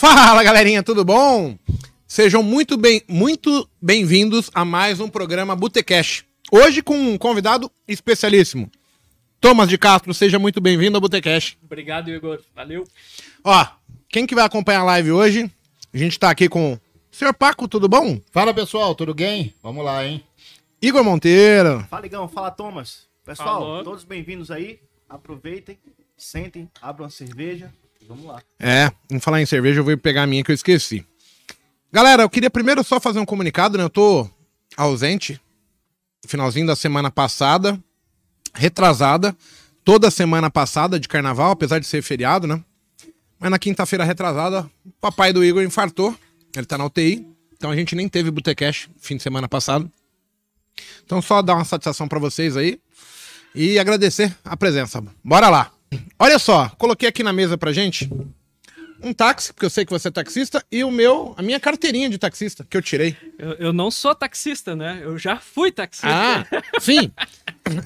Fala galerinha, tudo bom? Sejam muito bem, muito bem-vindos a mais um programa Botecash. Hoje com um convidado especialíssimo. Thomas de Castro, seja muito bem-vindo ao Botecash. Obrigado, Igor. Valeu. Ó, quem que vai acompanhar a live hoje? A gente tá aqui com o Senhor Paco, tudo bom? Fala pessoal, tudo bem? Vamos lá, hein? Igor Monteiro. Fala, Igão. Fala, Thomas. Pessoal, Falou. todos bem-vindos aí. Aproveitem, sentem, abram a cerveja. Vamos lá. É, em falar em cerveja, eu vou pegar a minha que eu esqueci. Galera, eu queria primeiro só fazer um comunicado, né? Eu tô ausente. Finalzinho da semana passada. Retrasada. Toda semana passada de carnaval, apesar de ser feriado, né? Mas na quinta-feira retrasada, o papai do Igor infartou. Ele tá na UTI. Então a gente nem teve Botecash fim de semana passado. Então só dar uma satisfação pra vocês aí. E agradecer a presença. Bora lá. Olha só, coloquei aqui na mesa pra gente um táxi, porque eu sei que você é taxista, e o meu, a minha carteirinha de taxista, que eu tirei. Eu, eu não sou taxista, né? Eu já fui taxista. Ah, sim.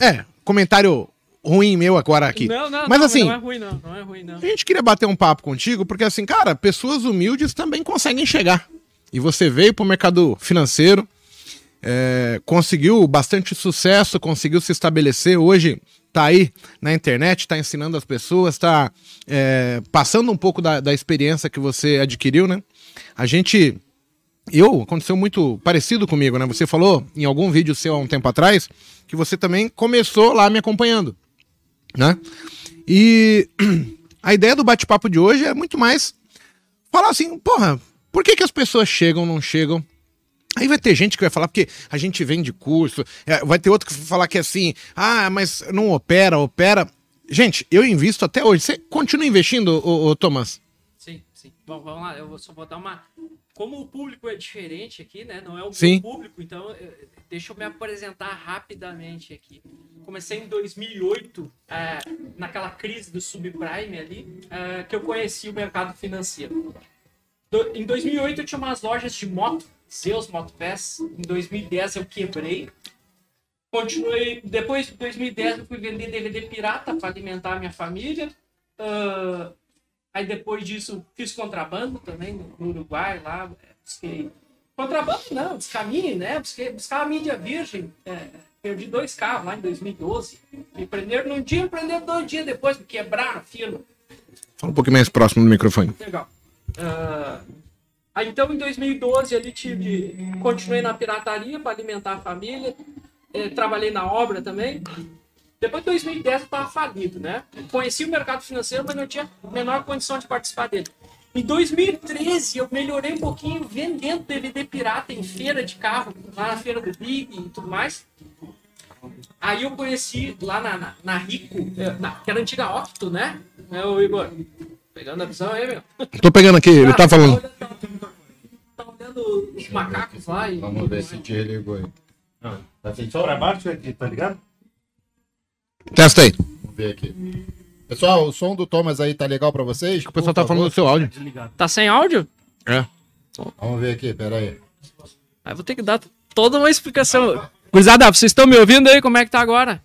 É, comentário ruim meu agora aqui. Não, não, Mas não, assim, não é ruim, não. Não é ruim, não. a gente queria bater um papo contigo, porque assim, cara, pessoas humildes também conseguem chegar. E você veio pro mercado financeiro, é, conseguiu bastante sucesso, conseguiu se estabelecer. Hoje tá aí na internet, tá ensinando as pessoas, tá é, passando um pouco da, da experiência que você adquiriu, né? A gente. Eu, aconteceu muito parecido comigo, né? Você falou em algum vídeo seu há um tempo atrás que você também começou lá me acompanhando, né? E a ideia do bate-papo de hoje é muito mais falar assim, porra, por que, que as pessoas chegam, não chegam? Aí vai ter gente que vai falar porque a gente vende curso, é, vai ter outro que vai falar que é assim, ah, mas não opera, opera. Gente, eu invisto até hoje. Você continua investindo, ô, ô, Thomas? Sim, sim. Bom, vamos lá. Eu só vou dar uma. Como o público é diferente aqui, né? Não é o meu Sim. público, então deixa eu me apresentar rapidamente aqui. Comecei em 2008, eh, naquela crise do subprime ali, eh, que eu conheci o mercado financeiro. Do- em 2008 eu tinha umas lojas de moto, Zeus Motopass. Em 2010 eu quebrei. Continuei. Depois de 2010 eu fui vender DVD pirata para alimentar a minha família. Ah, aí depois disso fiz contrabando também no Uruguai lá. é, Busquei. Contrabando não, descaminho, né? Busquei, buscava a mídia virgem. é, perdi dois carros lá em 2012. Me prenderam num dia, me prenderam dois dias depois, me quebraram firma. Fala um pouquinho mais próximo do microfone. Legal. Ah, aí, então, em 2012, ali tive, continuei na pirataria para alimentar a família. Eh, trabalhei na obra também. Depois de 2010 eu estava falido, né? Conheci o mercado financeiro, mas não tinha a menor condição de participar dele. Em 2013 eu melhorei um pouquinho vendendo DVD pirata em feira de carro, lá na feira do Big e tudo mais. Aí eu conheci lá na, na, na Rico, eh, na- que era a antiga Octo, né? É o Igor. Pegando a visão aí, meu. Tô pegando aqui, ele tá falando. Tá os macacos lá e. Vamos ver se te ligou aí. Tá assim, só pra baixo aqui, tá ligado? Testa aí. Vamos ver aqui. Pessoal, o som do Thomas aí tá legal pra vocês? O pessoal tá falando do seu áudio. Desligado. Tá sem áudio? É. Vamos ver aqui, pera aí. Aí vou ter que dar toda uma explicação. Gurizada, vocês estão me ouvindo aí? Como é que tá agora?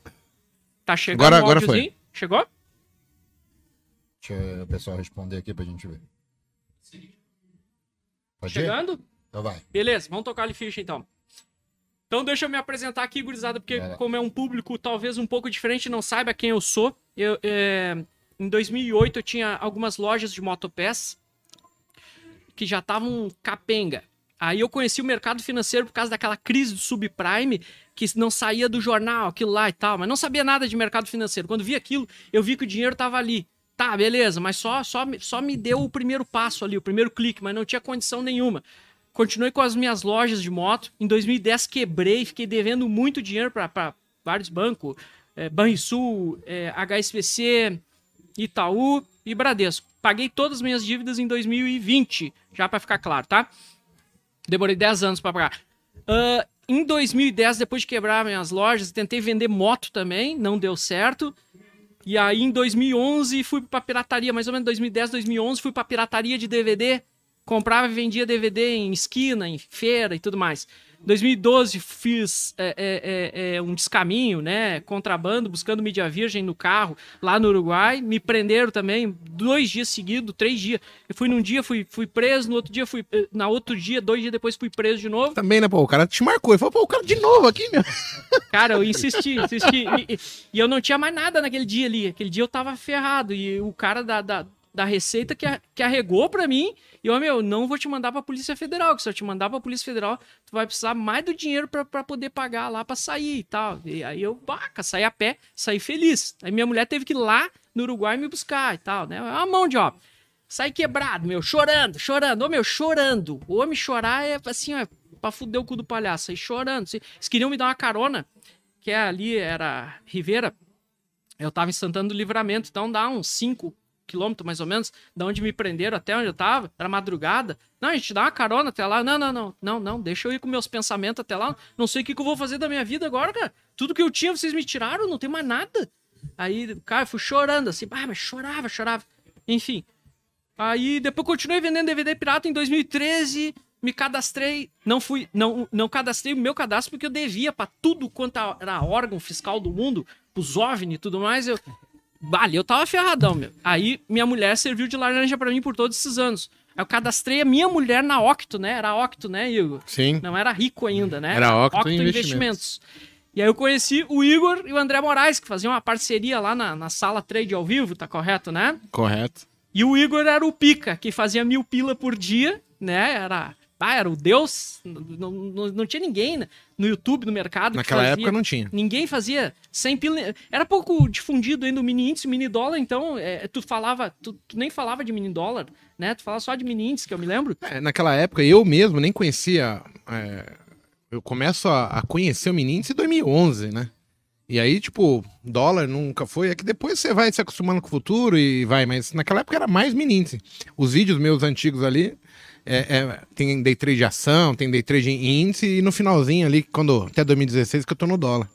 Tá chegando Agora- o agora áudiozinho? Chegou? Deixa o pessoal responder aqui pra gente ver. Pode ir? Então vai. Beleza, vamos tocar ali ficha então. Então deixa eu me apresentar aqui, gurizada, porque como é um público talvez um pouco diferente, não saiba quem eu sou. Eu, é, em 2008 eu tinha algumas lojas de motopass que já estavam capenga. Aí eu conheci o mercado financeiro por causa daquela crise do subprime, que não saía do jornal, aquilo lá e tal, mas não sabia nada de mercado financeiro. Quando vi aquilo, eu vi que o dinheiro tava ali. Tá, beleza, mas só, só, só me deu o primeiro passo ali, o primeiro clique, mas não tinha condição nenhuma. Continuei com as minhas lojas de moto. Em 2010 quebrei, fiquei devendo muito dinheiro para vários bancos, é, Banrisul, é, HSBC, Itaú e Bradesco. Paguei todas as minhas dívidas em 2020, já para ficar claro, tá? Demorei 10 anos para pagar. Ah, em 2010, depois de quebrar minhas lojas, tentei vender moto também, não deu certo. E aí em 2011 fui pra pirataria, mais ou menos 2010, 2011, fui pra pirataria de DVD, comprava e vendia DVD em esquina, em feira e tudo mais. 2012 fiz é, é, é, é, um descaminho, né? Contrabando, buscando mídia virgem no carro lá no Uruguai. Me prenderam também dois dias seguidos, três dias. Eu fui num dia, fui, fui preso, no outro dia fui. eh, Na outro dia, dois dias depois fui preso de novo. Também, né, pô? O cara te marcou. Ele falou, pô, o cara de novo aqui, meu. Cara, eu insisti, insisti. E, e- e eu não tinha mais nada naquele dia ali. Aquele dia eu tava ferrado. E o cara da, da, da Receita que, a- que arregou pra mim. E eu, meu, não vou te mandar pra Polícia Federal. Que se eu te mandar pra Polícia Federal, tu vai precisar mais do dinheiro pra poder pagar lá pra sair e tal. E aí eu, baca, saí a pé, saí feliz. Aí minha mulher teve que ir lá no Uruguai me buscar e tal, né? É uma mão de obra. Saí quebrado, meu, chorando, chorando. Ô, meu, chorando. O homem chorar é assim, ó, pra fuder o cu do palhaço. Saí chorando. Eles queriam me dar uma carona que é ali era Ribeira. Eu tava em Santana do Livramento, então dá uns 5 quilômetros mais ou menos, da onde me prenderam até onde eu tava, era madrugada. Não, a gente dá uma carona até lá. Não, não, não, não, não, deixa eu ir com meus pensamentos até lá. Não sei o que, que eu vou fazer da minha vida agora, cara. Tudo que eu tinha, vocês me tiraram, não tem mais nada. Aí, cara, eu fui chorando assim, ah, mas chorava, chorava. Enfim. Aí depois continuei vendendo DVD pirata em 2013, me cadastrei, não fui, não, não cadastrei o meu cadastro porque eu devia pra tudo quanto era órgão fiscal do mundo, pros OVNI e tudo mais, eu Vale, eu tava ferradão, meu. Aí minha mulher serviu de laranja pra mim por todos esses anos. Aí eu cadastrei a minha mulher na Octo, né? Era Octo, né, Igor? Sim. Não era rico ainda, né? Era Octo Investimentos. E aí eu conheci o Igor e o André Moraes, que faziam uma parceria lá na, na sala trade ao vivo, tá correto, né? Correto. E o Igor era o pica, que fazia mil pila por dia, né? Era, ah, era o deus. Não, não, não tinha ninguém no YouTube, no mercado. que Naquela fazia. época não tinha. Ninguém fazia 100 pila. Era pouco difundido ainda o mini índice, o mini dólar, então é, tu falava, tu, tu nem falava de mini dólar, né? Tu falava só de mini índice, que eu me lembro. É, naquela época eu mesmo nem conhecia. é, eu começo a, a conhecer o menino em 2011, né? E aí, tipo, dólar nunca foi. É que depois você vai se acostumando com o futuro e vai, mas naquela época era mais meninice. Os vídeos meus antigos ali. É, é, tem day trade de ação, tem day trade em índice e no finalzinho ali, quando até 2016 que eu tô no dólar.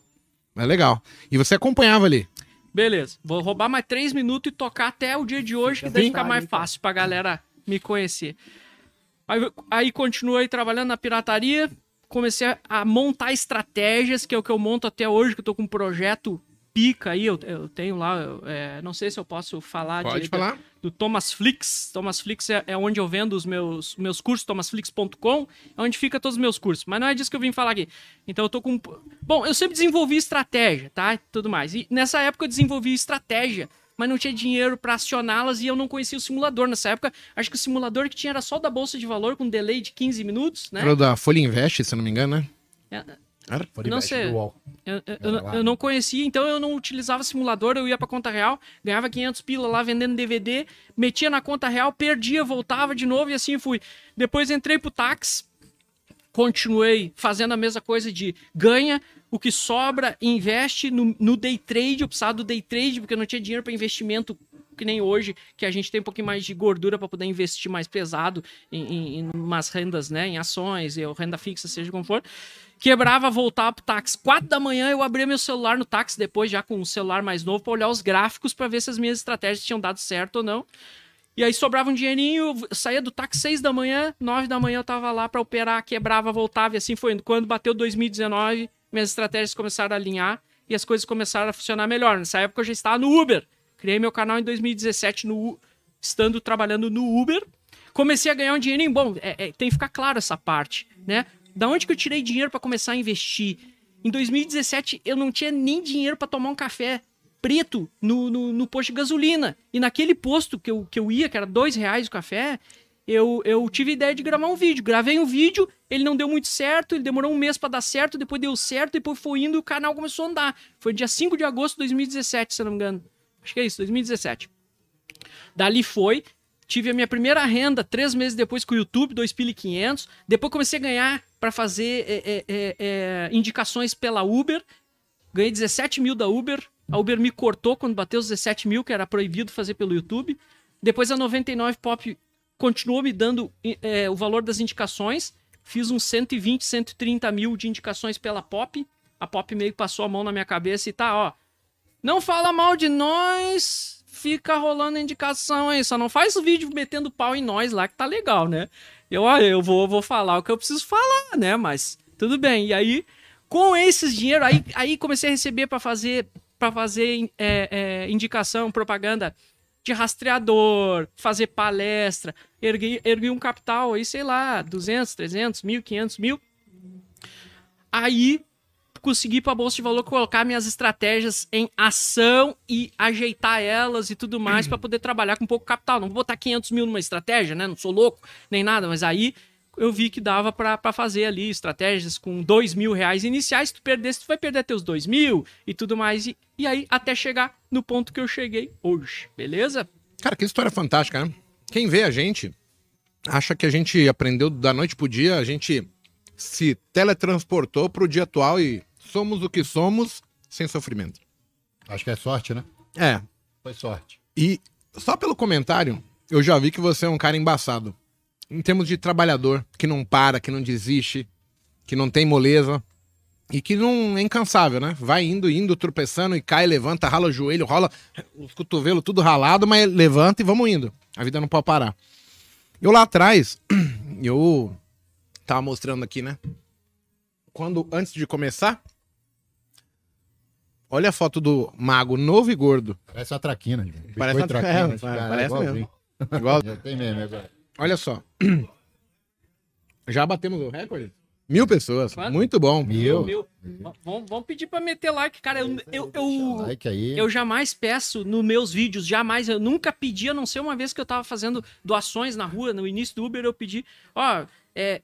É legal. E você acompanhava ali. Beleza, vou roubar mais três minutos e tocar até o dia de hoje, que daí fica mais fácil pra galera me conhecer. Aí, aí continuei trabalhando na pirataria, comecei a- a montar estratégias, que é o que eu monto até hoje, que eu tô com um projeto pica aí, eu, eu tenho lá, eu, é, não sei se eu posso falar Pode de- falar. do Thomas Flix. Thomas Flix é, é onde eu vendo os meus, meus cursos, thomasflix.com, é onde fica todos os meus cursos. Mas não é disso que eu vim falar aqui. Então eu tô com. Bom, eu sempre desenvolvi estratégia, tá? Tudo mais. E nessa época eu desenvolvi estratégia, mas não tinha dinheiro pra acioná-las e eu não conhecia o simulador. Nessa época, acho que o simulador que tinha era só da Bolsa de Valor, com delay de 15 minutos, né? Era o da Folha Invest, se não me engano, né? É? Não sei. Eu, eu- lá. eu não conhecia, então eu não utilizava simulador, eu ia pra conta real, ganhava 500 pila lá vendendo DVD, metia na conta real, perdia, voltava de novo e assim fui. Depois entrei pro táxi, continuei fazendo a mesma coisa de ganha, o que sobra, investe no, no day trade, eu precisava do day trade porque eu não tinha dinheiro para investimento que nem hoje, que a gente tem um pouquinho mais de gordura para poder investir mais pesado em, em, em umas rendas, né, em ações, ou renda fixa, seja como for. Quebrava, voltava pro táxi. Quatro da manhã eu abria meu celular no táxi, depois já com um celular mais novo, para olhar os gráficos para ver se as minhas estratégias tinham dado certo ou não. E aí sobrava um dinheirinho, saía do táxi seis da manhã, nove da manhã eu tava lá para operar, quebrava, voltava e assim foi. Quando bateu 2019, minhas estratégias começaram a alinhar e as coisas começaram a funcionar melhor. Nessa época eu já estava no Uber. Criei meu canal em 2017 no estando trabalhando no Uber. Comecei a ganhar um dinheirinho. Bom, é- é, tem que ficar claro essa parte, né? Da onde que eu tirei dinheiro para começar a investir? Em 2017 eu não tinha nem dinheiro para tomar um café preto no, no, no posto de gasolina. E naquele posto que eu, que eu ia, que era dois reais o café, eu, eu tive a ideia de gravar um vídeo. Gravei um vídeo, ele não deu muito certo, ele demorou um mês pra dar certo, depois deu certo, depois foi indo e o canal começou a andar. Foi dia 5 de agosto de 2017, se não me engano. Acho que é isso, 2017. Dali foi, tive a minha primeira renda três meses depois com o YouTube, 2.500. Depois comecei a ganhar para fazer é, é, é, indicações pela Uber. Ganhei 17 mil da Uber. A Uber me cortou quando bateu os 17 mil, que era proibido fazer pelo YouTube. Depois a 99 Pop continuou me dando é, o valor das indicações. Fiz uns 120, 130 mil de indicações pela Pop. A Pop meio que passou a mão na minha cabeça e tá, ó. Não fala mal de nós, fica rolando indicação aí. Só não faz o vídeo metendo pau em nós lá, que tá legal, né? Eu, ó, eu vou, vou falar o que eu preciso falar, né? Mas tudo bem. E aí, com esses dinheiro, aí, aí comecei a receber para fazer para fazer é, é, indicação, propaganda de rastreador, fazer palestra, ergui, um capital aí, sei lá, 200, 300, mil, 500 mil. Aí consegui para a bolsa de valor colocar minhas estratégias em ação e ajeitar elas e tudo mais para poder trabalhar com pouco capital. Não vou botar 500 mil numa estratégia, né? Não sou louco nem nada, mas aí eu vi que dava para fazer ali estratégias com dois mil reais iniciais. Se tu perdesse, tu vai perder teus dois mil e tudo mais. E, e aí até chegar no ponto que eu cheguei hoje, beleza? Cara, que história fantástica, né? Quem vê a gente acha que a gente aprendeu da noite pro dia, a gente se teletransportou pro dia atual e somos o que somos sem sofrimento. Acho que é sorte, né? É. Foi sorte. E só pelo comentário, eu já vi que você é um cara embaçado. Em termos de trabalhador, que não para, que não desiste, que não tem moleza e que não é incansável, né? Vai indo, indo, tropeçando e cai, levanta, rala o joelho, rola os cotovelos tudo ralado, mas levanta e vamos indo. A vida não pode parar. Eu lá atrás, eu tava mostrando aqui, né? Quando antes de começar, olha a foto do mago novo e gordo. Parece uma traquina. Parece uma traquina, parece mesmo. Igual... Já tem meme agora. Olha só. Já batemos o recorde? Mil pessoas. Quanto? Muito bom. Mil. Meu, vamos, vamos pedir para meter like, cara. Eu, eu, eu, Like aí. eu jamais peço nos meus vídeos, jamais. Eu nunca pedi, a não ser uma vez que eu tava fazendo doações na rua, no início do Uber, eu pedi, ó, é,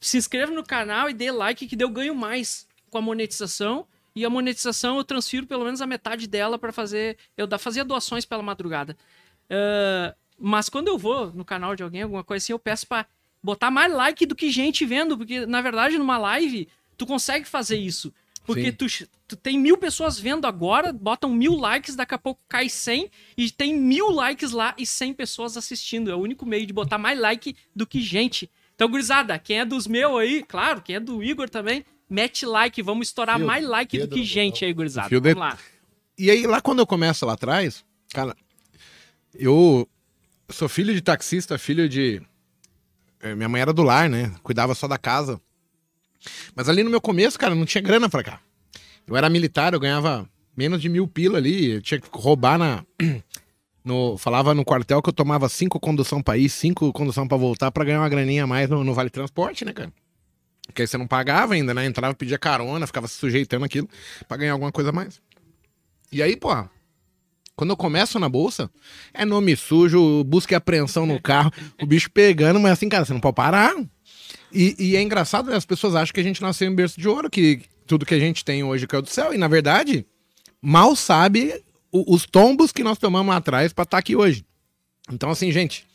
se inscreva no canal e dê like que eu ganho mais com a monetização. E a monetização eu transfiro pelo menos a metade dela para fazer. Eu fazia doações pela madrugada. Ah, mas quando eu vou no canal de alguém, alguma coisa assim, eu peço pra botar mais like do que gente vendo, porque na verdade numa live tu consegue fazer isso. Porque tu, tu tem mil pessoas vendo agora, botam mil likes, daqui a pouco cai 100 e tem mil likes lá e 100 pessoas assistindo. É o único meio de botar mais like do que gente. Então, gurizada, quem é dos meus aí, claro, quem é do Igor também, mete like, vamos estourar Fio- mais like do que do- gente aí, gurizada. Fio de- Vamos lá. E aí, lá quando eu começo lá atrás, cara, eu sou filho de taxista, filho de. eh, Minha mãe era do lar, né? Cuidava só da casa. Mas ali no meu começo, cara, não tinha grana pra cá. Eu era militar, eu ganhava menos de mil pila ali, eu tinha que roubar na. No, falava no quartel que eu tomava cinco condução pra ir, cinco condução pra voltar pra ganhar uma graninha a mais no, no Vale Transporte, né, cara? Porque aí você não pagava ainda, né? Entrava, pedia carona, ficava se sujeitando aquilo pra ganhar alguma coisa a mais. E aí, pô, quando eu começo na bolsa, é nome sujo, busca e apreensão no carro, o bicho pegando, mas assim, cara, você não pode parar. E, e é engraçado, né? As pessoas acham que a gente nasceu em berço de ouro, que tudo que a gente tem hoje caiu do céu. E na verdade, mal sabe o- os tombos que nós tomamos lá atrás pra estar aqui hoje. Então, assim, gente,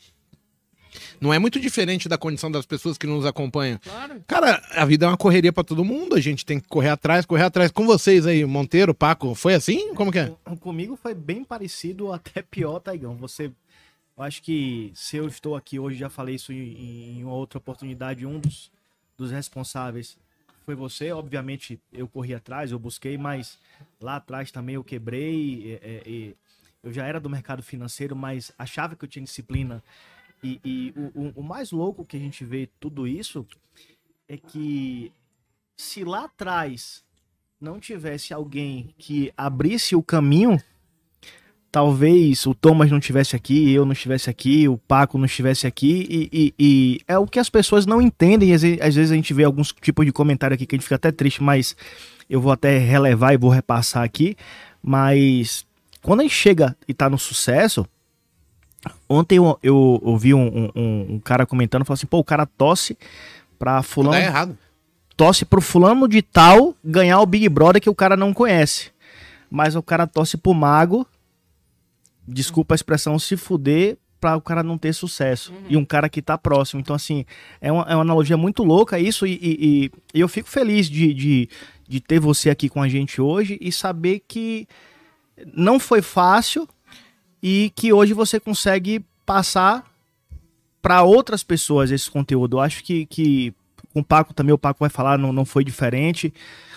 não é muito diferente da condição das pessoas que nos acompanham. Claro. Cara, a vida é uma correria pra todo mundo, a gente tem que correr atrás, correr atrás. Com vocês aí, Monteiro, Paco, foi assim? Como que é? Com- Comigo foi bem parecido, até pior, Taigão. Você. Eu acho que se eu estou aqui hoje, já falei isso em, em outra oportunidade, um dos, dos responsáveis foi você. Obviamente, eu corri atrás, eu busquei, mas lá atrás também eu quebrei. é, é, e eu já era do mercado financeiro, mas achava que eu tinha disciplina. E, e o, o- mais louco que a gente vê tudo isso é que se lá atrás não tivesse alguém que abrisse o caminho, talvez o Thomas não estivesse aqui, eu não estivesse aqui, o Paco não estivesse aqui, e, e- e é o que as pessoas não entendem. Às vezes, às vezes a gente vê alguns tipos de comentário aqui que a gente fica até triste, mas eu vou até relevar e vou repassar aqui. Mas quando a gente chega e tá no sucesso, ontem eu, eu ouvi um, um- um- cara comentando, falou assim, pô, o cara tosse pra fulano Tá errado. torce pro fulano de tal ganhar o Big Brother que o cara não conhece. Mas o cara torce pro mago, desculpa a expressão, se fuder pra o cara não ter sucesso. E um cara que tá próximo. Então, assim, é uma, é uma analogia muito louca isso. E, e- e- e eu fico feliz de, de, de ter você aqui com a gente hoje e saber que não foi fácil e que hoje você consegue passar para outras pessoas esse conteúdo. Eu acho que, que com o Paco também, o Paco vai falar, não, não foi diferente.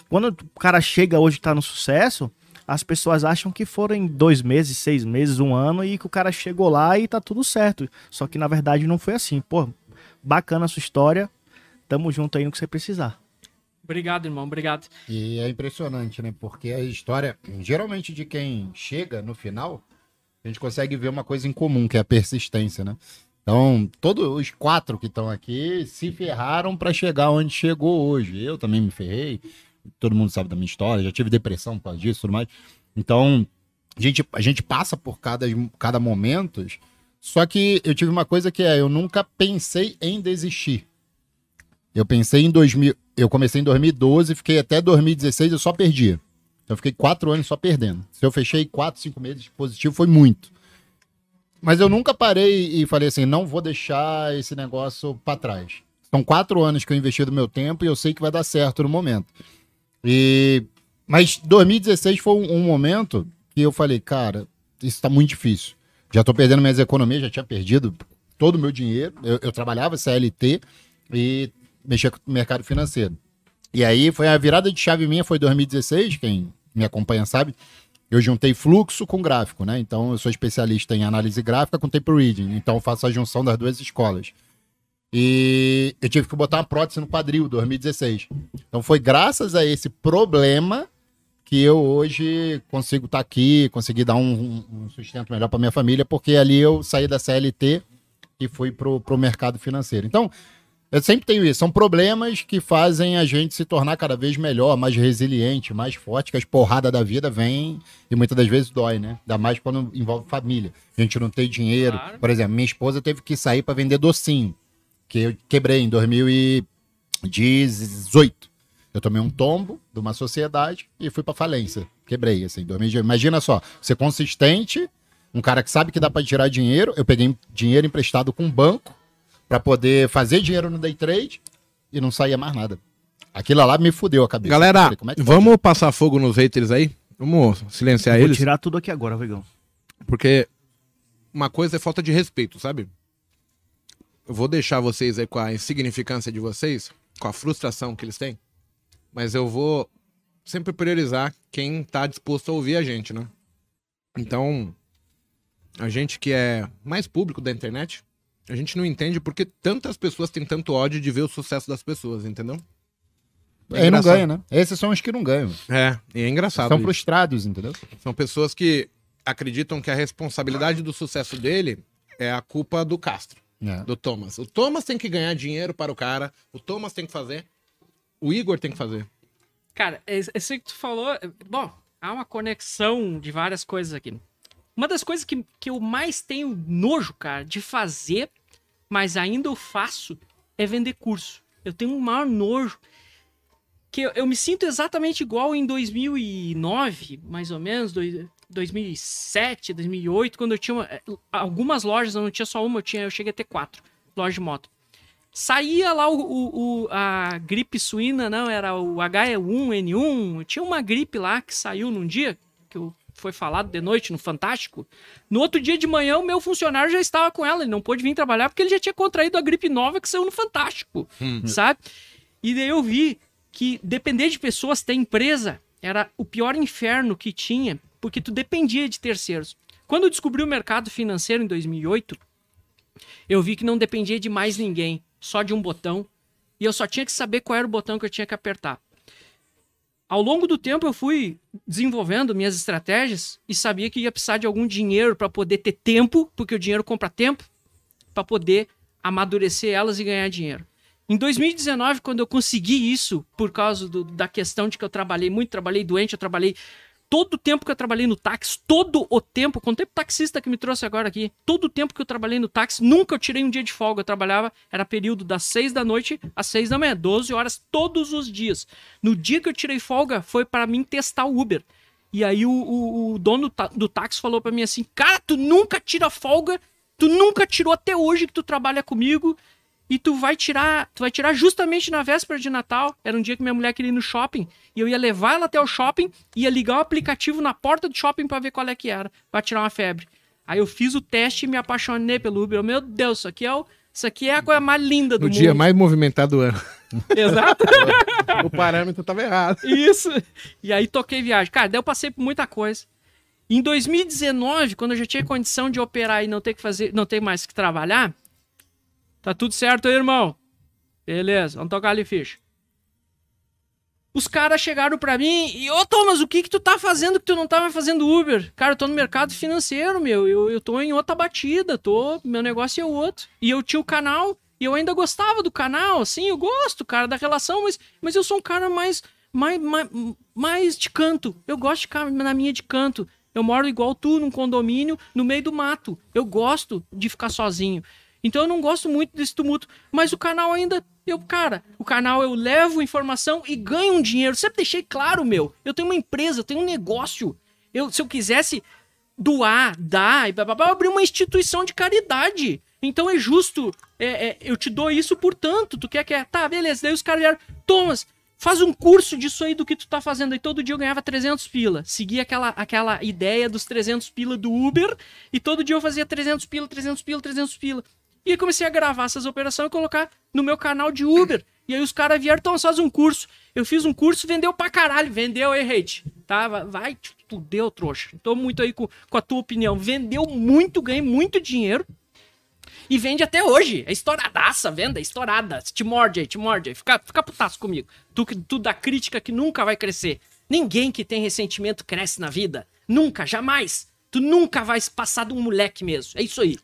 Quando o cara chega hoje e tá no sucesso, as pessoas acham que foram em dois meses, seis meses, um ano, e que o cara chegou lá e tá tudo certo. Só que na verdade não foi assim. Pô, bacana a sua história. Tamo junto aí no que você precisar. Obrigado, irmão, obrigado. E é impressionante, né? Porque a história, geralmente de quem chega no final, a gente consegue ver uma coisa em comum, que é a persistência, né? Então, todos os quatro que estão aqui se ferraram para chegar onde chegou hoje. Eu também me ferrei, todo mundo sabe da minha história, já tive depressão por causa disso tudo mais. Então, a gente, a gente passa por cada, cada momento, só que eu tive uma coisa que é, eu nunca pensei em desistir. Eu pensei em 2000, eu comecei em 2012, fiquei até 2016, eu só perdia. Então, eu fiquei quatro anos só perdendo. Se eu fechei quatro, cinco meses positivo, foi muito. Mas eu nunca parei e falei assim, não vou deixar esse negócio para trás. São quatro anos que eu investi do meu tempo e eu sei que vai dar certo no momento. E mas 2016 foi um, momento que eu falei, cara, isso tá muito difícil. Já tô perdendo minhas economias, já tinha perdido todo o meu dinheiro. Eu, eu trabalhava CLT e mexia com o mercado financeiro. E aí foi a virada de chave minha foi 2016, quem me acompanha sabe eu juntei fluxo com gráfico, né? Então eu sou especialista em análise gráfica com tape reading, então eu faço a junção das duas escolas. E eu tive que botar uma prótese no quadril 2016. Então foi graças a esse problema que eu hoje consigo estar tá aqui, consegui dar um, um sustento melhor para minha família, porque ali eu saí da CLT e fui pro, pro mercado financeiro. Então, eu sempre tenho isso. São problemas que fazem a gente se tornar cada vez melhor, mais resiliente, mais forte, que as porradas da vida vêm e muitas das vezes dói, né? Ainda mais quando envolve família. A gente não tem dinheiro. Claro. Por exemplo, minha esposa teve que sair para vender docinho, que eu quebrei em 2018. Eu tomei um tombo de uma sociedade e fui para falência. Quebrei, assim. 2018. Imagina só, ser consistente, um cara que sabe que dá para tirar dinheiro. Eu peguei dinheiro emprestado com um banco para poder fazer dinheiro no day trade e não saía mais nada. Aquilo lá me fudeu a cabeça. Galera, falei, é vamos passar fogo nos haters aí? Vamos silenciar Vou eles? Vou tirar tudo aqui agora, Vigão. Porque uma coisa é falta de respeito, sabe? Eu vou deixar vocês aí com a insignificância de vocês, com a frustração que eles têm, mas eu vou sempre priorizar quem tá disposto a ouvir a gente, né? Então, a gente que é mais público da internet, a gente não entende porque tantas pessoas têm tanto ódio de ver o sucesso das pessoas, entendeu? É Aí não ganha, né? Esses são os que não ganham. É, e é engraçado. São isso. frustrados, entendeu? São pessoas que acreditam que a responsabilidade do sucesso dele é a culpa do Castro, é. do Thomas. O Thomas tem que ganhar dinheiro para o cara, o Thomas tem que fazer, o Igor tem que fazer. Cara, esse que tu falou, bom, há uma conexão de várias coisas aqui. Uma das coisas que, que eu mais tenho nojo, cara, de fazer mas ainda eu faço, é vender curso. Eu tenho um maior nojo. Que eu, eu me sinto exatamente igual em 2009, mais ou menos, dois, 2007, 2008, quando eu tinha uma, eh, algumas lojas, eu não tinha só uma, eu, tinha, eu cheguei a ter quatro lojas de moto. Saía lá o, o, o, a gripe suína, não, era o H1N1, tinha uma gripe lá que saiu num dia, que eu foi falado de noite no Fantástico, no outro dia de manhã o meu funcionário já estava com ela, ele não pôde vir trabalhar porque ele já tinha contraído a gripe nova que saiu no Fantástico, hum. sabe? E daí eu vi que depender de pessoas, ter empresa, era o pior inferno que tinha, porque tu dependia de terceiros. Quando eu descobri o mercado financeiro em 2008, eu vi que não dependia de mais ninguém, só de um botão, e eu só tinha que saber qual era o botão que eu tinha que apertar. Ao longo do tempo eu fui desenvolvendo minhas estratégias e sabia que ia precisar de algum dinheiro para poder ter tempo, porque o dinheiro compra tempo, para poder amadurecer elas e ganhar dinheiro. Em 2019, quando eu consegui isso, por causa do, da questão de que eu trabalhei muito, trabalhei doente, eu trabalhei todo o tempo que eu trabalhei no táxi, todo o tempo, quanto tempo taxista que me trouxe agora aqui, todo o tempo que eu trabalhei no táxi, nunca eu tirei um dia de folga. Eu trabalhava, era período das 6 da noite às 6 da manhã, 12 horas todos os dias. No dia que eu tirei folga, foi para mim testar o Uber. E aí o, o, o dono do táxi falou para mim assim: Cara, tu nunca tira folga, tu nunca tirou até hoje que tu trabalha comigo e tu vai tirar, tu vai tirar justamente na véspera de Natal. Era um dia que minha mulher queria ir no shopping e eu ia levar ela até o shopping, ia ligar o aplicativo na porta do shopping para ver qual é que era, para tirar uma febre. Aí eu fiz o teste e me apaixonei pelo Uber. Meu Deus, isso aqui é o isso aqui é a coisa mais linda do no mundo. dia mais movimentado do ano. Exato. o parâmetro tava errado. Isso. E aí toquei viagem. Cara, daí eu passei por muita coisa. Em 2019, quando eu já tinha condição de operar e não ter que fazer, não ter mais que trabalhar, Tá tudo certo aí, irmão? Beleza, vamos tocar ali ficha. Os caras chegaram pra mim e, ô Thomas, o que que tu tá fazendo que tu não tava fazendo Uber? Cara, eu tô no mercado financeiro, meu. Eu, eu tô em outra batida, tô. Meu negócio é outro. E eu tinha o canal e eu ainda gostava do canal, assim, eu gosto, cara, da relação, mas, mas eu sou um cara mais, mais, mais, mais de canto. Eu gosto de ficar na minha de canto. Eu moro igual tu, num condomínio, no meio do mato. Eu gosto de ficar sozinho. Então eu não gosto muito desse tumulto. Mas o canal ainda. Eu, cara, o canal eu levo informação e ganho um dinheiro. Sempre deixei claro, meu. Eu tenho uma empresa, eu tenho um negócio. Eu, se eu quisesse doar, dar, e blá, eu abrir uma instituição de caridade. Então é justo. É, é, eu te dou isso por tanto. Tu quer que é? Tá, beleza. Daí os caras vieram. Thomas, faz um curso disso aí do que tu tá fazendo. Aí todo dia eu ganhava 300 pila. Seguia aquela, aquela ideia dos 300 pila do Uber. E todo dia eu fazia 300 pila, 300 pila, 300 pila. E comecei a gravar essas operações e colocar no meu canal de Uber. E aí os caras vieram, então faz um curso. Eu fiz um curso, vendeu pra caralho. Vendeu, aí, hate. Tá? Vai, tu deu, trouxa. Tô muito aí com, com a tua opinião. Vendeu muito, ganhei muito dinheiro. E vende até hoje. É estouradaça, venda, estourada. Te morde aí, te morde aí. Fica, fica putaço comigo. Tu, tu da crítica que nunca vai crescer. Ninguém que tem ressentimento cresce na vida. Nunca, jamais. Tu nunca vai passar de um moleque mesmo. É isso aí.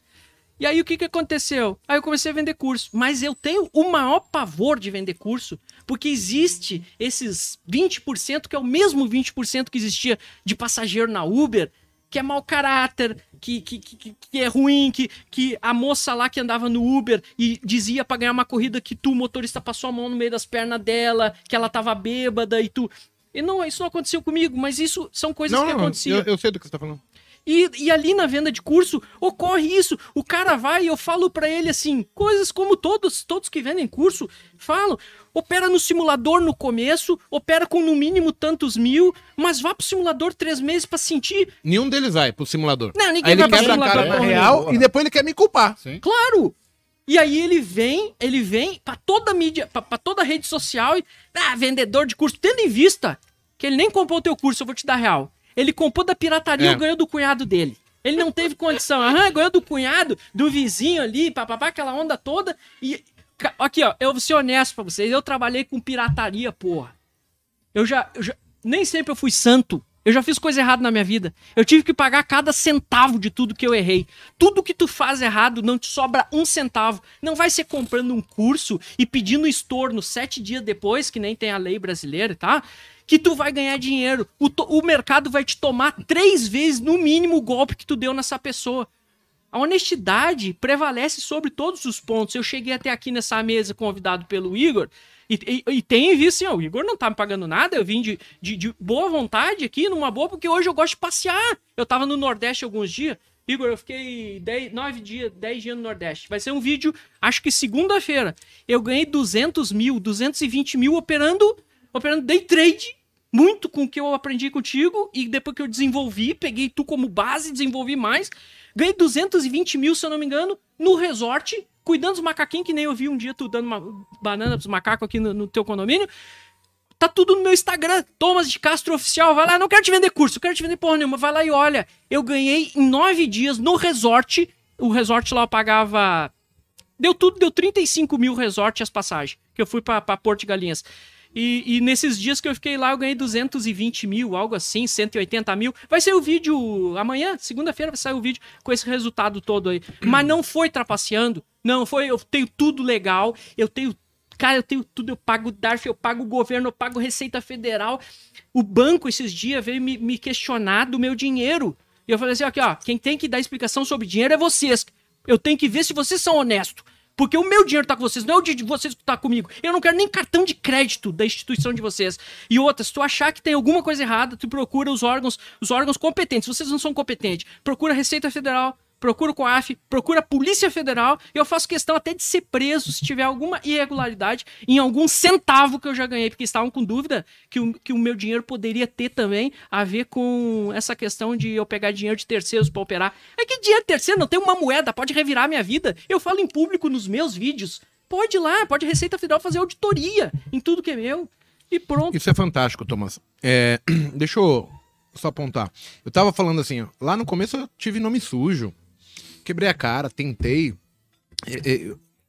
E aí o que, que aconteceu? Aí eu comecei a vender curso. Mas eu tenho o maior pavor de vender curso, porque existe esses 20%, que é o mesmo 20% que existia de passageiro na Uber, que é mau caráter, que, que, que, que, é ruim, que, que a moça lá que andava no Uber e dizia para ganhar uma corrida que tu, motorista, passou a mão no meio das pernas dela, que ela tava bêbada e tu. E não, isso não aconteceu comigo, mas isso são coisas Não, que aconteciam. eu, eu sei do que você tá falando. E, e ali na venda de curso ocorre isso. O cara vai e eu falo pra ele assim, coisas como todos, todos que vendem curso falam. Opera no simulador no começo, opera com no mínimo tantos mil, mas vá pro simulador três meses pra sentir. Nenhum deles vai pro simulador. Não, Aí ninguém ele vai pro quebra a simulador cara porra real e depois ele quer me culpar. Sim. Claro! E aí ele vem, ele vem pra toda mídia, pra, pra toda rede social e. Ah, vendedor de curso, tendo em vista que ele nem comprou o teu curso, eu vou te dar real. Ele comprou da pirataria É. e ganhou do cunhado dele. Ele não teve condição. Aham, ganhou do cunhado, do vizinho ali, papapá, aquela onda toda. E. Aqui, ó, eu vou ser honesto pra vocês. Eu trabalhei com pirataria, porra. Eu já, eu já- Nem sempre eu fui santo. Eu já fiz coisa errada na minha vida. Eu tive que pagar cada centavo de tudo que eu errei. Tudo que tu faz errado não te sobra um centavo. Não vai ser comprando um curso e pedindo estorno sete dias depois, que nem tem a lei brasileira, tá? Que tu vai ganhar dinheiro. O, o mercado vai te tomar três vezes, no mínimo, o golpe que tu deu nessa pessoa. A honestidade prevalece sobre todos os pontos. Eu cheguei até aqui nessa mesa convidado pelo Igor e, e, e tem visto assim, ó, o Igor não tá me pagando nada, eu vim de, de, de boa vontade aqui, numa boa, porque hoje eu gosto de passear. Eu tava no Nordeste alguns dias. Igor, eu fiquei 10, 9 dias, 10 dias no Nordeste. Vai ser um vídeo, acho que segunda-feira. Eu ganhei 200 mil, 220 mil operando, operando day trade muito com o que eu aprendi contigo e depois que eu desenvolvi, peguei tu como base, desenvolvi mais. Ganhei 220 mil, se eu não me engano, no resort, cuidando dos macaquinhos, que nem eu vi um dia tu dando uma banana pros macacos aqui no, no teu condomínio. Tá tudo no meu Instagram, Thomas de Castro Oficial. Vai lá, não quero te vender curso, não quero te vender porra nenhuma. Vai lá e olha. Eu ganhei em nove dias no resort. O resort lá eu pagava. Deu tudo, deu 35 mil resort as passagens. Que eu fui pra, pra Porto de Galinhas. E, e nesses dias que eu fiquei lá, eu ganhei 220 mil, algo assim, 180 mil. Vai sair o vídeo amanhã, segunda-feira, vai sair o vídeo com esse resultado todo aí. Mas não foi trapaceando. Não, foi. Eu tenho tudo legal. Eu tenho. Cara, eu tenho tudo. Eu pago DARF, eu pago o governo, eu pago Receita Federal. O banco esses dias veio me, me questionar do meu dinheiro. E eu falei assim: aqui, ó, quem tem que dar explicação sobre dinheiro é vocês. Eu tenho que ver se vocês são honestos. Porque o meu dinheiro tá com vocês, não é o de vocês que tá comigo. Eu não quero nem cartão de crédito da instituição de vocês. E outra, se tu achar que tem alguma coisa errada, tu procura os órgãos, os órgãos competentes. Vocês não são competentes. Procura a Receita Federal, procura o COAF, procura a Polícia Federal. Eu faço questão até de ser preso se tiver alguma irregularidade em algum centavo que eu já ganhei, porque estavam com dúvida que o, que o meu dinheiro poderia ter também a ver com essa questão de eu pegar dinheiro de terceiros para operar. É que dinheiro terceiro não tem uma moeda, pode revirar minha vida. Eu falo em público nos meus vídeos. Pode ir lá, pode Receita Federal fazer auditoria em tudo que é meu. E pronto. Isso é fantástico, Thomas. É, deixa eu só apontar. Eu tava falando assim, ó, lá no começo eu tive nome sujo. Quebrei a cara, tentei.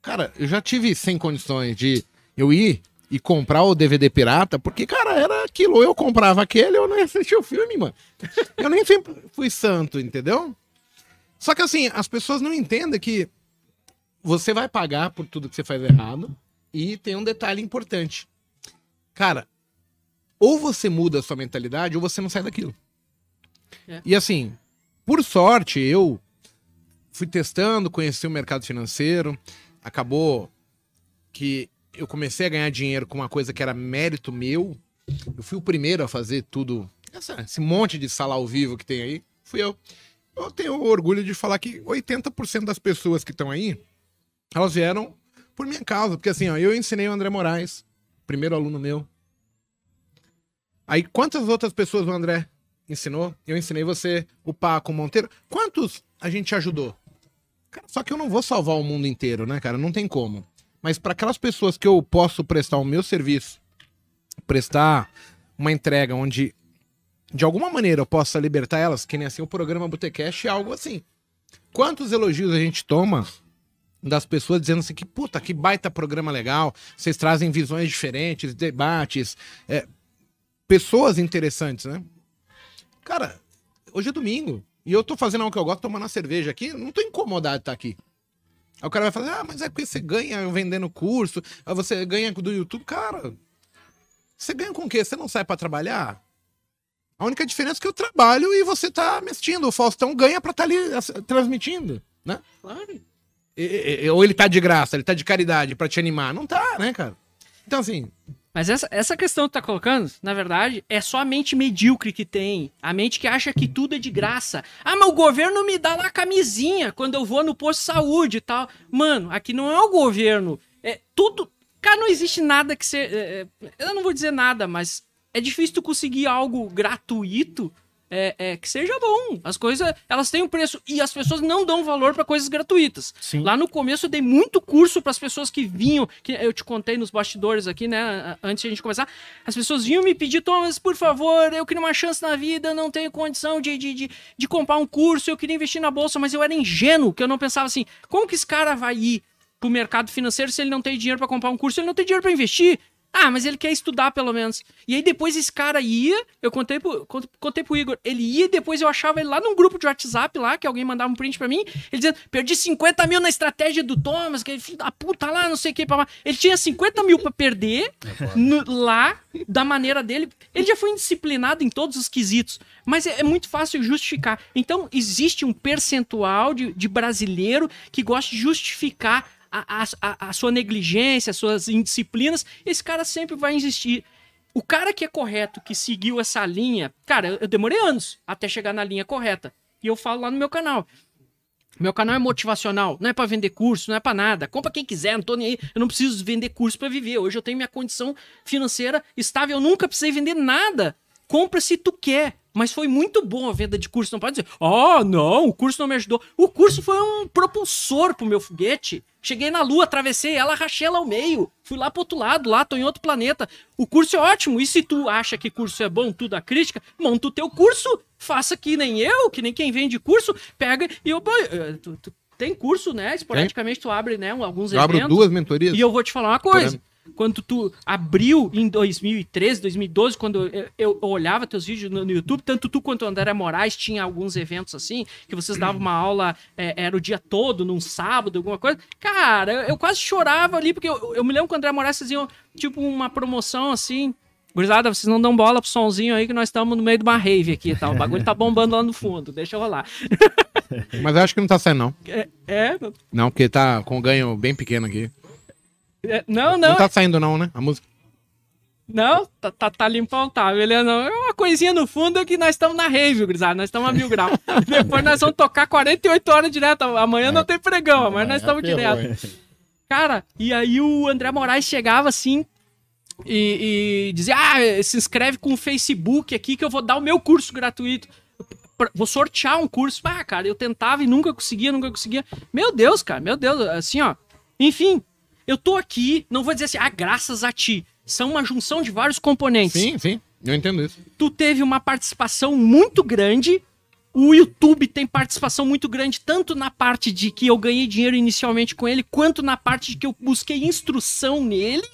Cara, eu já tive sem condições de eu ir e comprar o DVD pirata, porque, cara, era aquilo. Ou eu comprava aquele, eu não assistia o filme, mano. Eu nem sempre fui santo, entendeu? Só que assim, as pessoas não entendem que você vai pagar por tudo que você faz errado. E tem um detalhe importante. Cara, ou você muda a sua mentalidade, ou você não sai daquilo. É. E assim, por sorte, eu fui testando, conheci o mercado financeiro, acabou que eu comecei a ganhar dinheiro com uma coisa que era mérito meu. Eu fui o primeiro a fazer tudo, essa- esse monte de sala ao vivo que tem aí, fui eu. Eu tenho orgulho de falar que 80% das pessoas que estão aí, elas vieram por minha causa. Porque assim, ó, eu ensinei o André Moraes, primeiro aluno meu. Aí, quantas outras pessoas o André ensinou? Eu ensinei você, o Paco, o Monteiro. Quantos a gente ajudou? Só que eu não vou salvar o mundo inteiro, né, cara? Não tem como. Mas para aquelas pessoas que eu posso prestar o meu serviço, prestar uma entrega onde de alguma maneira eu possa libertar elas, que nem assim o programa Botecast é algo assim. Quantos elogios a gente toma das pessoas dizendo assim que, puta, que baita programa legal, vocês trazem visões diferentes, debates, é, pessoas interessantes, né? Cara, hoje é domingo e eu tô fazendo algo que eu gosto, tomando uma cerveja aqui, não tô incomodado de estar aqui. Aí o cara vai falar, ah, mas é porque você ganha vendendo curso, aí você ganha do YouTube. Cara, você ganha com o quê? Você não sai pra trabalhar? A única diferença é que eu trabalho e você tá me assistindo. O Faustão ganha pra estar ali ass- transmitindo, né? Claro. E- e- ou ele tá de graça, ele tá de caridade pra te animar. Não tá, né, cara? Então, assim, Mas essa, essa questão que tu tá colocando, na verdade, é só a mente medíocre que tem. A mente que acha que tudo é de graça. Ah, mas o governo me dá lá a camisinha quando eu vou no posto de saúde e tal. Mano, aqui não é o governo. É tudo. Cara, não existe nada que você. é, é, eu não vou dizer nada, mas é difícil tu conseguir algo gratuito. É, é, que seja bom. As coisas, elas têm um preço e as pessoas não dão valor pra coisas gratuitas. Sim. Lá no começo eu dei muito curso para as pessoas que vinham, que eu te contei nos bastidores aqui, né, antes de a gente começar. As pessoas vinham me pedir, Thomas, por favor, eu queria uma chance na vida, não tenho condição de, de, de, de comprar um curso, eu queria investir na bolsa, mas eu era ingênuo, que eu não pensava assim, como que esse cara vai ir pro mercado financeiro se ele não tem dinheiro para comprar um curso, ele não tem dinheiro para investir? Ah, mas ele quer estudar pelo menos. E aí depois esse cara ia, eu contei pro, cont- contei pro Igor, ele ia e depois eu achava ele lá num grupo de WhatsApp lá, que alguém mandava um print pra mim, ele dizendo, perdi 50 mil na estratégia do Thomas, que filho da puta lá, não sei o que, pra. Ele tinha 50 mil pra perder no- lá, da maneira dele. Ele já foi indisciplinado em todos os quesitos, mas é, é muito fácil justificar. Então, existe um percentual de, de brasileiro que gosta de justificar a, a- a- sua negligência, as suas indisciplinas, esse cara sempre vai existir. O cara que é correto, que seguiu essa linha, cara, eu, demorei anos até chegar na linha correta. E eu falo lá no meu canal. Meu canal é motivacional, não é pra vender curso, não é pra nada. Compra quem quiser, não tô nem aí. Eu não preciso vender curso pra viver. Hoje eu tenho minha condição financeira estável, eu nunca precisei vender nada. Compra se tu quer. Mas foi muito bom a venda de curso. Não pode dizer, oh, não, o curso não me ajudou. O curso foi um propulsor pro meu foguete. Cheguei na lua, atravessei ela, rachei ela ao meio. Fui lá pro outro lado, lá, tô em outro planeta. O curso é ótimo. E se tu acha que curso é bom, tu dá crítica, monta o teu curso, faça que nem eu, que nem quem vende curso, pega e eu. eh, Tu, tu tem curso, né? Esporadicamente tu abre, né? Alguns eu abro eventos. duas mentorias. E eu vou te falar uma coisa. Quando tu abriu em 2013, 2012, quando eu, eu olhava teus vídeos no, no YouTube, tanto tu quanto o André Moraes tinha alguns eventos assim, que vocês davam uma aula, é, era o dia todo, num sábado, alguma coisa. Cara, eu, eu quase chorava ali, porque eu, me lembro que o André Moraes faziam, tipo, uma promoção assim. Gurizada, vocês não dão bola pro sonzinho aí que nós estamos no meio de uma rave aqui e tal. O bagulho tá bombando lá no fundo, deixa eu rolar. Mas eu acho que não tá saindo, não. É, é, Não, porque tá com ganho bem pequeno aqui. É, não, Não, não, tá saindo, não, né? A música. Não, tá, tá, tá limpão, tá, beleza? Não. É uma coisinha no fundo que nós estamos na rave, gurizada. Nós estamos a mil graus. Depois nós vamos tocar 48 horas direto. Amanhã não tem pregão, amanhã nós estamos direto. hein? Cara, e aí o André Moraes chegava assim e, e dizia: Ah, se inscreve com o Facebook aqui que eu vou dar o meu curso gratuito. Vou sortear um curso. Ah, cara, eu tentava e nunca conseguia, nunca conseguia. Meu Deus, cara, meu Deus, assim, ó. Enfim, eu tô aqui, não vou dizer assim, ah, graças a ti. São uma junção de vários componentes Sim, sim. Eu entendo isso. tu teve uma participação muito grande. O YouTube tem participação muito grande, tanto na parte de que eu ganhei dinheiro inicialmente com ele, quanto na parte de que eu busquei instrução nele.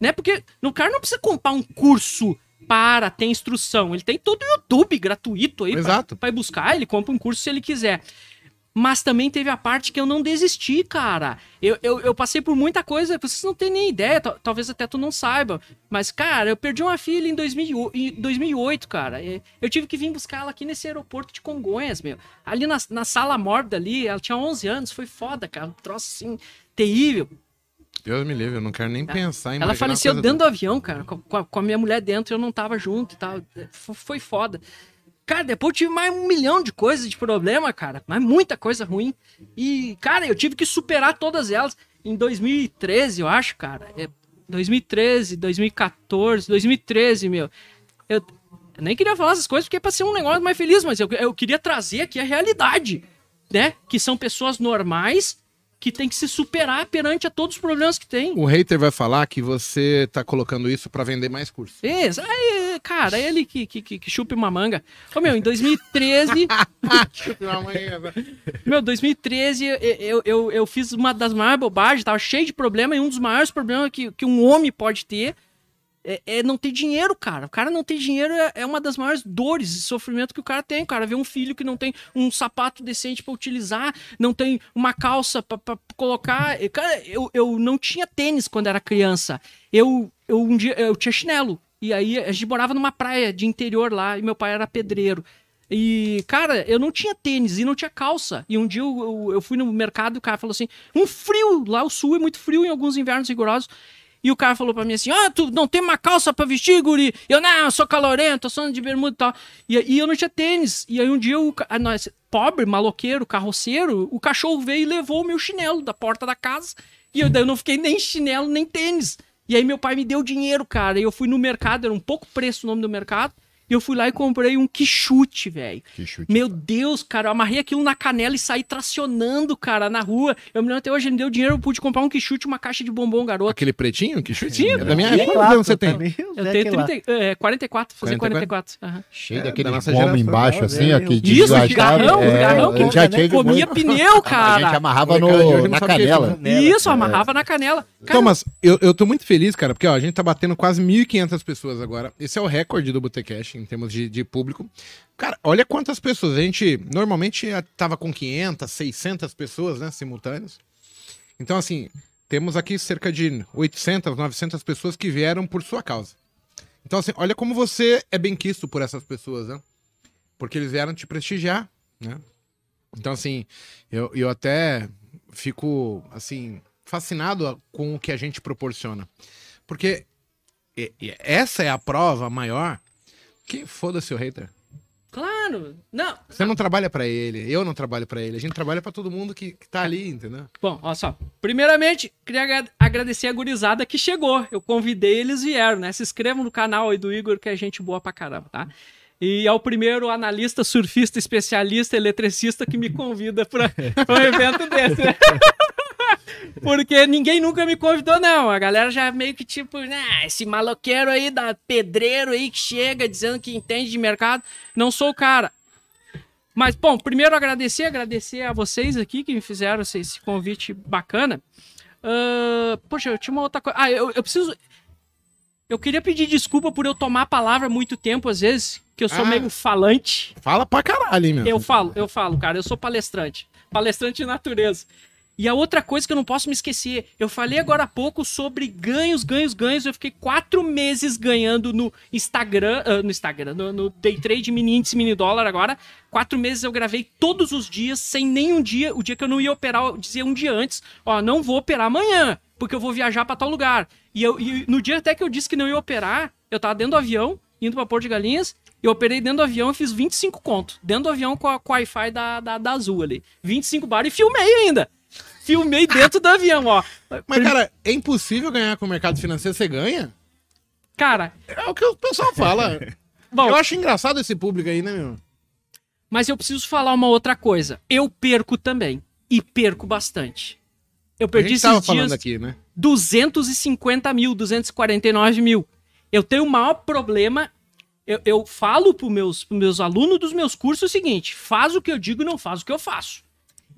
Né? Porque o cara não precisa comprar um curso para ter instrução. Ele tem todo o YouTube gratuito aí pra ir buscar. Ele compra um curso se ele quiser. Mas também teve a parte que eu não desisti, cara. Eu, eu, eu passei por muita coisa, vocês não têm nem ideia, tal- talvez até tu não saiba. Mas, cara, eu perdi uma filha em, 2008, em 2008, cara. Eu tive que vir buscar ela aqui nesse aeroporto de Congonhas, meu. Ali na, na sala mórbida ali, ela tinha 11 anos, foi foda, cara. Um troço assim, terrível. Deus me livre, eu não quero nem pensar em Ela faleceu dentro do avião, cara, com, a, com a minha mulher dentro, eu não tava junto e tal. Foi foda. Cara, depois eu tive mais um milhão de coisas, de problema, cara. Mas muita coisa ruim. E, cara, eu tive que superar todas elas. Em 2013, eu acho, cara. É 2013, 2014, 2013, meu. Eu, eu nem queria falar essas coisas porque é pra ser um negócio mais feliz, mas eu, eu queria trazer aqui a realidade, né? Que são pessoas normais que tem que se superar perante a todos os problemas que tem. O hater vai falar que você tá colocando isso pra vender mais curso. Isso. Aí, cara, é ele que, que, que, que chupa uma manga. Ô, meu, em 2013. meu, 2013, eu, eu, eu, fiz uma das maiores bobagens, tava cheio de problema, e um dos maiores problemas que, que um homem pode ter é, é não ter dinheiro, cara. O cara não ter dinheiro é, é uma das maiores dores e sofrimento que o cara tem. O cara vê um filho que não tem um sapato decente pra utilizar, não tem uma calça pra, pra colocar. Cara, eu, eu não tinha tênis quando era criança. Eu, eu um dia eu tinha chinelo. E aí a gente morava numa praia de interior lá e meu pai era pedreiro. E, cara, eu não tinha tênis e não tinha calça. E um dia eu, eu, eu fui no mercado e o cara falou assim: um frio, lá o sul é muito frio em alguns invernos rigorosos. E o cara falou pra mim assim: Ah, tu não tem uma calça pra vestir, guri? Eu, não, eu sou calorento, eu sou de bermuda e tal. E, e eu não tinha tênis. E aí um dia, o, ah, nós, pobre, maloqueiro, carroceiro, o cachorro veio e levou o meu chinelo da porta da casa. E eu, daí eu não fiquei nem chinelo, nem tênis. E aí meu pai me deu dinheiro, cara. E eu fui no mercado, era um pouco preço o nome do mercado. E eu fui lá e comprei um quichute, velho. Que chute. Meu Deus, cara, eu amarrei aquilo na canela e saí tracionando, cara, na rua. Eu me lembro até hoje, ele me deu dinheiro, eu pude comprar um quichute e uma caixa de bombom, garoto. Aquele pretinho que chute? Sim, É da minha época, quantos anos você tem? Eu tenho 30, é, 44, fazer 44. aham. Cheio É, daquele da embaixo, assim, velho. ó, que Isso, garrão, é, garrão que eu já tinha comia pneu, A cara. gente amarrava de no, na é canela. Isso, amarrava na canela. Cara, Então, mas eu, eu tô muito feliz, cara, porque ó, a gente tá batendo quase 1.500 pessoas agora. Esse é o recorde do Botecash em termos de, de público. Cara, olha quantas pessoas. A gente normalmente eh, tava com 500, 600 pessoas, né, simultâneas. Então, assim, temos aqui cerca de 800, 900 pessoas que vieram por sua causa. Então, assim, olha como você é bem quisto por essas pessoas, né? Porque eles vieram te prestigiar, né? Então, assim, eu, eu até fico, assim, fascinado com o que a gente proporciona. Porque essa é a prova maior que foda-se o hater. claro. Não. Você não trabalha pra ele, eu não trabalho pra ele, a gente trabalha pra todo mundo que, que tá ali, entendeu? Bom, olha só. Primeiramente, queria agra- agradecer a gurizada que chegou. Eu convidei, eles vieram, né? Se inscrevam no canal aí do Igor, que é gente boa pra caramba, tá? E é o primeiro analista, surfista, especialista, eletricista que me convida pra um evento desse, né? Porque ninguém nunca me convidou, não. A galera já meio que tipo, né, esse maloqueiro aí da pedreiro aí que chega dizendo que entende de mercado. Não sou o cara. Mas, bom, primeiro agradecer, agradecer a vocês aqui que me fizeram esse, esse convite bacana. Ah, poxa, eu tinha uma outra coisa. Ah, eu, eu preciso. Eu queria pedir desculpa por eu tomar a palavra muito tempo, às vezes, que eu sou Ah. meio falante. Fala pra caralho, hein, meu. Eu falo, eu falo, cara, eu sou palestrante. Palestrante de natureza. E a outra coisa que eu não posso me esquecer, eu falei agora há pouco sobre ganhos, ganhos, ganhos. Eu fiquei quatro meses ganhando no Instagram, ah, no Instagram, no, no Day Trade Mini Índice Mini Dólar agora. Quatro meses eu gravei todos os dias, sem nenhum dia. O dia que eu não ia operar, eu dizia um dia antes, ó, não vou operar amanhã, porque eu vou viajar pra tal lugar. E, eu, e no dia até que eu disse que não ia operar, eu tava dentro do avião, indo pra Porto de Galinhas, eu operei dentro do avião e fiz 25 conto. Dentro do avião com a Wi-Fi da, da, da Azul ali. 25 bar e filmei ainda. Filmei dentro do avião, ó. Mas, cara, é impossível ganhar com o mercado financeiro, você ganha? Cara, É o que o pessoal fala. bom, eu acho engraçado esse público aí, né, meu? mas eu preciso falar uma outra coisa. Eu perco também. E perco bastante. Eu perdi gente tava esses falando dias aqui, né? 250 mil, 249 mil. Eu tenho o maior problema. Eu, eu falo para meus, pros meus alunos dos meus cursos o seguinte: faz o que eu digo e não faz o que eu faço.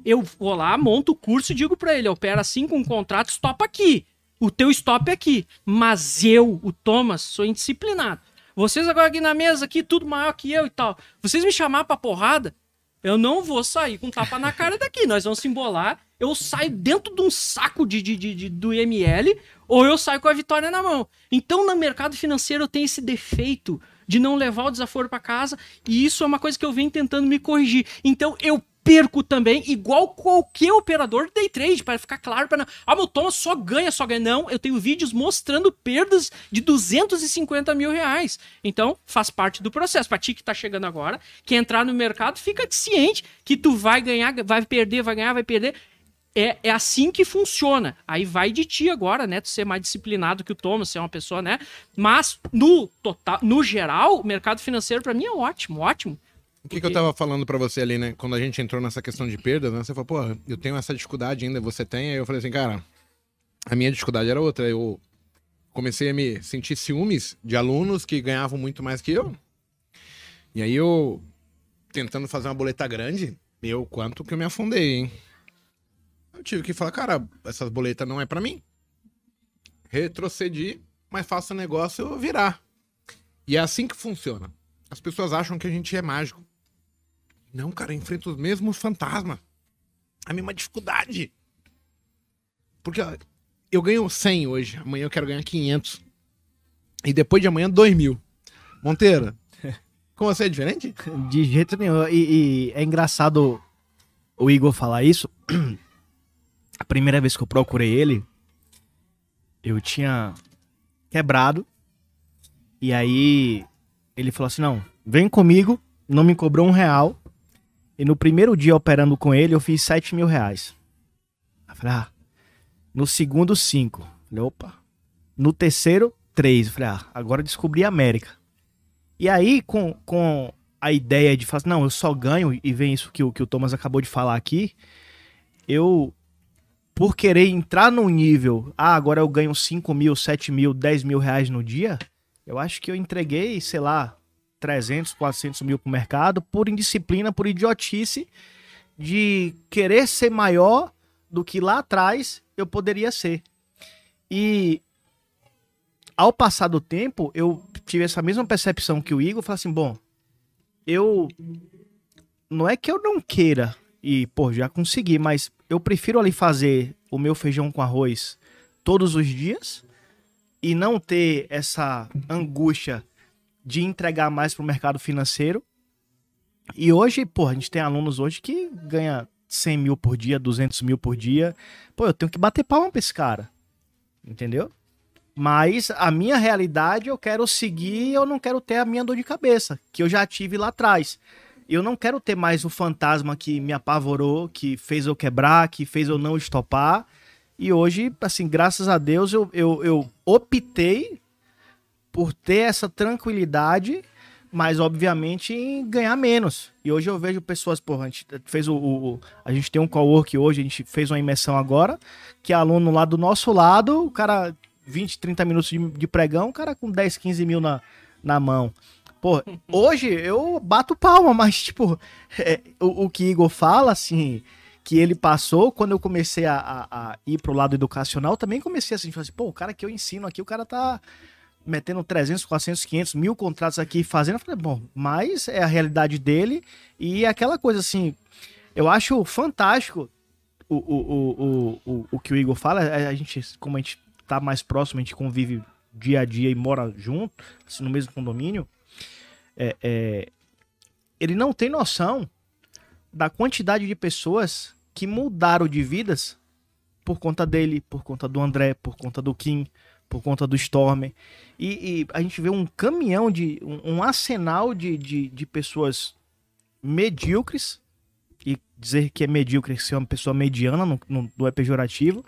Eu vou lá, monto o curso e digo para ele: opera assim com contratos, topa aqui. o teu stop é aqui. Mas eu, o Thomas, sou indisciplinado. Vocês agora aqui na mesa, aqui, tudo maior que eu e tal. Vocês me chamar pra porrada, eu não vou sair com tapa na cara daqui. Nós vamos se embolar. Eu saio dentro de um saco de, de, de, de- do IML ou eu saio com a vitória na mão. Então, no mercado financeiro, eu tenho esse defeito de não levar o desaforo pra casa. E isso é uma coisa que eu venho tentando me corrigir. Então, eu perco também, igual qualquer operador de day trade, para ficar claro para não. Ah, meu Thomas só ganha, só ganha. Não, eu tenho vídeos mostrando perdas de 250 mil reais. Então, faz parte do processo. Pra ti que tá chegando agora, que entrar no mercado, fica ciente que tu vai ganhar, vai perder, vai ganhar, vai perder. É, é assim que funciona. Aí vai de ti agora, né? Tu ser mais disciplinado que o Thomas, ser uma pessoa, né? Mas, no total, no geral, o mercado financeiro, para mim, é ótimo, ótimo. O que, que eu tava falando pra você ali, né? Quando a gente entrou nessa questão de perdas, né? Você falou, pô, eu tenho essa dificuldade ainda, você tem. Aí eu falei assim, cara, a minha dificuldade era outra. Eu comecei a me sentir ciúmes de alunos que ganhavam muito mais que eu. E aí eu, tentando fazer uma boleta grande, eu quanto que eu me afundei, hein? Eu tive que falar, cara, essas boletas não é pra mim. Retrocedi, mas faço o negócio virar. E é assim que funciona. As pessoas acham que a gente é mágico. Não, cara, enfrenta os mesmos fantasmas. A mesma dificuldade. Porque ó, eu ganho 100 hoje, amanhã eu quero ganhar 500. E depois de amanhã, 2 mil. Monteira, com você é diferente? De jeito nenhum. E, e é engraçado o Igor falar isso. A primeira vez que eu procurei ele, eu tinha quebrado. E aí ele falou assim: não, vem comigo, não me cobrou um real. E no primeiro dia operando com ele, eu fiz 7 mil reais. Eu falei, ah. No segundo, 5. Falei, opa. No terceiro, 3. Eu falei, ah, agora descobri a América. E aí, com, com a ideia de assim, não, eu só ganho, e vem isso que que o Thomas acabou de falar aqui, eu, por querer entrar num nível, ah, agora eu ganho 5 mil, 7 mil, 10 mil reais no dia, eu acho que eu entreguei, sei lá, 300, 400 mil pro mercado por indisciplina, por idiotice de querer ser maior do que lá atrás eu poderia ser. E ao passar do tempo, eu tive essa mesma percepção que o Igor, falei assim, bom, eu não é que eu não queira e, pô, já consegui, mas eu prefiro ali fazer o meu feijão com arroz todos os dias e não ter essa angústia de entregar mais pro mercado financeiro. E hoje, pô, a gente tem alunos hoje que ganha 100 mil por dia, 200 mil por dia. Pô, eu tenho que bater palma pra esse cara. Entendeu? Mas a minha realidade eu quero seguir, eu não quero ter a minha dor de cabeça, que eu já tive lá atrás. Eu não quero ter mais o fantasma que me apavorou, que fez eu quebrar, que fez eu não estopar. E hoje, assim, graças a Deus, eu, eu, eu optei por ter essa tranquilidade, mas obviamente em ganhar menos. E hoje eu vejo pessoas, porra, a gente fez o, o- a gente tem um co-work hoje, a gente fez uma imersão agora, que é aluno lá do nosso lado, o cara 20, 30 minutos de, de pregão, o cara com 10, 15 mil na, na mão. Pô, hoje eu bato palma, mas tipo, é, o, o que Igor fala, assim, que ele passou, quando eu comecei a, a- a ir pro lado educacional, também comecei assim, assim, pô, o cara que eu ensino aqui, o cara tá metendo 300, 400, 500 mil contratos aqui fazendo. Eu falei, bom, mas é a realidade dele e é aquela coisa assim, eu acho fantástico o, o, o, o, o, que o Igor fala, a a gente, como a gente tá mais próximo, a gente convive dia a dia e mora junto, assim, no mesmo condomínio, é, é, ele não tem noção da quantidade de pessoas que mudaram de vidas por conta dele, por conta do André, por conta do Kim, por conta do Storm. E, e a gente vê um caminhão de. um, um arsenal de, de, de pessoas medíocres. E dizer que é medíocre, ser uma pessoa mediana, não, não, não é pejorativo.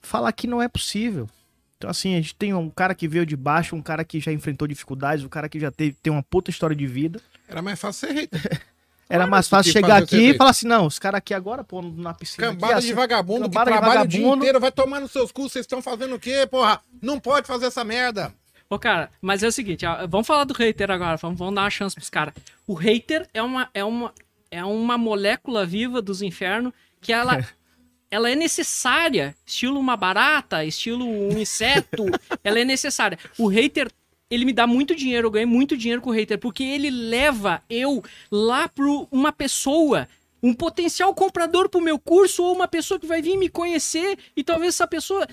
Falar que não é possível. Então, assim, a gente tem um cara que veio de baixo, um cara que já enfrentou dificuldades, um cara que já teve, tem uma puta história de vida. Era mais fácil ser hater. Era mais fácil chegar aqui e falar assim: não, os caras aqui agora, pô, na piscina. aqui, Cambada assim, de vagabundo que trabalha o dia vagabundo. inteiro, vai tomar nos seus cus, vocês estão fazendo o quê, porra? Não pode fazer essa merda. Ô, cara, mas é o seguinte, ó, vamos falar do hater agora, vamos, vamos dar uma chance pros caras. O hater é uma, é, uma, é uma molécula viva dos infernos que ela ela é necessária. Estilo uma barata, estilo um inseto, ela é necessária. O hater, ele me dá muito dinheiro, eu ganho muito dinheiro com o hater, porque ele leva eu lá para uma pessoa, um potencial comprador pro meu curso, ou uma pessoa que vai vir me conhecer, e talvez essa pessoa.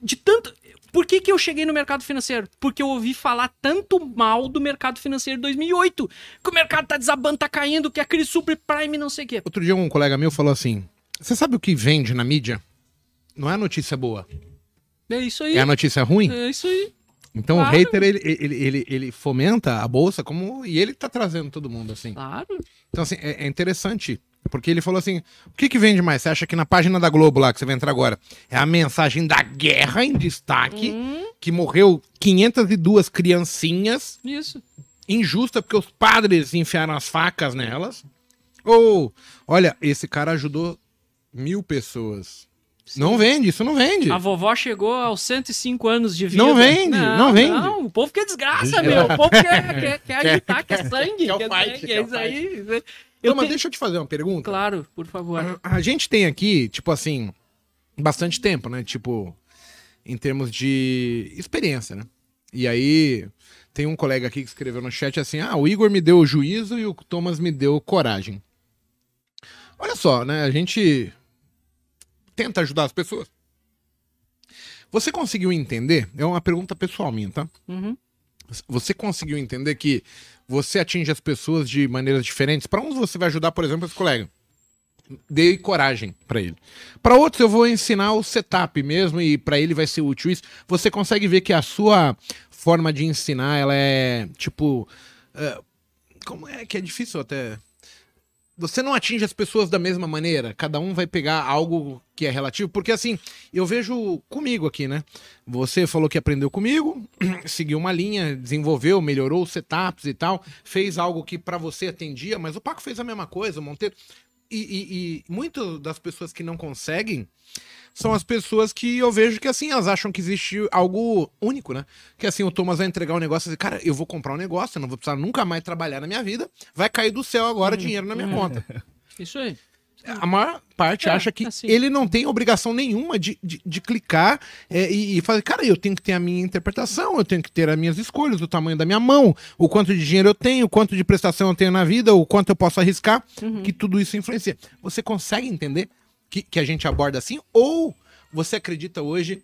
De tanto. Por que, que eu cheguei no mercado financeiro? Porque eu ouvi falar tanto mal do mercado financeiro em 2008. Que o mercado tá desabando, tá caindo, que a crise subprime, não sei o quê. Outro dia um colega meu falou assim: Você sabe o que vende na mídia? Não é a notícia boa, É isso aí. é a notícia ruim. É isso aí. Então Claro. o hater, ele, ele, ele, ele fomenta a bolsa como. E ele tá trazendo todo mundo, assim. Claro. Então, assim, é, é interessante. Porque ele falou assim: o que, que vende mais? Você acha que na página da Globo lá, que você vai entrar agora, é a mensagem da guerra em destaque, Hum, que morreu 502 criancinhas, isso. injusta porque os padres enfiaram as facas nelas? Ou, olha, esse cara ajudou mil pessoas. Não vende, isso não vende. A vovó chegou aos 105 anos de vida. Não vende, não vende. Não, o povo quer desgraça, meu. O povo quer, quer, quer agitar, quer sangue. Quer o quer fight, sangue, quer é o isso aí. Eu mas te- deixa eu te fazer uma pergunta. Claro, por favor. A gente tem aqui, tipo assim, bastante tempo, né? Tipo, em termos de experiência, né? E aí, tem um colega aqui que escreveu no chat assim: ah, o Igor me deu juízo e o Thomas me deu coragem. Olha só, né? A gente tenta ajudar as pessoas. Você conseguiu entender? É uma pergunta pessoal minha, tá? Uhum. Você conseguiu entender que você atinge as pessoas de maneiras diferentes? Para uns você vai ajudar, por exemplo, esse colega. Dei coragem para ele. Para outros eu vou ensinar o setup mesmo e para ele vai ser útil isso. Você consegue ver que a sua forma de ensinar, ela é tipo, é, como é que é difícil até você não atinge as pessoas da mesma maneira. Cada um vai pegar algo que é relativo. Porque assim, eu vejo comigo aqui, né? Você falou que aprendeu comigo, seguiu uma linha, desenvolveu, melhorou os setups e tal, fez algo que pra você atendia, mas o Paco fez a mesma coisa, o Monteiro. E, e, e muitas das pessoas que não conseguem são as pessoas que eu vejo que assim, elas acham que existe algo único, né? Que assim, o Thomas vai entregar um negócio assim, cara, eu vou comprar um negócio, eu não vou precisar nunca mais trabalhar na minha vida, vai cair do céu agora dinheiro na minha conta. Isso aí. A maior parte É, acha que assim. ele não tem obrigação nenhuma de, de, de clicar é, e, e fazer, cara, eu tenho que ter a minha interpretação, eu tenho que ter as minhas escolhas, o tamanho da minha mão, o quanto de dinheiro eu tenho, o quanto de prestação eu tenho na vida, o quanto eu posso arriscar, Uhum. que tudo isso influencia. Você consegue entender que, que a gente aborda assim? Ou você acredita hoje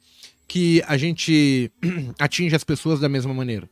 que a gente atinge as pessoas da mesma maneira?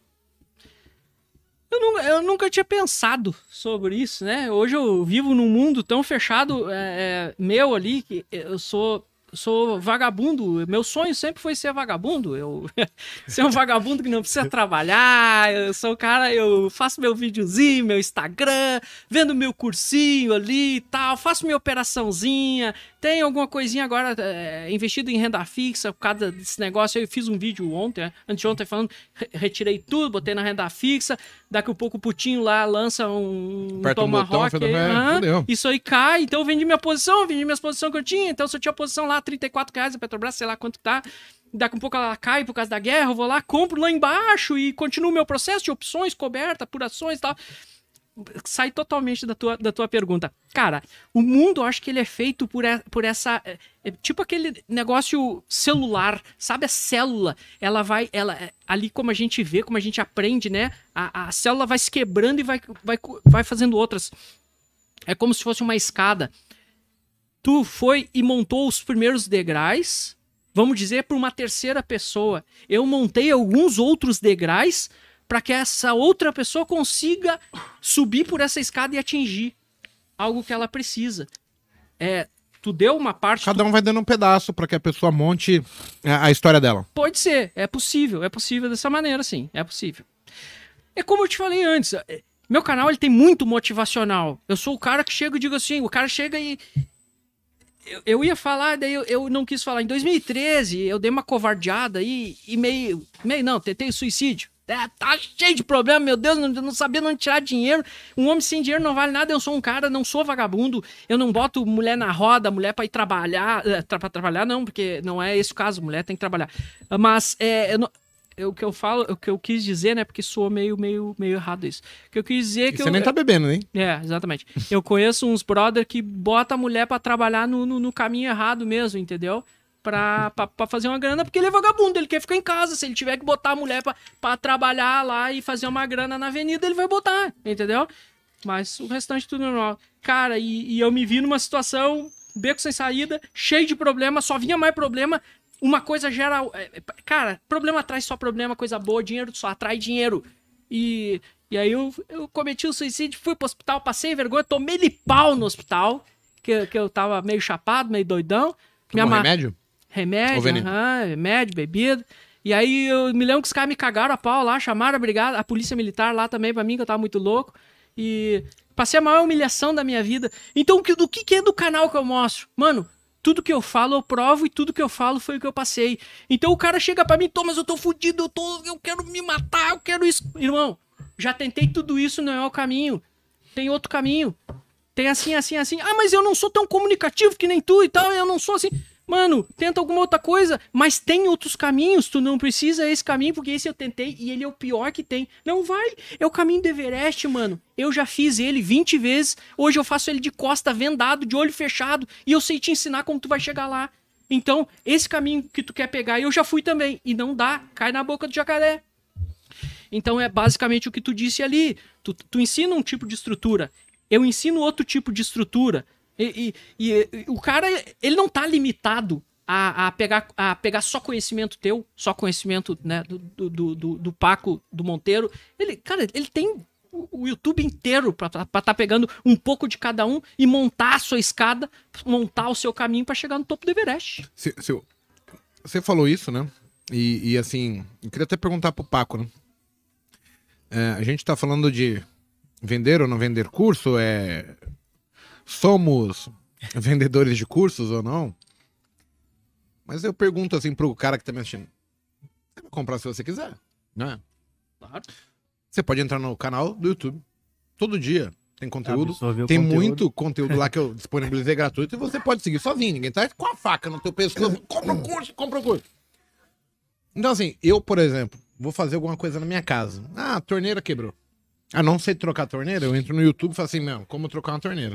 Eu nunca, eu nunca tinha pensado sobre isso, né? Hoje eu vivo num mundo tão fechado, é, é, meu ali, que eu sou, sou vagabundo. Meu sonho sempre foi ser vagabundo. Eu ser um vagabundo que não precisa trabalhar. Eu sou o cara, eu faço meu videozinho, meu Instagram, vendo meu cursinho ali e tal, faço minha operaçãozinha. Tem alguma coisinha agora é, investido em renda fixa por causa desse negócio. Eu fiz um vídeo ontem, né? anteontem, falando, re- retirei tudo, botei na renda fixa. Daqui a pouco o Putinho lá lança um, um Aperta um botão, Tomahawk. aí, é, isso aí cai, então eu vendi minha posição, vendi minhas posições que eu tinha. Então se eu tinha posição lá, 34 reais, a Petrobras, sei lá quanto tá. Daqui a pouco ela cai por causa da guerra, eu vou lá, compro lá embaixo e continuo meu processo de opções, coberta, apurações e tal sai totalmente da tua, da tua pergunta. Cara, o mundo, eu acho que ele é feito por, por essa. é- é tipo aquele negócio celular, sabe? A célula, ela vai. ela é- Ali, como a gente vê, como a gente aprende, né? A, a célula vai se quebrando e vai, vai, vai fazendo outras. É como se fosse uma escada. Tu foi e montou os primeiros degraus, vamos dizer, para uma terceira pessoa. Eu montei alguns outros degraus para que essa outra pessoa consiga subir por essa escada e atingir algo que ela precisa. É, tu deu uma parte. Cada um vai dando um pedaço para que a pessoa monte a, a história dela. Pode ser, é possível, é possível dessa maneira, sim, é possível. É como eu te falei antes, é, meu canal ele tem muito motivacional. Eu sou o cara que chega e digo assim, o cara chega e eu, eu ia falar, daí eu, eu não quis falar. Em 2013, eu dei uma covardeada aí e meio, meio não, tentei suicídio. É, tá cheio de problema, meu Deus, não, não sabia onde tirar dinheiro. Um homem sem dinheiro não vale nada. Eu sou um cara, não sou vagabundo. Eu não boto mulher na roda, mulher pra ir trabalhar. É, tra- pra trabalhar, não, porque não é esse o caso. Mulher tem que trabalhar. Mas é, eu não- o que eu falo, o que eu quis dizer, né? Porque soou meio, meio, meio errado isso. O que eu quis dizer é que você eu, nem tá bebendo, hein? É, exatamente. Eu conheço uns brother que bota a mulher pra trabalhar no, no, no caminho errado mesmo, entendeu? Pra, pra, pra fazer uma grana, porque ele é vagabundo, ele quer ficar em casa. Se ele tiver que botar a mulher pra, pra trabalhar lá e fazer uma grana na avenida, ele vai botar, entendeu? Mas o restante tudo normal. Cara, e, e eu me vi numa situação, beco sem saída, cheio de problema, só vinha mais problema. Uma coisa gera. é, é, Cara, problema traz só problema, coisa boa, dinheiro só atrai dinheiro. E, e aí eu, eu cometi o suicídio, fui pro hospital, passei vergonha, tomei de pau no hospital, que, que eu tava meio chapado, meio doidão. Tomou ama- remédio? Remédio, aham, remédio, bebida. E aí eu me lembro que os caras me cagaram a pau lá, chamaram a brigada, a polícia militar lá também pra mim, que eu tava muito louco. E passei a maior humilhação da minha vida. Então, do que, que é do canal que eu mostro? Mano, tudo que eu falo eu provo e tudo que eu falo foi o que eu passei. Então o cara chega pra mim, Thomas, eu tô fudido, eu, tô, eu quero me matar, eu quero isso. Irmão, já tentei tudo isso, não é o caminho. Tem outro caminho. Tem assim, assim, assim. Ah, mas eu não sou tão comunicativo que nem tu e tal, eu não sou assim. Mano, tenta alguma outra coisa, mas tem outros caminhos, tu não precisa esse caminho, porque esse eu tentei e ele é o pior que tem. Não vai, é o caminho do Everest, mano. Eu já fiz ele 20 vezes, hoje eu faço ele de costa, vendado, de olho fechado, e eu sei te ensinar como tu vai chegar lá. Então, esse caminho que tu quer pegar, eu já fui também, e não dá, cai na boca do jacaré. Então é basicamente o que tu disse ali. Tu, tu ensina um tipo de estrutura, eu ensino outro tipo de estrutura. E, e- e- o cara, ele não tá limitado a, a pegar, a pegar só conhecimento teu, só conhecimento né, do, do, do, do- Paco, do Monteiro. Ele, cara, ele tem o YouTube inteiro pra estar tá pegando um pouco de cada um e montar a sua escada, montar o seu caminho pra chegar no topo do Everest. Se- se você falou isso, né? E, e, assim, eu queria até perguntar pro Paco, né? É, a gente tá falando de vender ou não vender curso, é... Somos vendedores de cursos ou não? Mas eu pergunto assim pro cara que tá me assistindo. Você vai comprar se você quiser, né? Claro. Você pode entrar no canal do YouTube. Todo dia tem conteúdo. Tem conteúdo. muito conteúdo lá que eu disponibilizei gratuito e você pode seguir sozinho. Ninguém tá com a faca no teu pescoço. Compra o curso, compra o curso. Então, assim, eu, por exemplo, vou fazer alguma coisa na minha casa. Ah, a torneira quebrou. Ah, não sei trocar a torneira? Eu entro no YouTube e falo assim, meu, como trocar uma torneira?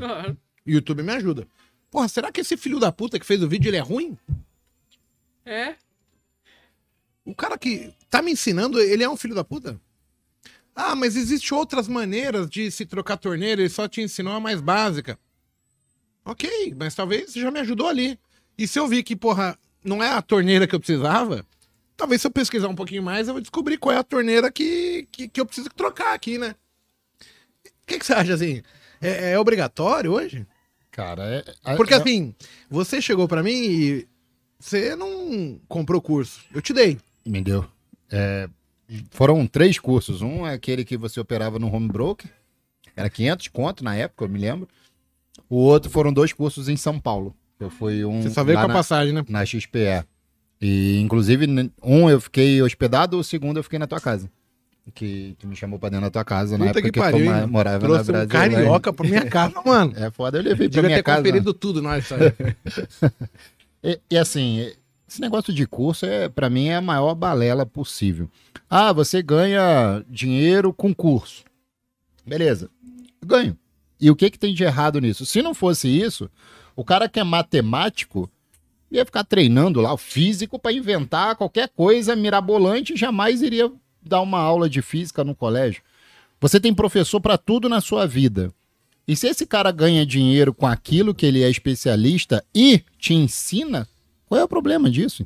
O YouTube me ajuda. Porra, será que esse filho da puta que fez o vídeo, ele é ruim? É, O cara que tá me ensinando, ele é um filho da puta? Ah, mas existem outras maneiras de se trocar torneira, ele só te ensinou a mais básica. Ok, mas talvez já me ajudou ali. E se eu vi que, porra, não é a torneira que eu precisava, talvez se eu pesquisar um pouquinho mais, eu vou descobrir qual é a torneira que, que, que eu preciso trocar aqui, né? O que, que você acha assim? É, é obrigatório hoje? Cara, é. é- Porque é- assim, você chegou pra mim e você não comprou curso. Eu te dei. Me deu. É, foram três cursos. Um é aquele que você operava no home broker. Era 500 conto na época, eu me lembro. O outro foram dois cursos em São Paulo. Eu fui um Você só veio com a na, passagem, né? na XPE. E, inclusive, um eu fiquei hospedado, o segundo eu fiquei na tua casa. Que tu me chamou pra dentro da tua casa na Puta época que que, eu pariu, hein? morava Trouxe na um Brasil. carioca pra minha casa, mano. É foda, eu levei pra Devia minha ter casa. conferido tudo nós, sabe? E, e assim, esse negócio de curso é para mim é a maior balela possível. Ah, você ganha dinheiro com curso. Beleza. Ganho. E o que que tem de errado nisso? Se não fosse isso, o cara que é matemático ia ficar treinando lá o físico para inventar qualquer coisa mirabolante jamais iria dar uma aula de física no colégio. Você tem professor para tudo na sua vida. E se esse cara ganha dinheiro com aquilo que ele é especialista e te ensina, qual é o problema disso?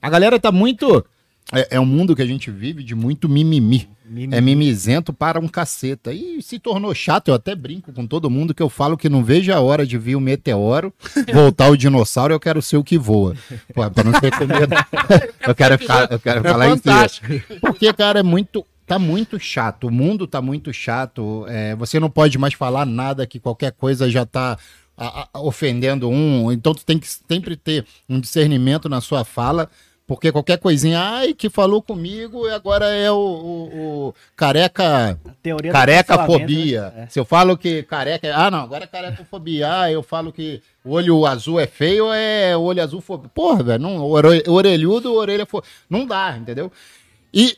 A galera tá muito. É, é um mundo que a gente vive de muito mimimi. Mimimi. É mimizento para um caceta. E se tornou chato, eu até brinco com todo mundo que eu falo que não vejo a hora de vir o meteoro, voltar o dinossauro, eu quero ser o que voa. Pô, pra não com medo. eu quero, ficar, eu quero É falar isso. fantástico. Porque, cara, é muito. Tá muito chato. O mundo tá muito chato. É, você não pode mais falar nada que qualquer coisa já tá a- a- ofendendo um. Então tu tem que sempre ter um discernimento na sua fala. Porque qualquer coisinha, ai, que falou comigo e agora é o, o- o careca Teoria carecafobia. né? Se eu falo que careca. é- Ah, não, agora é carecafobia. Ah, eu falo que o olho azul é feio, é olho azul fobia. Porra, velho, não, ore- orelhudo, orelha fobia. Não dá, entendeu? E,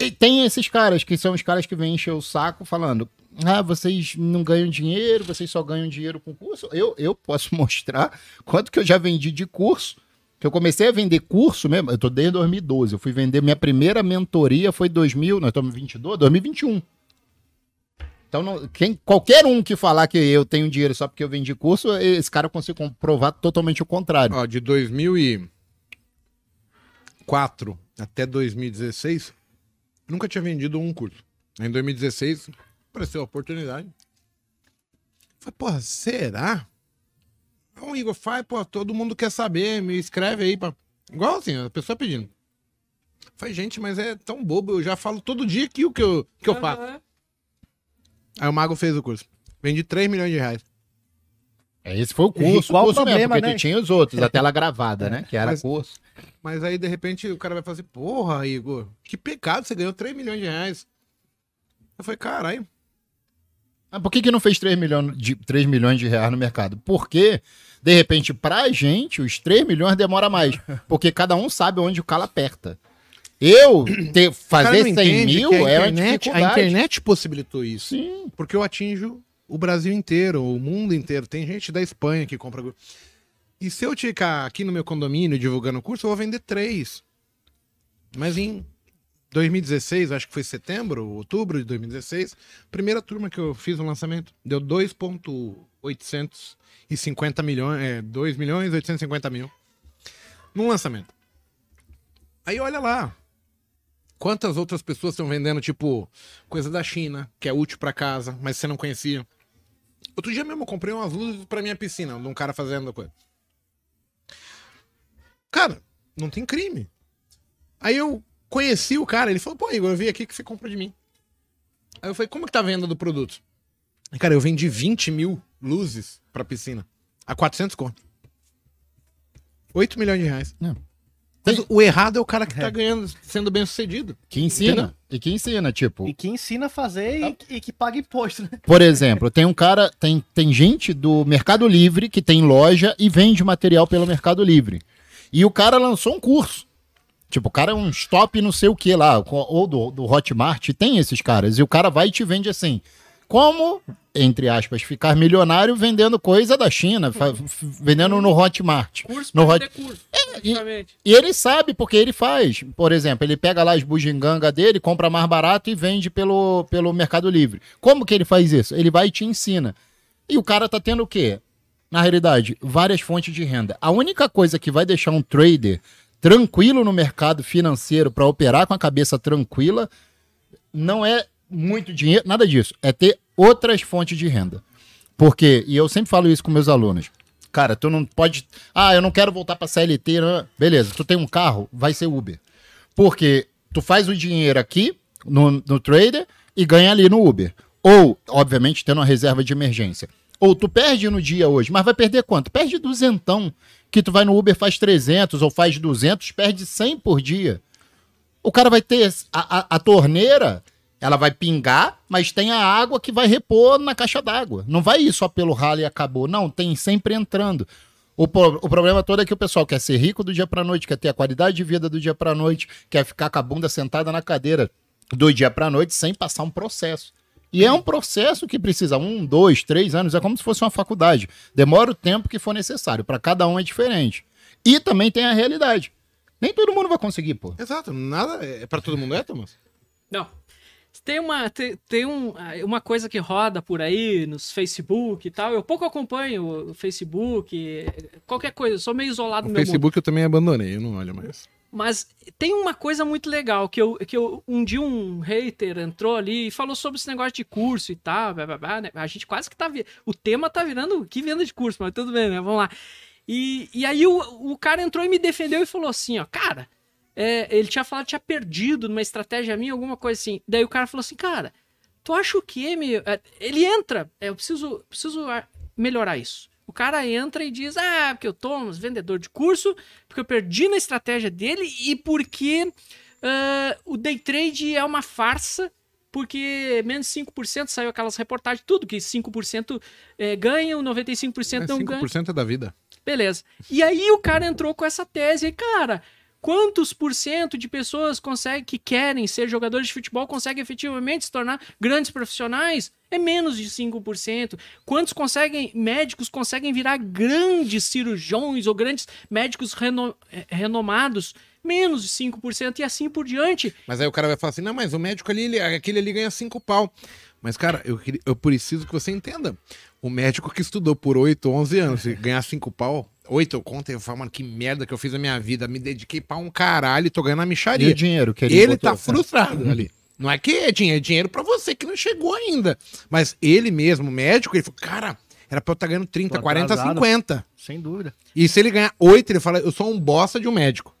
e tem esses caras, que são os caras que vêm encher o saco falando. Ah, vocês não ganham dinheiro, vocês só ganham dinheiro com curso. Eu, eu posso mostrar quanto que eu já vendi de curso. Que eu comecei a vender curso mesmo, eu tô desde 2012. Eu fui vender, minha primeira mentoria foi 2000, nós estamos em 22, 2021. Então, não- quem, qualquer um que falar que eu tenho dinheiro só porque eu vendi curso, esse cara consigo comprovar totalmente o contrário. Ó, de 2004 até 2016, nunca tinha vendido um curso. Em 2016, apareceu a oportunidade. Falei, porra, será? O Igor faz, pô, todo mundo quer saber, me escreve aí. Pra... Igual assim, a pessoa pedindo. Falei, gente, mas é tão bobo, eu já falo todo dia aqui o que eu, que eu faço. Aham. Aí o Mago fez o curso. Vendi 3 milhões de reais. É, esse foi o curso, qual o curso mesmo, problema, porque né? tu tinha os outros, a tela gravada, né? Que era Mas- curso. Mas aí, de repente, o cara vai falar assim, porra, Igor, que pecado, você ganhou 3 milhões de reais. Eu falei, caralho. Ah, por que, que não fez 3 milhões, de, 3 milhões de reais no mercado? Porque, de repente, pra gente, os 3 milhões demora mais. Porque cada um sabe onde o calo aperta. Eu ter, fazer não 100 entende mil é uma internet, a internet possibilitou isso. Sim. Porque eu atinjo o Brasil inteiro, o mundo inteiro. Tem gente da Espanha que compra. E se eu ficar aqui no meu condomínio divulgando o curso, eu vou vender três. Mas em 2016, acho que foi setembro, outubro de 2016, primeira turma que eu fiz o lançamento, deu 2,850 milhões, é, 2 milhões e 850 mil num lançamento. Aí olha lá, Quantas outras pessoas estão vendendo, tipo, coisa da China, que é útil pra casa, mas você não conhecia? Outro dia mesmo eu comprei umas luzes pra minha piscina, de um cara fazendo coisa. Cara, não tem crime. Aí eu conheci o cara, ele falou, pô, Igor, eu vi aqui que você comprou de mim. Aí eu falei, como que tá a venda do produto? E, cara, eu vendi 20 mil luzes pra piscina. A 400 conto. 8 milhões de reais. É. Mas o errado é o cara que tá ganhando, sendo bem sucedido. Que ensina. Entendeu? E que ensina, tipo. E que ensina a fazer e, e que paga imposto, né? Por exemplo, tem um cara, tem, tem gente do Mercado Livre que tem loja e vende material pelo Mercado Livre. E o cara lançou um curso. Tipo, o cara é um stop não sei o que lá, ou do, do Hotmart, tem esses caras. E o cara vai e te vende assim. Como, entre aspas, ficar milionário vendendo coisa da China, vendendo no Hotmart. Curso No Hot- curso. e- praticamente. E ele sabe porque ele faz. Por exemplo, ele pega lá as bugiganga dele, compra mais barato e vende pelo, pelo Mercado Livre. Como que ele faz isso? Ele vai e te ensina. E o cara tá tendo o quê? Na realidade, várias fontes de renda. A única coisa que vai deixar um trader tranquilo no mercado financeiro para operar com a cabeça tranquila não é muito dinheiro, nada disso. É ter outras fontes de renda. Porque, e eu sempre falo isso com meus alunos, cara, tu não pode. Ah, eu não quero voltar pra CLT. Não. Beleza, tu tem um carro, vai ser Uber. Porque tu faz o dinheiro aqui no, no trader e ganha ali no Uber. Ou, obviamente, tendo uma reserva de emergência. Ou tu perde no dia hoje, mas vai perder quanto? Perde duzentão. Que tu vai no Uber faz 300 ou faz 200, perde 100 por dia. O cara vai ter a, a, a torneira, ela vai pingar, mas tem a água que vai repor na caixa d'água. Não vai ir só pelo ralo e acabou. Não, tem sempre entrando. O, o problema todo é que o pessoal quer ser rico do dia pra noite, quer ter a qualidade de vida do dia pra noite, quer ficar com a bunda sentada na cadeira do dia pra noite sem passar um processo. E é um processo que precisa um, dois, três anos, é como se fosse uma faculdade. Demora o tempo que for necessário. Para cada um é diferente. E também tem a realidade. Nem todo mundo vai conseguir, pô. Exato, nada é pra todo mundo, é, Thomas? Não. Tem uma, tem, tem um, uma coisa que roda por aí nos Facebook e tal. Eu pouco acompanho o Facebook, qualquer coisa. Eu sou meio isolado O no meu mundo. Facebook eu também abandonei, eu não olho mais. Mas tem uma coisa muito legal, que eu, que eu um dia um hater entrou ali e falou sobre esse negócio de curso e tal, blá, blá, blá, né? A gente quase que tá... O tema tá virando que venda de curso, mas tudo bem, né? Vamos lá. E, e aí o, o cara entrou e me defendeu e falou assim, ó, cara, é, ele tinha falado que tinha perdido numa estratégia minha, alguma coisa assim. Daí o cara falou assim, cara, tu acha o quê, meu? É, Ele entra, é, eu preciso, preciso melhorar isso. O cara entra e diz, ah, porque eu tô um vendedor de curso, porque eu perdi na estratégia dele e porque ah, o day trade é uma farsa, porque menos 5% saiu aquelas reportagens, tudo que 5% é, ganham, 95% É, não ganham. 5% é da vida. Beleza. E aí o cara entrou com essa tese, e cara, Quantos por cento de pessoas conseguem, que querem ser jogadores de futebol conseguem efetivamente se tornar grandes profissionais? É menos de 5%. Quantos conseguem, médicos conseguem virar grandes cirurgiões ou grandes médicos reno, eh, renomados? Menos de 5% e assim por diante. Mas aí o cara vai falar assim: não, mas o médico ali, ele- aquele ali ganha cinco pau. Mas, cara, eu, eu preciso que você entenda. O médico que estudou por 8, 11 anos e ganhar cinco pau, 8 eu conto, eu falo, mano, que merda que eu fiz na minha vida. Me dediquei pra um caralho e tô ganhando a E micharia. o dinheiro que ele ele botou? tá frustrado ali. Não é que é dinheiro, é dinheiro pra você que não chegou ainda. Mas ele mesmo, médico, ele falou, cara, era pra eu estar ganhando 30, Tô 40, atrasado. 50. Sem dúvida. E se ele ganhar 8, ele fala, eu sou um bosta de um médico.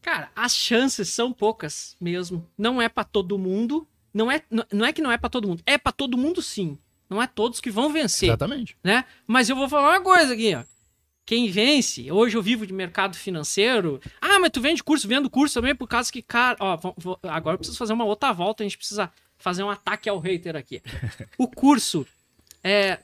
Cara, as chances são poucas mesmo. Não é pra todo mundo. Não é, não- é que não é pra todo mundo. É pra todo mundo sim. Não é todos que vão vencer, Exatamente. né? Mas eu vou falar uma coisa aqui, ó. Quem vence, hoje eu vivo de mercado financeiro. Ah, mas tu vende curso, vendo curso também por causa que, cara, ó, vou- agora eu preciso fazer uma outra volta, a gente precisa fazer um ataque ao hater aqui. O curso é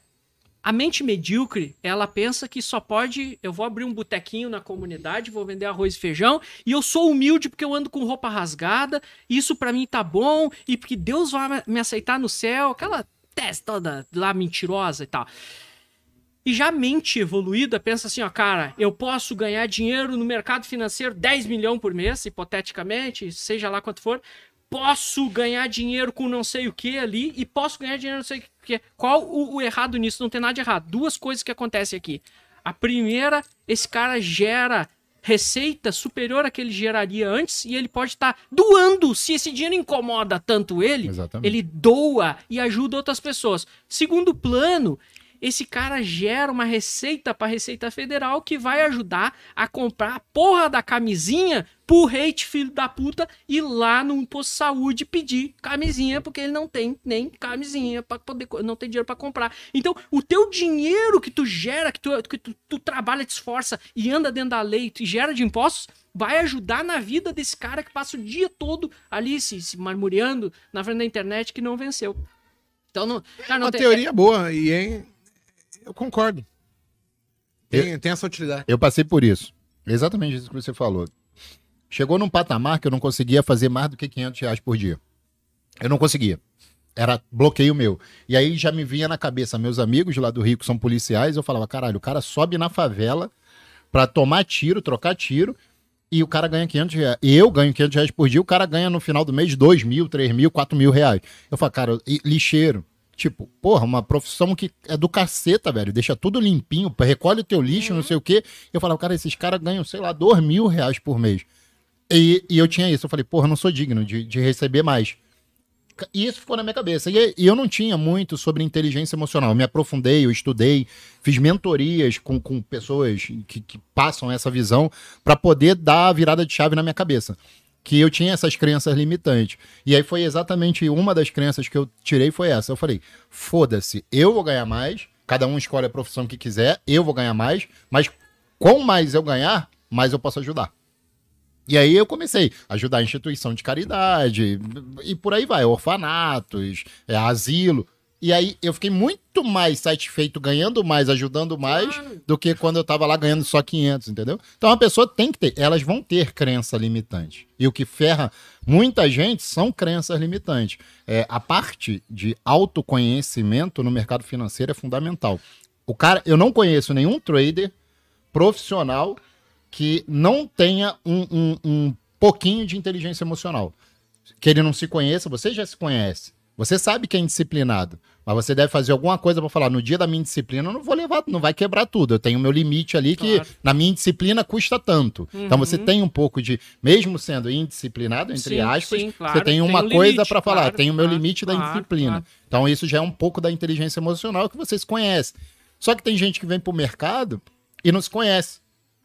a mente medíocre, ela pensa que só pode. Eu vou abrir um botequinho na comunidade, vou vender arroz e feijão, e eu sou humilde porque eu ando com roupa rasgada, isso pra mim tá bom, e porque Deus vai me aceitar no céu, aquela testa toda lá mentirosa e tal. E já a mente evoluída pensa assim, ó, cara, eu posso ganhar dinheiro no mercado financeiro 10 milhões por mês, hipoteticamente, seja lá quanto for. Posso ganhar dinheiro com não sei o que ali e posso ganhar dinheiro não sei o que. Qual o, o errado nisso? Não tem nada de errado. Duas coisas que acontecem aqui. A primeira, esse cara gera receita superior à que ele geraria antes e ele pode estar doando. Se esse dinheiro incomoda tanto ele, Exatamente. ele doa e ajuda outras pessoas. Segundo plano, esse cara gera uma receita para a Receita Federal que vai ajudar a comprar a porra da camisinha pro hate filho da puta ir lá no posto de saúde pedir camisinha porque ele não tem nem camisinha para poder não tem dinheiro para comprar. Então, o teu dinheiro que tu gera, que tu, que tu, tu trabalha, te esforça e anda dentro da lei e gera de impostos, vai ajudar na vida desse cara que passa o dia todo ali se, se marmoreando na frente da internet que não venceu. Então, não, cara, não uma tem- teoria boa e é- eu concordo. Tem, tem essa utilidade. Eu passei por isso. Exatamente isso que você falou. Chegou num patamar que eu não conseguia fazer mais do que 500 reais por dia. Eu não conseguia. Era bloqueio meu. E aí já me vinha na cabeça, meus amigos lá do Rio que são policiais, eu falava, caralho, o cara sobe na favela pra tomar tiro, trocar tiro, e o cara ganha 500 reais. Eu ganho 500 reais por dia, o cara ganha no final do mês 2 mil, 3 mil, 4 mil reais. Eu falo, cara, lixeiro. Tipo, porra, uma profissão que é do caceta, velho. Deixa tudo limpinho, recolhe o teu lixo, não sei o quê. Eu falava, cara, esses caras ganham, sei lá, 2 mil reais por mês. E, e eu tinha isso. Eu falei, porra, não sou digno de, de receber mais. E isso ficou na minha cabeça. E, e eu não tinha muito sobre inteligência emocional. Eu me aprofundei, eu estudei, fiz mentorias com, com pessoas que, que passam essa visão para poder dar a virada de chave na minha cabeça. Que eu tinha essas crenças limitantes. E aí foi exatamente uma das crenças que eu tirei foi essa. Eu falei, foda-se, eu vou ganhar mais, cada um escolhe a profissão que quiser, eu vou ganhar mais, mas quanto mais eu ganhar, mais eu posso ajudar. E aí eu comecei a ajudar a instituição de caridade e por aí vai, orfanatos, é, asilo. E aí eu fiquei muito mais satisfeito ganhando mais, ajudando mais, Claro. do que quando eu tava lá ganhando só 500, entendeu? Então a pessoa tem que ter, elas vão ter crença limitante. E o que ferra muita gente são crenças limitantes. É, a parte de autoconhecimento no mercado financeiro é fundamental. O cara, eu não conheço nenhum trader profissional que não tenha um, um, um pouquinho de inteligência emocional. Que ele não se conheça, você já se conhece. Você sabe que é indisciplinado, mas você deve fazer alguma coisa para falar, no dia da minha disciplina eu não vou levar, não vai quebrar tudo. Eu tenho meu limite ali que Claro. na minha disciplina custa tanto. Então você Uhum. tem um pouco de, mesmo sendo indisciplinado, entre Sim, aspas, sim, claro, você tem tem uma um coisa para falar, claro, tem o meu claro, limite da claro, disciplina. claro. Então isso já é um pouco da inteligência emocional que você se conhece. Só que tem gente que vem pro mercado e não se conhece.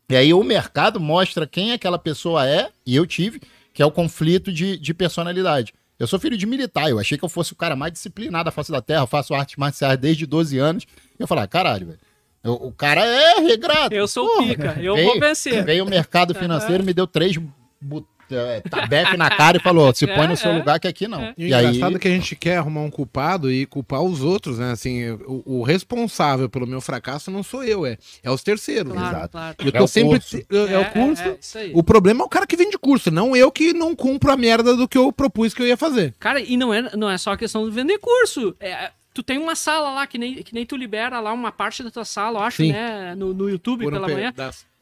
E aí o mercado mostra quem aquela pessoa é, e eu tive, que é o conflito de, de personalidade. Eu sou filho de militar, eu achei que eu fosse o cara mais disciplinado da face da terra, eu faço artes marciais desde 12 anos. E eu falei, ah, caralho, velho. eu- O cara é regrado. Eu sou Porra, pica, eu veio- vou vencer. Veio o mercado financeiro, me deu três tabefe na cara e falou: se põe É, no seu é. lugar que aqui não. É. E E aí, engraçado é que a gente quer arrumar um culpado e culpar os outros, né? Assim, o, o responsável pelo meu fracasso não sou eu, é, é os terceiros. Claro, Exato. claro. Eu É tô o sempre. curso. É, é o curso. É, aí. O problema é o cara que vende curso, não eu que não cumpro a merda do que eu propus que eu ia fazer. Cara, e não é, não é só a questão de vender curso. É, tu tem uma sala lá, que nem, que nem tu libera lá uma parte da tua sala, eu acho, Sim. né? No, no YouTube um pela pe- manhã.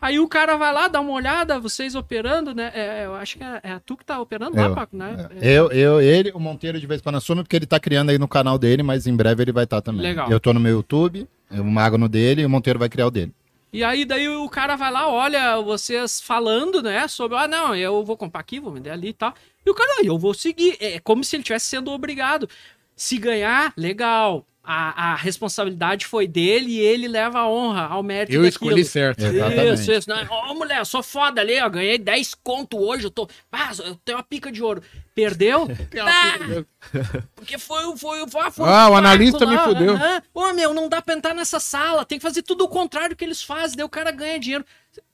Aí o cara vai lá, dá uma olhada, vocês operando, né? É, eu acho que é, é tu que tá operando lá, Eu, Paco, né? eu, eu, ele, o Monteiro de vez em quando assume, porque ele tá criando aí no canal dele, mas em breve ele vai estar também. Legal. Eu tô no meu YouTube, o Mago no dele e o Monteiro vai criar o dele. E aí daí o cara vai lá, olha vocês falando, né, sobre, ah, não, eu vou comprar aqui, vou vender ali e tal. E o cara, "Ah, eu vou seguir. É como se ele estivesse sendo obrigado. Se ganhar, legal. A, a responsabilidade foi dele e ele leva a honra ao mérito Eu daquilo. escolhi certo. Exatamente. Isso, isso. Não, Ô, mulher, eu sou foda ali, ó. Ganhei 10 conto hoje. Eu tô. Ah, eu tenho uma pica de ouro. Perdeu? Ah, porque foi, o- foi, o- foi, foi Ah, o Paco analista me lá, fudeu. aham. Ô, meu, não dá pra entrar nessa sala. Tem que fazer tudo o contrário que eles fazem. Daí o cara ganha dinheiro.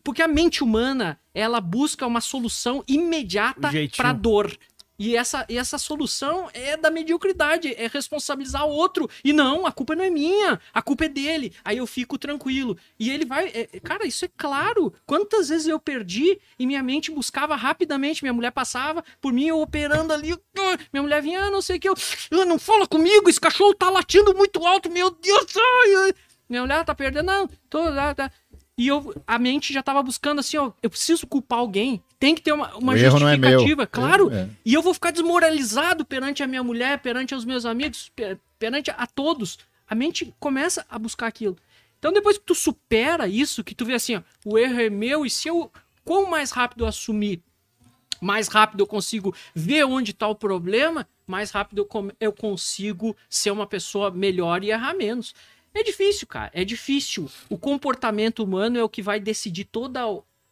Porque a mente humana, ela busca uma solução imediata O pra dor. E essa, e essa solução é da mediocridade, é responsabilizar o outro. E não, a culpa não é minha, a culpa é dele. Aí eu fico tranquilo. E ele vai. é- é- cara, isso é claro. Quantas vezes eu perdi e minha mente buscava rapidamente. Minha mulher passava por mim, eu operando ali. ah, Minha mulher vinha, ah, não sei o que. Eu, "Ah, não fala comigo, esse cachorro tá latindo muito alto, meu Deus. ai, ai." Minha mulher tá perdendo, não. Tô, tá, tá. E eu, a mente já tava buscando assim, ó, eu preciso culpar alguém. Tem que ter uma, uma é justificativa, claro. É. E eu vou ficar desmoralizado perante a minha mulher, perante os meus amigos, per- perante a todos. A mente começa a buscar aquilo. Então depois que tu supera isso, que tu vê assim, ó, o erro é meu e se eu quão mais rápido eu assumir, mais rápido eu consigo ver onde está o problema, mais rápido eu, eu consigo ser uma pessoa melhor e errar menos. É difícil, cara. É difícil. O comportamento humano é o que vai decidir toda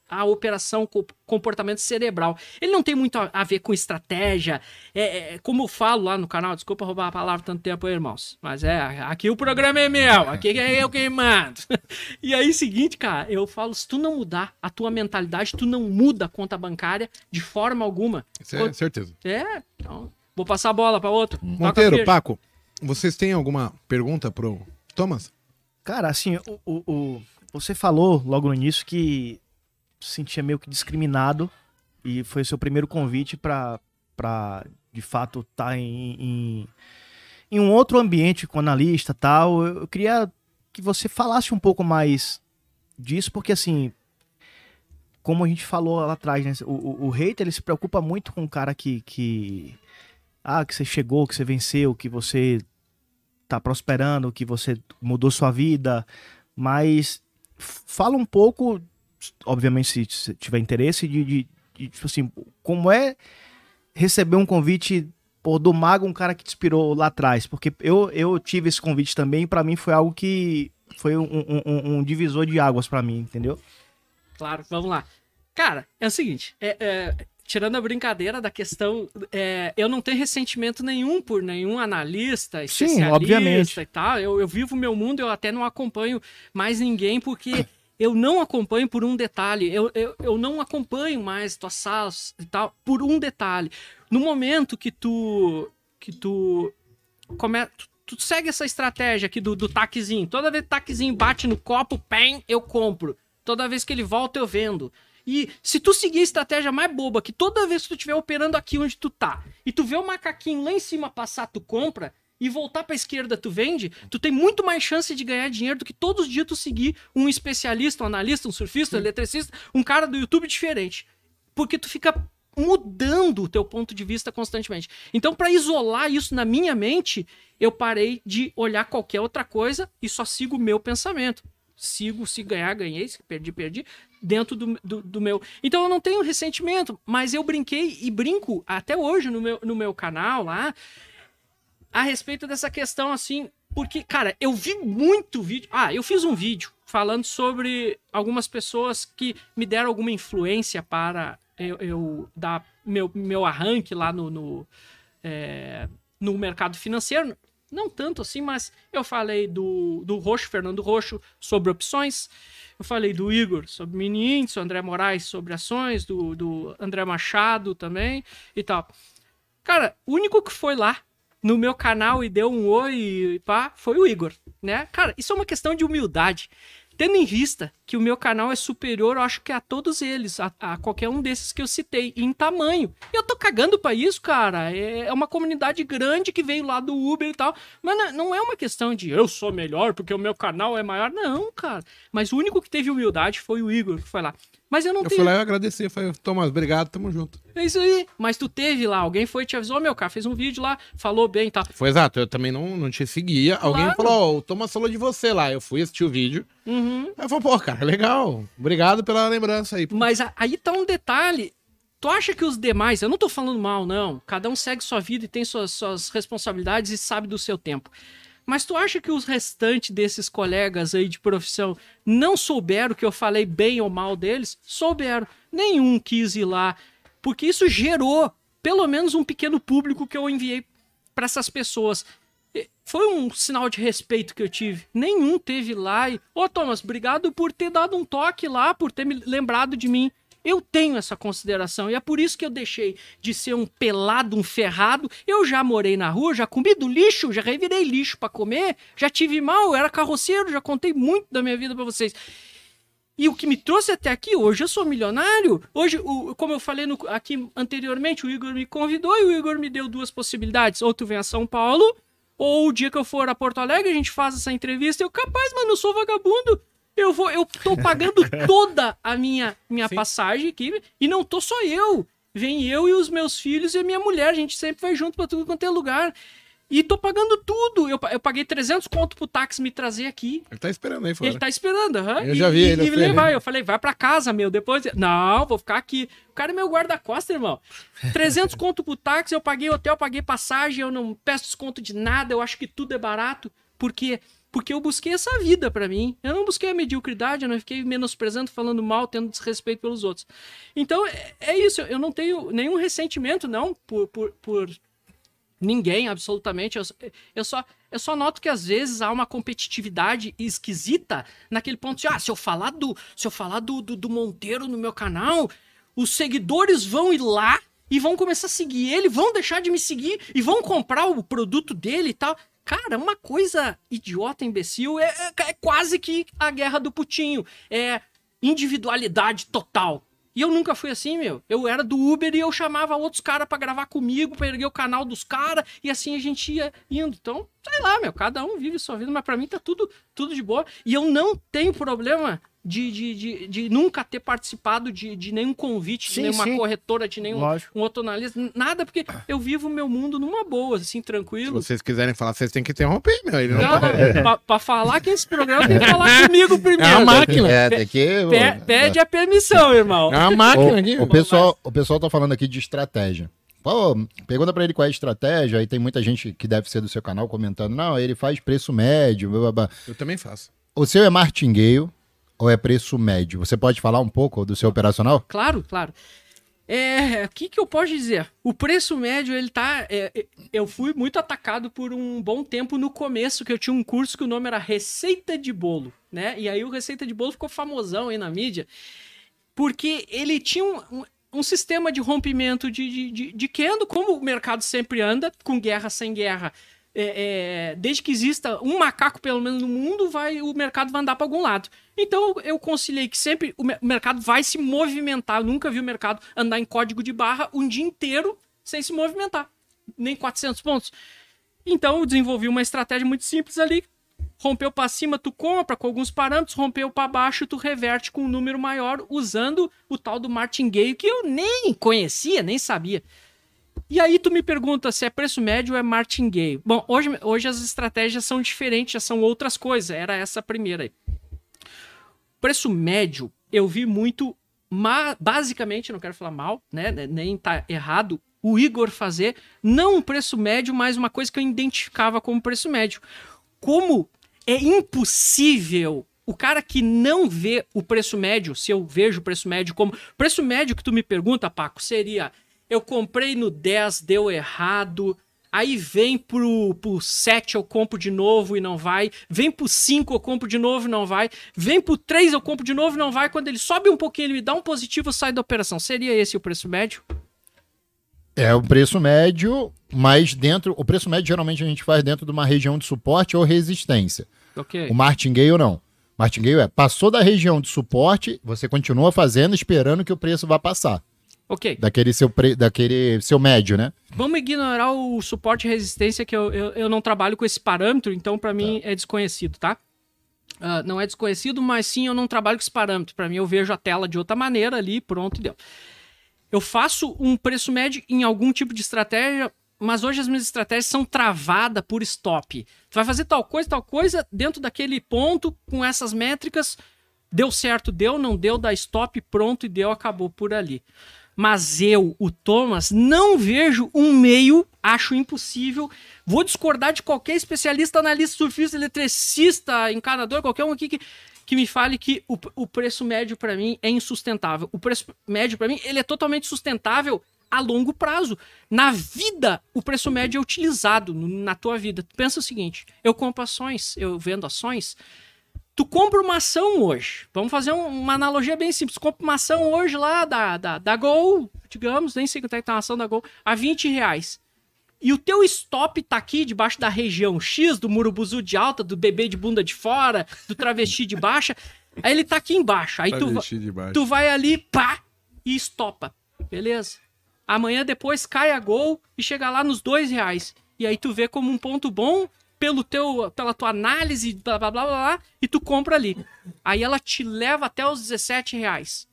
a- operação co- comportamento cerebral. Ele não tem muito a, ver com estratégia. É, é, como eu falo lá no canal, desculpa roubar a palavra tanto tempo aí, irmãos. Mas é, aqui o programa é meu, aqui é eu quem mando. E aí, seguinte, cara, eu falo, se tu não mudar a tua mentalidade, tu não muda a conta bancária de forma alguma. Isso é certeza. É, então, vou passar a bola para outro. Monteiro. Paco, vocês têm alguma pergunta pro Thomas? Cara, assim, o, o- o- você falou logo no início que se sentia meio que discriminado e foi o seu primeiro convite pra de fato, estar em, em, em um outro ambiente com analista tal. Eu, eu queria que você falasse um pouco mais disso, porque assim, como a gente falou lá atrás, né? O, o, o hater ele se preocupa muito com o cara que, que. Ah, que você chegou, que você venceu, que você tá prosperando, que você mudou sua vida, mas fala um pouco, obviamente se, tiver interesse, de, de, de, tipo assim, como é receber um convite pô, do Mago, um cara que te inspirou lá atrás, porque eu, eu tive esse convite também, pra mim foi algo que foi um, um- um- divisor de águas pra mim, entendeu? Claro, vamos lá. Cara, é o seguinte, é, é, tirando a brincadeira da questão, é, eu não tenho ressentimento nenhum por nenhum analista, Sim, especialista obviamente. e tal. Eu, eu vivo o meu mundo, eu até não acompanho mais ninguém, porque eu não acompanho por um detalhe. Eu, eu, eu não acompanho mais tuas salas e tal por um detalhe. No momento que tu. que tu. Come, tu, tu segue essa estratégia aqui do, do taquezinho. Toda vez que o taquezinho bate no copo, pem, eu compro. Toda vez que ele volta, eu vendo. E se tu seguir a estratégia mais boba, que toda vez que tu estiver operando aqui onde tu tá, e tu vê o macaquinho lá em cima passar, tu compra, e voltar pra esquerda tu vende, tu tem muito mais chance de ganhar dinheiro do que todos os dias tu seguir um especialista, um analista, um surfista, um eletricista, um cara do YouTube diferente. Porque tu fica mudando o teu ponto de vista constantemente. Então, para isolar isso na minha mente, eu parei de olhar qualquer outra coisa e só sigo o meu pensamento. Sigo, se ganhar, ganhei, se perdi, perdi, dentro do, do, do meu. Então eu não tenho ressentimento, mas eu brinquei e brinco até hoje no meu, no meu canal lá a respeito dessa questão assim, porque, cara, eu vi muito vídeo. Ah, eu fiz um vídeo falando sobre algumas pessoas que me deram alguma influência para eu, eu dar meu, meu arranque lá no, no, é, no mercado financeiro. Não tanto assim, mas eu falei do, do Roxo, Fernando Roxo, sobre opções. Eu falei do Igor sobre mini índice, André Moraes sobre ações, do, do André Machado também e tal. Cara, o único que foi lá no meu canal e deu um oi e pá, foi o Igor, né? Cara, isso é uma questão de humildade. Tendo em vista que o meu canal é superior, eu acho que a todos eles, a, a qualquer um desses que eu citei, em tamanho. Eu tô cagando pra isso, cara. É, é uma comunidade grande que veio lá do Uber e tal. Mas não- não é uma questão de eu sou melhor porque o meu canal é maior. Não, cara. Mas o único que teve humildade foi o Igor, que foi lá. Mas eu não Eu tenho. fui lá e agradecer. Falei, Thomas, obrigado, tamo junto. É isso aí. Mas tu teve lá, alguém foi e te avisou, meu cara, fez um vídeo lá, falou bem e tal. Foi exato, eu também não, não te seguia. Alguém Claro. falou, ó, o Thomas falou de você lá. Eu fui assistir o vídeo. Uhum. Aí eu falei, pô, cara, legal. Obrigado pela lembrança aí. Mas aí tá um detalhe. Tu acha que os demais, eu não tô falando mal, não. Cada um segue sua vida e tem suas, suas responsabilidades e sabe do seu tempo. Mas tu acha que os restantes desses colegas aí de profissão não souberam que eu falei bem ou mal deles? Souberam. Nenhum quis ir lá. Porque isso gerou pelo menos um pequeno público que eu enviei para essas pessoas. Foi um sinal de respeito que eu tive. Nenhum teve lá e. Ô, Thomas, obrigado por ter dado um toque lá, por ter me lembrado de mim. Eu tenho essa consideração e é por isso que eu deixei de ser um pelado, um ferrado. Eu já morei na rua, já comi do lixo, já revirei lixo pra comer, já tive mal, era carroceiro, já contei muito da minha vida pra vocês. E o que me trouxe até aqui, hoje eu sou milionário. Hoje, o- como eu falei no- aqui anteriormente, o Igor me convidou e o Igor me deu duas possibilidades. Ou tu vem a São Paulo, ou o dia que eu for a Porto Alegre, a gente faz essa entrevista. Eu, capaz, mano, eu sou vagabundo. Eu vou, eu tô pagando toda a minha, minha passagem aqui. E não tô só eu. Vem eu e os meus filhos e a minha mulher. A gente sempre vai junto pra tudo quanto é lugar. E tô pagando tudo. Eu, eu paguei 300 conto pro táxi me trazer aqui. Ele tá esperando aí fora. Ele tá esperando, aham. Eu E- já vi e, ele E me levar. Eu falei, vai pra casa, meu. Depois. Não, vou ficar aqui. O cara é meu guarda-costa, irmão. 300 conto pro táxi, eu paguei hotel, paguei passagem, eu não peço desconto de nada, eu acho que tudo é barato. Por quê? Porque eu busquei essa vida pra mim. Eu não busquei a mediocridade, eu não fiquei menosprezando, falando mal, tendo desrespeito pelos outros. Então, é, é isso. Eu não tenho nenhum ressentimento, não, por, por, por Ninguém, absolutamente. Eu, eu, só, eu só noto que às vezes há uma competitividade esquisita naquele ponto de, ah, se eu falar do, se eu falar do, do, do Monteiro no meu canal, os seguidores vão ir lá e vão começar a seguir ele, vão deixar de me seguir e vão comprar o produto dele e tal. Cara, uma coisa idiota, imbecil, é, é, é quase que a guerra do putinho. É individualidade total. E eu nunca fui assim, meu. Eu era do Uber e eu chamava outros caras pra gravar comigo, pra erguer o canal dos caras, e assim a gente ia indo. Então, sei lá, meu, cada um vive sua vida, mas pra mim tá tudo, tudo de boa. E eu não tenho problema de, de, de, de nunca ter participado de, de nenhum convite, Sim, de nenhuma sim. corretora, de nenhum Lógico. um outro analista, nada, porque eu vivo o meu mundo numa boa, assim, Se tranquilo. vocês quiserem falar, vocês têm que interromper, meu. Ele não Não, tá- pra, pra falar que esse programa tem que falar comigo primeiro. É uma máquina. É, tem que. Pe- pede a permissão, irmão. É uma máquina aqui. O, o, pessoal, o pessoal tá falando aqui de estratégia. Pô, pergunta pra ele qual é a estratégia, aí tem muita gente que deve ser do seu canal comentando, não, ele faz preço médio, blá, blá, blá. Eu também faço. O seu é martingale ou é preço médio? Você pode falar um pouco do seu operacional? Claro, claro. É, o que, que eu posso dizer? O preço médio, ele tá. é, é, eu fui muito atacado por um bom tempo no começo, que eu tinha um curso que o nome era Receita de Bolo, né? E aí o Receita de Bolo ficou famosão aí na mídia, porque ele tinha um, um, um sistema de rompimento de, de, de, de candle, como o mercado sempre anda, com guerra sem guerra. É, é, desde que exista um macaco, pelo menos no mundo, vai o mercado vai andar para algum lado. Então eu conciliei que sempre o, o mercado vai se movimentar. Eu nunca vi o mercado andar em código de barra um dia inteiro sem se movimentar. Nem 400 pontos. Então eu desenvolvi uma estratégia muito simples ali. Rompeu para cima, tu compra com alguns parâmetros, rompeu para baixo, tu reverte com um número maior usando o tal do martingale que eu nem conhecia, nem sabia. E aí tu me pergunta se é preço médio ou é martingale. Bom, hoje, hoje as estratégias são diferentes, já são outras coisas. Era essa a primeira aí. Preço médio, eu vi muito, basicamente, não quero falar mal, né? Nem tá errado, o Igor fazer, não um preço médio, mas uma coisa que eu identificava como preço médio. Como é impossível o cara que não vê o preço médio, se eu vejo o preço médio como. Preço médio que tu me pergunta, Paco, seria: eu comprei no 10, deu errado, Aí vem pro, pro 7 eu compro de novo e não vai. Vem pro 5 eu compro de novo e não vai. Vem pro 3 eu compro de novo e não vai. Quando ele sobe um pouquinho, ele me dá um positivo, eu saio da operação. Seria esse o preço médio? É o preço médio, mas dentro. O preço médio geralmente a gente faz dentro de uma região de suporte ou resistência. Ok. O martingale não. Martingale é passou da região de suporte, você continua fazendo esperando que o preço vá passar. Ok. Daquele seu, pre... daquele seu médio, né? Vamos ignorar o suporte e resistência, que eu, eu, eu não trabalho com esse parâmetro, então pra mim é desconhecido, tá? Ah, não é desconhecido, mas sim eu não trabalho com esse parâmetro. Pra mim eu vejo a tela de outra maneira ali, pronto e deu. Eu faço um preço médio em algum tipo de estratégia, mas hoje as minhas estratégias são travadas por stop. Tu vai fazer tal coisa, tal coisa, dentro daquele ponto, com essas métricas, deu certo, deu, não deu, dá stop, pronto e deu, acabou por ali. Mas eu, o Thomas, não vejo um meio, acho impossível. Vou discordar de qualquer especialista, analista, surfista, eletricista, encanador, qualquer um aqui que, que me fale que o, o preço médio para mim é insustentável. O preço médio para mim, ele é totalmente sustentável a longo prazo. Na vida, o preço médio é utilizado na tua vida. Pensa o seguinte, eu compro ações, eu vendo ações, Tu compra uma ação hoje. Vamos fazer um- uma analogia bem simples. Compra uma ação hoje lá da, da, da Gol, digamos, nem sei quanto é que tá uma ação da Gol, a 20 reais. E o teu stop tá aqui debaixo da região X, do murubuzu de alta, do bebê de bunda de fora, do travesti de baixa. Aí ele tá aqui embaixo. Aí tu, tu vai ali, pá, e estopa. Beleza? Amanhã depois cai a gol e chega lá nos dois reais. E aí tu vê como um ponto bom pelo teu, pela tua análise, blá blá blá blá, e tu compra ali. Aí ela te leva até os 17 reais.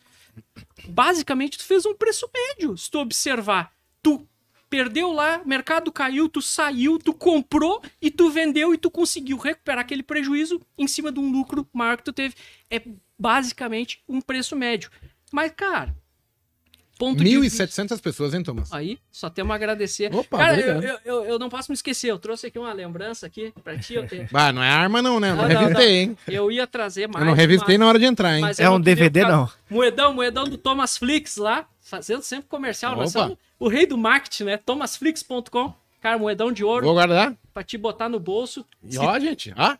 Basicamente, tu fez um preço médio, se tu observar. Tu perdeu lá, mercado caiu, tu saiu, tu comprou e tu vendeu e tu conseguiu recuperar aquele prejuízo em cima de um lucro maior que tu teve. É basicamente um preço médio. Mas, cara, ponto de vista- 1.700 pessoas, hein, Thomas? Aí, só temos a agradecer. Opa, Cara, eu, eu, eu, eu não posso me esquecer, eu trouxe aqui uma lembrança aqui pra ti. Eu, eu- Ah, não é arma não, né? Eu não, Não, não, revistei, hein? eu ia trazer mais. Eu não revistei na hora de entrar, hein? mas É não um DVD, ficar- não. Moedão, moedão do Thomas Flix lá, fazendo sempre comercial. Nós Opa. somos o rei do marketing, né? thomasflix.com. Cara, moedão de ouro Vou guardar. pra te botar no bolso. E Se- ó, gente, ó.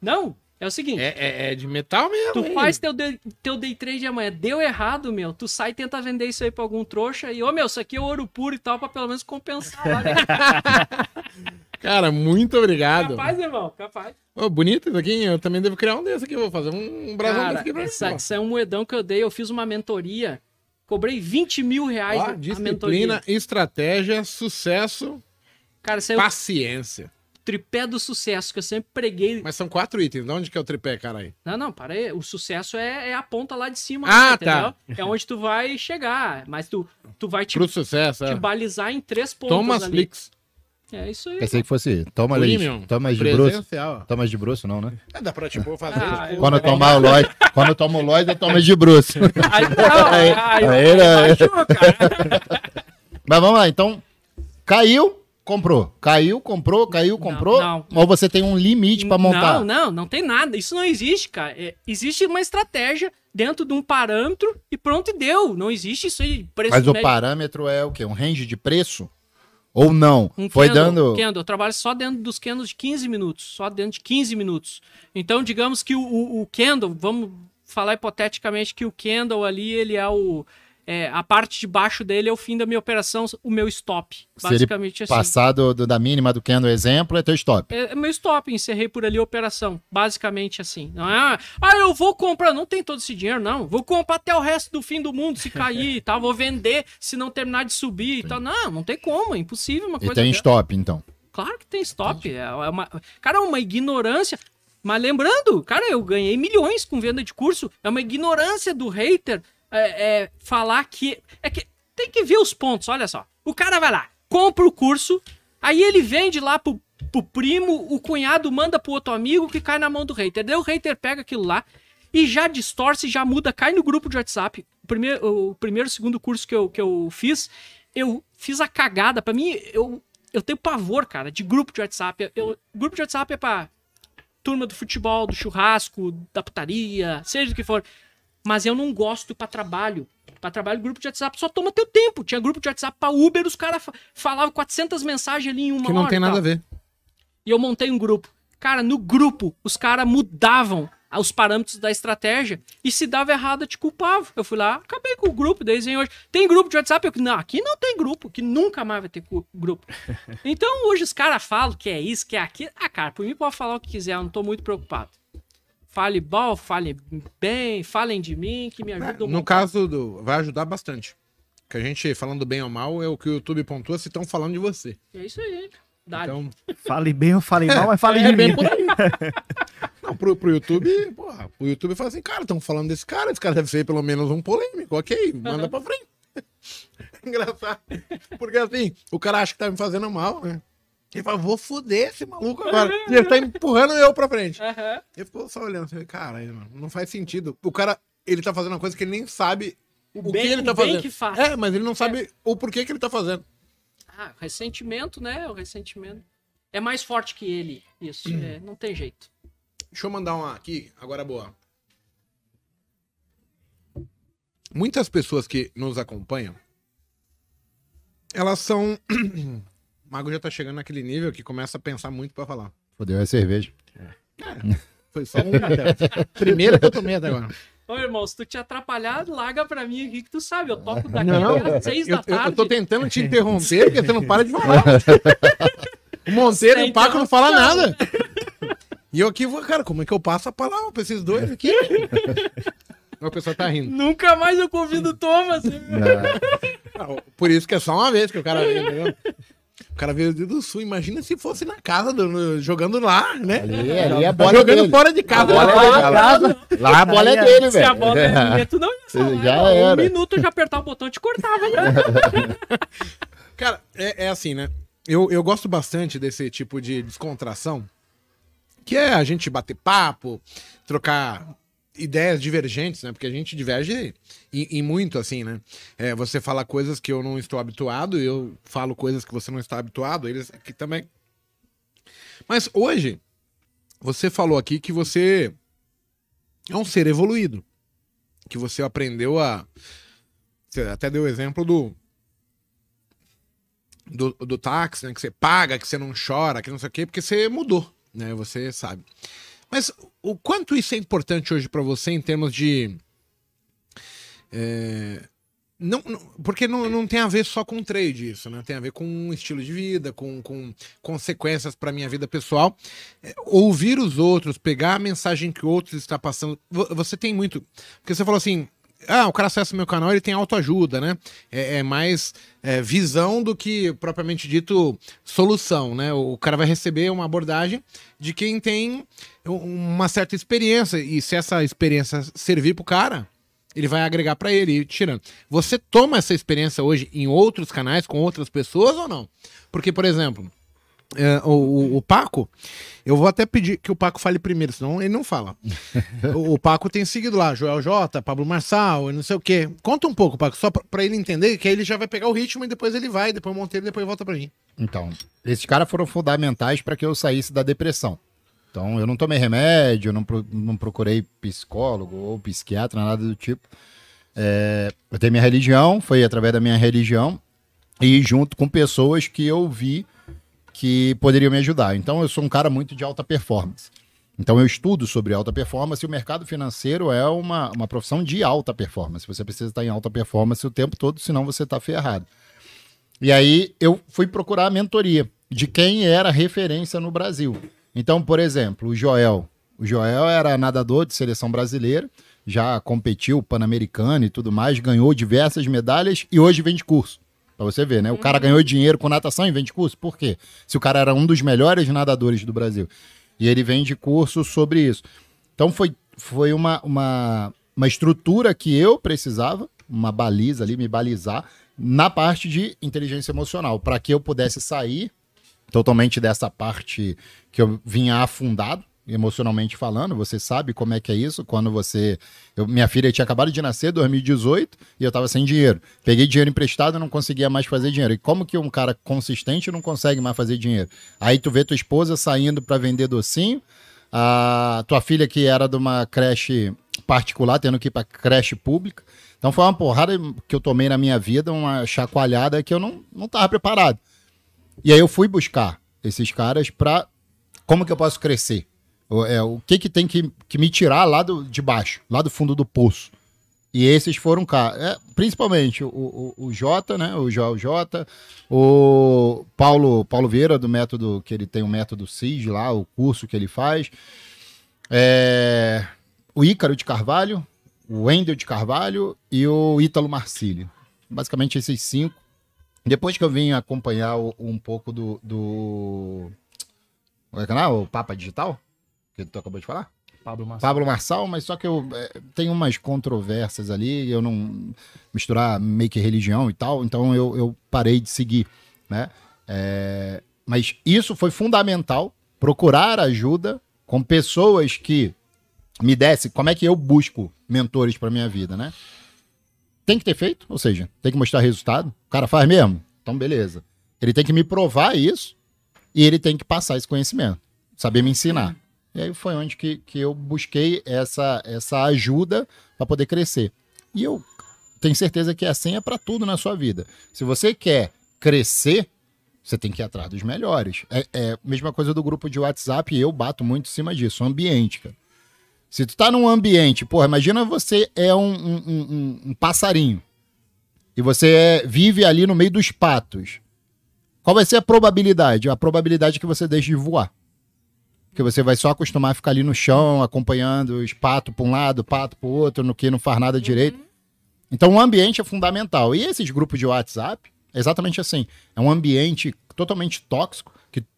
Não, é o seguinte. É, é, é de metal mesmo, Tu hein? faz teu day, teu day trade amanhã, deu errado, meu. Tu sai e tenta vender isso aí pra algum trouxa e, ô meu, isso aqui é ouro puro e tal, pra pelo menos compensar lá. Né? Cara, muito obrigado. capaz, irmão, capaz. Ô, bonito isso aqui? Eu também devo criar um desse aqui. Vou fazer um, brasão desse Cara, aqui pra mim. essa, ó. isso é um moedão que eu dei. Eu fiz uma mentoria. Cobrei 20 mil reais Ó, a disciplina, mentoria. estratégia, sucesso, Cara, paciência. Tripé do sucesso que eu sempre preguei. Mas são quatro itens. De onde que é o tripé, cara aí? Não, não, para aí. O sucesso é, é a ponta lá de cima. Ah, né, tá. É onde tu vai chegar. Mas tu, tu vai te, Pro sucesso, te é. balizar em três pontos Thomas ali. Flix. É isso aí. Pensei que fosse Thomas, Premium. Thomas de Bruce. Thomas de Bruce, não, né? É, dá pra, tipo, fazer... Ah, tipo, Quando eu tomar o Lloyd, quando eu tomo o Lloyd, é Thomas de Bruce. Aí, não, Aí- aí, aí aí era- machuca. Mas vamos lá, então, caiu, comprou. Caiu, comprou, caiu, comprou. não. Ou você tem um limite pra montar? Não, não, não tem nada. Isso não existe, cara. É, existe uma estratégia dentro de um parâmetro e pronto e deu. Não existe isso aí. Preço Mas o médio. parâmetro é o quê? Um range de preço? Ou não? Um Foi candle, dando. Candle, eu trabalho só dentro dos candles de 15 minutos. Só dentro de 15 minutos. Então, digamos que o, o, o candle, vamos falar hipoteticamente que o candle ali, ele é o. é, a parte de baixo dele é o fim da minha operação, o meu stop. Se ele Basicamente assim. Passar do- do- da mínima do candle exemplo, é teu stop. É, é meu stop, encerrei por ali a operação. Basicamente assim. Não é, ah, eu vou comprar, não tem todo esse dinheiro, não. Vou comprar até o resto do fim do mundo se cair e tal. Vou vender se não terminar de subir e tal. Não, não tem como, é impossível uma E coisa tem dessa. stop, então. Claro que tem stop. É é uma, cara, é uma ignorância. Mas lembrando, cara, eu ganhei milhões com venda de curso. É uma ignorância do hater é, é, falar que. É que tem que ver os pontos, olha só. O cara vai lá, compra o curso, aí ele vende lá pro, pro primo, o cunhado manda pro outro amigo que cai na mão do hater. Daí o hater pega aquilo lá e já distorce, já muda, cai no grupo de WhatsApp. O primeiro, o primeiro segundo curso que eu, que eu fiz, eu fiz a cagada. Pra mim, eu, eu tenho pavor, cara, de grupo de WhatsApp. Eu, grupo de WhatsApp é pra turma do futebol, do churrasco, da putaria, seja o que for. Mas eu não gosto pra trabalho. Pra trabalho, grupo de WhatsApp só toma teu tempo. Tinha grupo de WhatsApp pra Uber, os caras fa- falavam 400 mensagens ali em uma Que não hora tem nada tal. a ver. E eu montei um grupo. Cara, no grupo, os caras mudavam os parâmetros da estratégia e se dava errado, eu te culpava. Eu fui lá, acabei com o grupo, desde em hoje. Tem grupo de WhatsApp? Eu, não, aqui não tem grupo, que nunca mais vai ter grupo. Então hoje os caras falam que é isso, que é aquilo. Ah, cara, por mim pode falar o que quiser, eu não tô muito preocupado. Fale bom, fale bem, falem de mim, que me ajudam No caso do. Vai ajudar bastante. Que a gente, falando bem ou mal, é o que o YouTube pontua se estão falando de você. É isso aí. Dá. Então, Fale bem ou fale mal, mas fale é de bem mim. por aí. Não, pro, pro YouTube, porra, o YouTube fala assim, cara, estão falando desse cara, esse cara deve ser pelo menos um polêmico, ok, manda pra frente. Engraçado. Porque assim, o cara acha que tá me fazendo mal, né? Ele fala, vou foder esse maluco agora. E ele tá empurrando eu pra frente. Aham. Eu ficou só olhando assim, cara, mano, não faz sentido. O cara, ele tá fazendo uma coisa que ele nem sabe o, bem- que ele tá o fazendo. É, mas ele não sabe o porquê que ele tá fazendo. Ah, ressentimento, né? O ressentimento. É mais forte que ele, isso. é, não tem jeito. Deixa eu mandar uma aqui, agora boa. Muitas pessoas que nos acompanham, elas são. O Mago já tá chegando naquele nível que começa a pensar muito pra falar. Fodeu a cerveja. Foi só um até. Primeira que eu tomei até agora. Ô, irmão, se tu te atrapalhar, larga pra mim aqui que tu sabe. Eu toco daqui Não, às seis Eu, da eu- eu tarde. tô tentando te interromper porque você não para de falar. O Monteiro e o Paco não falam nada. E eu aqui vou, cara, como é que eu passo a palavra pra esses dois aqui? O pessoal tá rindo. Nunca mais eu convido o Thomas. Ah, Por isso que é só uma vez que o cara veio, entendeu? O cara veio do Sul. Imagina se fosse na casa, do- jogando lá, né? Ali, ali a Tá bola é jogando dele. fora de casa. A bola é lá. dele. Lá, lá a bola é dele, Se a velho. bola é tu não ia falar. Já. Um era. minuto já apertar o botão e te cortava, né? Cara, é, é assim, né? Eu, eu gosto bastante desse tipo de descontração, que é a gente bater papo, trocar ideias divergentes, né? Porque a gente diverge em muito, assim, né? É, você fala coisas que eu não estou habituado, eu falo coisas que você não está habituado, eles aqui também. Mas hoje, você falou aqui que você é um ser evoluído. Que você aprendeu a. Você até deu o exemplo do, do, do táxi, né? Que você paga, que você não chora, que não sei o quê, porque você mudou, né? Você sabe. Mas o quanto isso é importante hoje pra você em termos de. é, não, não- porque não, não tem a ver só com trade isso, né? Tem a ver com um estilo de vida, com, com consequências pra minha vida pessoal. É, ouvir os outros, pegar a mensagem que o outro está passando. Vo- Você tem muito. Porque você falou assim. Ah, o cara acessa meu canal, ele tem autoajuda, né? É, é mais é, visão do que propriamente dito solução, né? O cara vai receber uma abordagem de quem tem uma certa experiência e se essa experiência servir pro cara, ele vai agregar pra ele, ir tirando. Você toma essa experiência hoje em outros canais com outras pessoas ou não? Porque, por exemplo, é, o, o- Paco, eu vou até pedir que o Paco fale primeiro, senão ele não fala. o, o Paco tem seguido lá, Joel J, Pablo Marçal, e não sei o quê. Conta um pouco, Paco, só pra ele entender que aí ele já vai pegar o ritmo e depois ele vai, depois Monteiro, depois volta pra mim. Então, esses caras foram fundamentais para que eu saísse da depressão. Então, eu não tomei remédio, não, pro- não procurei psicólogo ou psiquiatra, nada do tipo. É, eu tenho minha religião, foi através da minha religião e junto com pessoas que eu vi que poderiam me ajudar. Então, eu sou um cara muito de alta performance. Então, eu estudo sobre alta performance e o mercado financeiro é uma, uma profissão de alta performance. Você precisa estar em alta performance o tempo todo, senão você está ferrado. E aí eu fui procurar a mentoria de quem era referência no Brasil. Então, por exemplo, o Joel. O Joel era nadador de seleção brasileira, já competiu pan-americano e tudo mais, ganhou diversas medalhas e hoje vende curso. Pra você ver, né? O cara ganhou dinheiro com natação e vende curso. Por quê? Se o cara era um dos melhores nadadores do Brasil. E ele vende curso sobre isso. Então foi, foi uma, uma, uma estrutura que eu precisava, uma baliza ali, me balizar, na parte de inteligência emocional, para que eu pudesse sair totalmente dessa parte que eu vinha afundado, emocionalmente falando. Você sabe como é que é isso quando você. eu- minha filha tinha acabado de nascer, 2018, e eu tava sem dinheiro. Peguei dinheiro emprestado e não conseguia mais fazer dinheiro. E como que um cara consistente não consegue mais fazer dinheiro? Aí tu vê tua esposa saindo para vender docinho, a tua filha que era de uma creche particular, tendo que ir para creche pública. Então foi uma porrada que eu tomei na minha vida, uma chacoalhada que eu não, não tava preparado. E aí eu fui buscar esses caras para como que eu posso crescer? O, é, o que que tem que, que me tirar lá do, de baixo, lá do fundo do poço? E esses foram cá, é, principalmente o, o, o Jota, né? O Joel Jota, o Paulo, Paulo Vieira, do método, que ele tem o método CIS lá, o curso que ele faz. É, o Ícaro de Carvalho, o Wendel de Carvalho e o Ítalo Marcílio. Basicamente esses cinco. Depois que eu vim acompanhar o- um pouco do. do... Qual é o canal? O Papa Digital? Que tu acabou de falar? Pablo Massa. Pablo Marçal, mas só que eu é, tenho umas controvérsias ali, eu não misturar meio que religião e tal, então eu, eu parei de seguir, né? É, mas isso foi fundamental, procurar ajuda com pessoas que me dessem, como é que eu busco mentores para minha vida, né? Tem que ter feito, ou seja, tem que mostrar resultado. O cara faz mesmo? Então beleza. Ele tem que me provar isso e ele tem que passar esse conhecimento, saber me ensinar. E aí foi onde que, que eu busquei essa, essa ajuda para poder crescer. E eu tenho certeza que assim é para tudo na sua vida. Se você quer crescer, você tem que ir atrás dos melhores. É, é mesma coisa do grupo de WhatsApp e eu bato muito em cima disso, o ambiente, cara. Se tu tá num ambiente, porra, imagina você é um, um, um- um- passarinho e você é- vive ali no meio dos patos. Qual vai ser a probabilidade? A probabilidade que você deixe de voar. Porque você vai só acostumar a ficar ali no chão, acompanhando os patos para um lado, pato para o outro, no que não faz nada direito. Então o ambiente é fundamental. E esses grupos de WhatsApp, é exatamente assim. É um ambiente totalmente tóxico,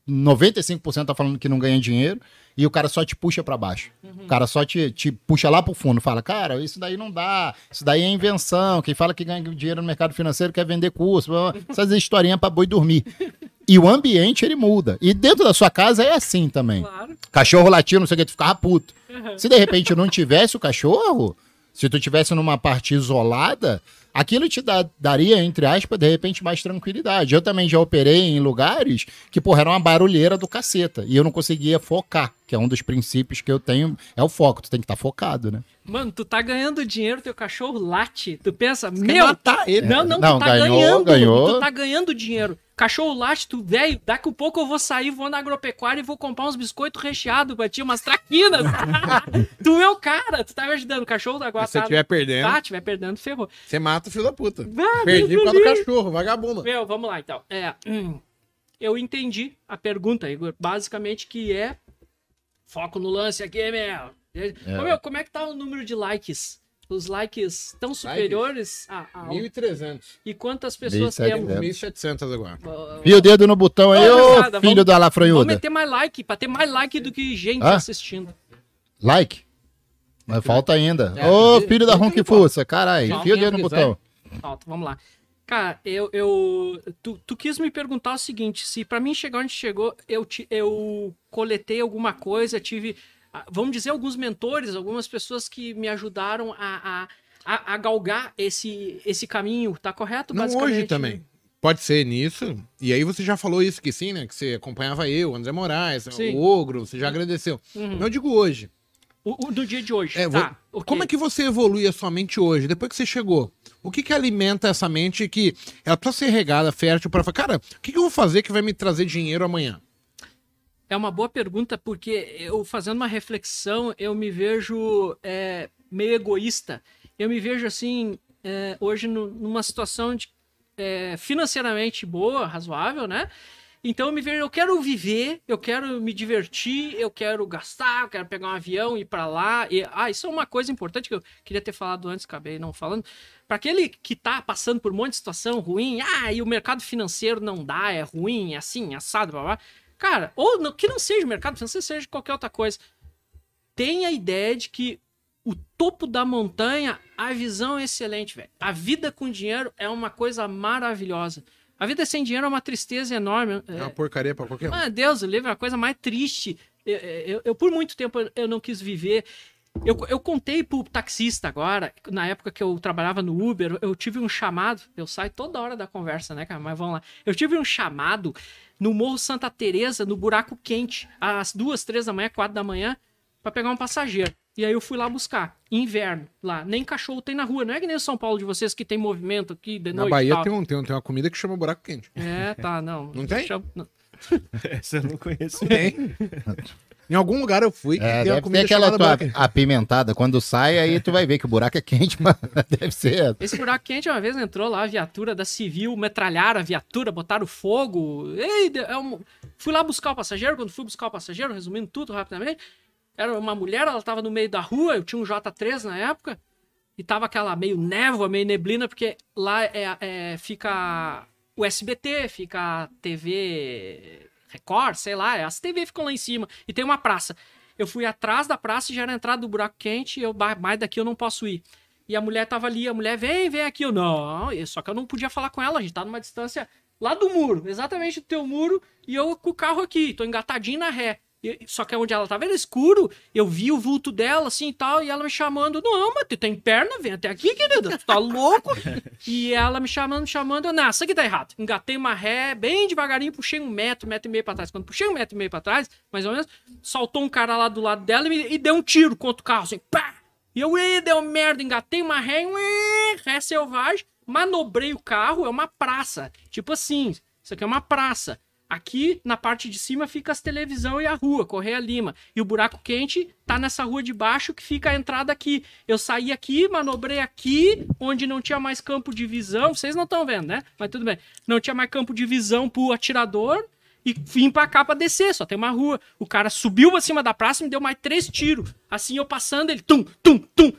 95% tá falando que não ganha dinheiro, e o cara só te puxa para baixo. O cara só te, te puxa lá pro fundo, fala, cara, isso daí não dá, isso daí é invenção. Quem fala que ganha dinheiro no mercado financeiro quer vender curso, essas historinhas para boi dormir. E o ambiente ele muda. E dentro da sua casa é assim também. Claro. Cachorro latindo, não sei o que, tu ficava puto. Se de repente não tivesse o cachorro, se tu tivesse numa parte isolada, aquilo te daria, entre aspas, de repente mais tranquilidade. Eu também já operei em lugares que, porra, era uma barulheira do caceta. E eu não conseguia focar, que é um dos princípios que eu tenho, é o foco. Tu tem que estar focado, né? Mano, tu tá ganhando dinheiro, teu cachorro late. Tu pensa, Quer meu. matar ele. Não, não, Não, tu tá ganhou, ganhando. ganhou. Tu tá ganhando dinheiro. Cachorro late, tu, velho, daqui a pouco eu vou sair, vou na agropecuária e vou comprar uns biscoitos recheados pra ti, umas traquinas. tu é o cara, tu tá me ajudando. O cachorro agora Se você tá. estiver perdendo, Tá, tiver perdendo, ferrou. você mata o filho da puta. Ah, Perdi por causa do cachorro, vagabundo. Meu, vamos lá então. É, hum, eu entendi a pergunta, Igor. Basicamente que é foco no lance aqui, meu. Ô, meu, como é que tá o número de likes? Os likes estão superiores a, a 1.300. e quantas pessoas 1.700. temos? 1.700 agora. Uh, E o dedo no botão aí, Ô, filho vamos- da Vamos lafranhuda. meter mais like, pra ter mais like do que gente Hã? assistindo. Like? Mas falta ainda. É, Ô, ele- filho da ele Ronque tem que falar. Fuça, caralho. Enfia o dedo no botão. Falta, vamos lá. Cara, eu. eu tu, tu quis me perguntar o seguinte: se pra mim chegar onde chegou, eu, ti- eu coletei alguma coisa, tive, ah, vamos dizer, alguns mentores, algumas pessoas que me ajudaram a, a, a, a galgar esse, esse caminho, tá correto? Não hoje também. Pode ser nisso. E aí você já falou isso que sim, né? Que você acompanhava eu, André Moraes, Sim. o Ogro, você já agradeceu. Uhum. Eu digo hoje. O, o do dia de hoje. É, tá. vou- ok. Como é que você evolui a sua mente hoje, depois que você chegou? O que que alimenta essa mente que ela precisa ser regada, fértil, para falar, cara, o que, que eu vou fazer que vai me trazer dinheiro amanhã? É uma boa pergunta, porque eu fazendo uma reflexão, eu me vejo é, meio egoísta. Eu me vejo assim, é, hoje no- numa situação de, é, financeiramente boa, razoável, né? Então eu me vejo, eu quero viver, eu quero me divertir, eu quero gastar, eu quero pegar um avião e ir pra lá. E, ah, isso é uma coisa importante que eu queria ter falado antes, acabei não falando. Para aquele que tá passando por um monte de situação ruim, ah, e o mercado financeiro não dá, é ruim, é assim, assado, blá, blá. Cara, ou que não seja o mercado financeiro, seja qualquer outra coisa. Tenha a ideia de que o topo da montanha, a visão é excelente, velho. A vida com dinheiro é uma coisa maravilhosa. A vida sem dinheiro é uma tristeza enorme. É uma porcaria pra qualquer um. Ah, Deus, o livro é a coisa mais triste. Eu, eu- eu, por muito tempo, eu- não quis viver. Eu, eu contei pro taxista agora, na época que eu trabalhava no Uber, eu tive um chamado. Eu saio toda hora da conversa, né, cara? Mas vamos lá. Eu tive um chamado no Morro Santa Teresa, no buraco quente, às duas, três da manhã, quatro da manhã, pra pegar um passageiro. E aí eu fui lá buscar. Inverno, lá. Nem cachorro tem na rua. Não é que nem o São Paulo de vocês que tem movimento aqui de Na noite. e Bahia tal. tem, um, tem, um- tem uma comida que chama buraco quente. É, tá, não. Não tem? Chama- não. Essa eu não conheço. Tem. em algum lugar eu fui É, deve ter comida aquela tua apimentada. Quando sai, aí tu vai ver que o buraco é quente, mas deve ser. Esse buraco quente uma vez entrou lá a viatura da Civil, metralharam a viatura, botaram fogo. Ei, é um- Fui lá buscar o passageiro, quando fui buscar o passageiro, resumindo tudo rapidamente, era uma mulher, ela tava no meio da rua, eu tinha um J3 na época, e tava aquela meio névoa, meio neblina, porque lá é, é- fica o SBT, fica a TV Record, sei lá, as TV ficam lá em cima, e tem uma praça. Eu fui atrás da praça e já era entrada do buraco quente, e eu, "Bah, mais daqui eu não posso ir. E a mulher tava ali, a mulher, vem, vem aqui. Eu, não, só que eu não podia falar com ela, a gente tá numa distância lá do muro, exatamente do teu muro, e eu com o carro aqui, tô engatadinho na ré. E- só que onde ela tava era escuro, eu vi o vulto dela, assim, e tal, e ela me chamando, não, mas tu tem perna, vem até aqui, querida, tu tá louco? e ela me chamando, me chamando, eu, não, isso aqui tá errado. Engatei uma ré, bem devagarinho, puxei um metro, metro e meio pra trás. Quando puxei um metro e meio pra trás, mais ou menos, saltou um cara lá do lado dela e, me- e deu um tiro contra o carro, assim, pá! E eu, ih, deu merda, engatei uma ré, ui, ré selvagem, manobrei o carro, é uma praça. Tipo assim, isso aqui é uma praça. Aqui, na parte de cima, fica as televisão e a rua, Correia Lima. E o buraco quente tá nessa rua de baixo que fica a entrada aqui. Eu saí aqui, manobrei aqui, onde não tinha mais campo de visão. Vocês não estão vendo, né? Mas tudo bem. Não tinha mais campo de visão pro atirador. E vim pra cá pra descer, só tem uma rua. O cara subiu acima da praça e me deu mais três tiros. Assim, eu passando, ele tum, tum, tum.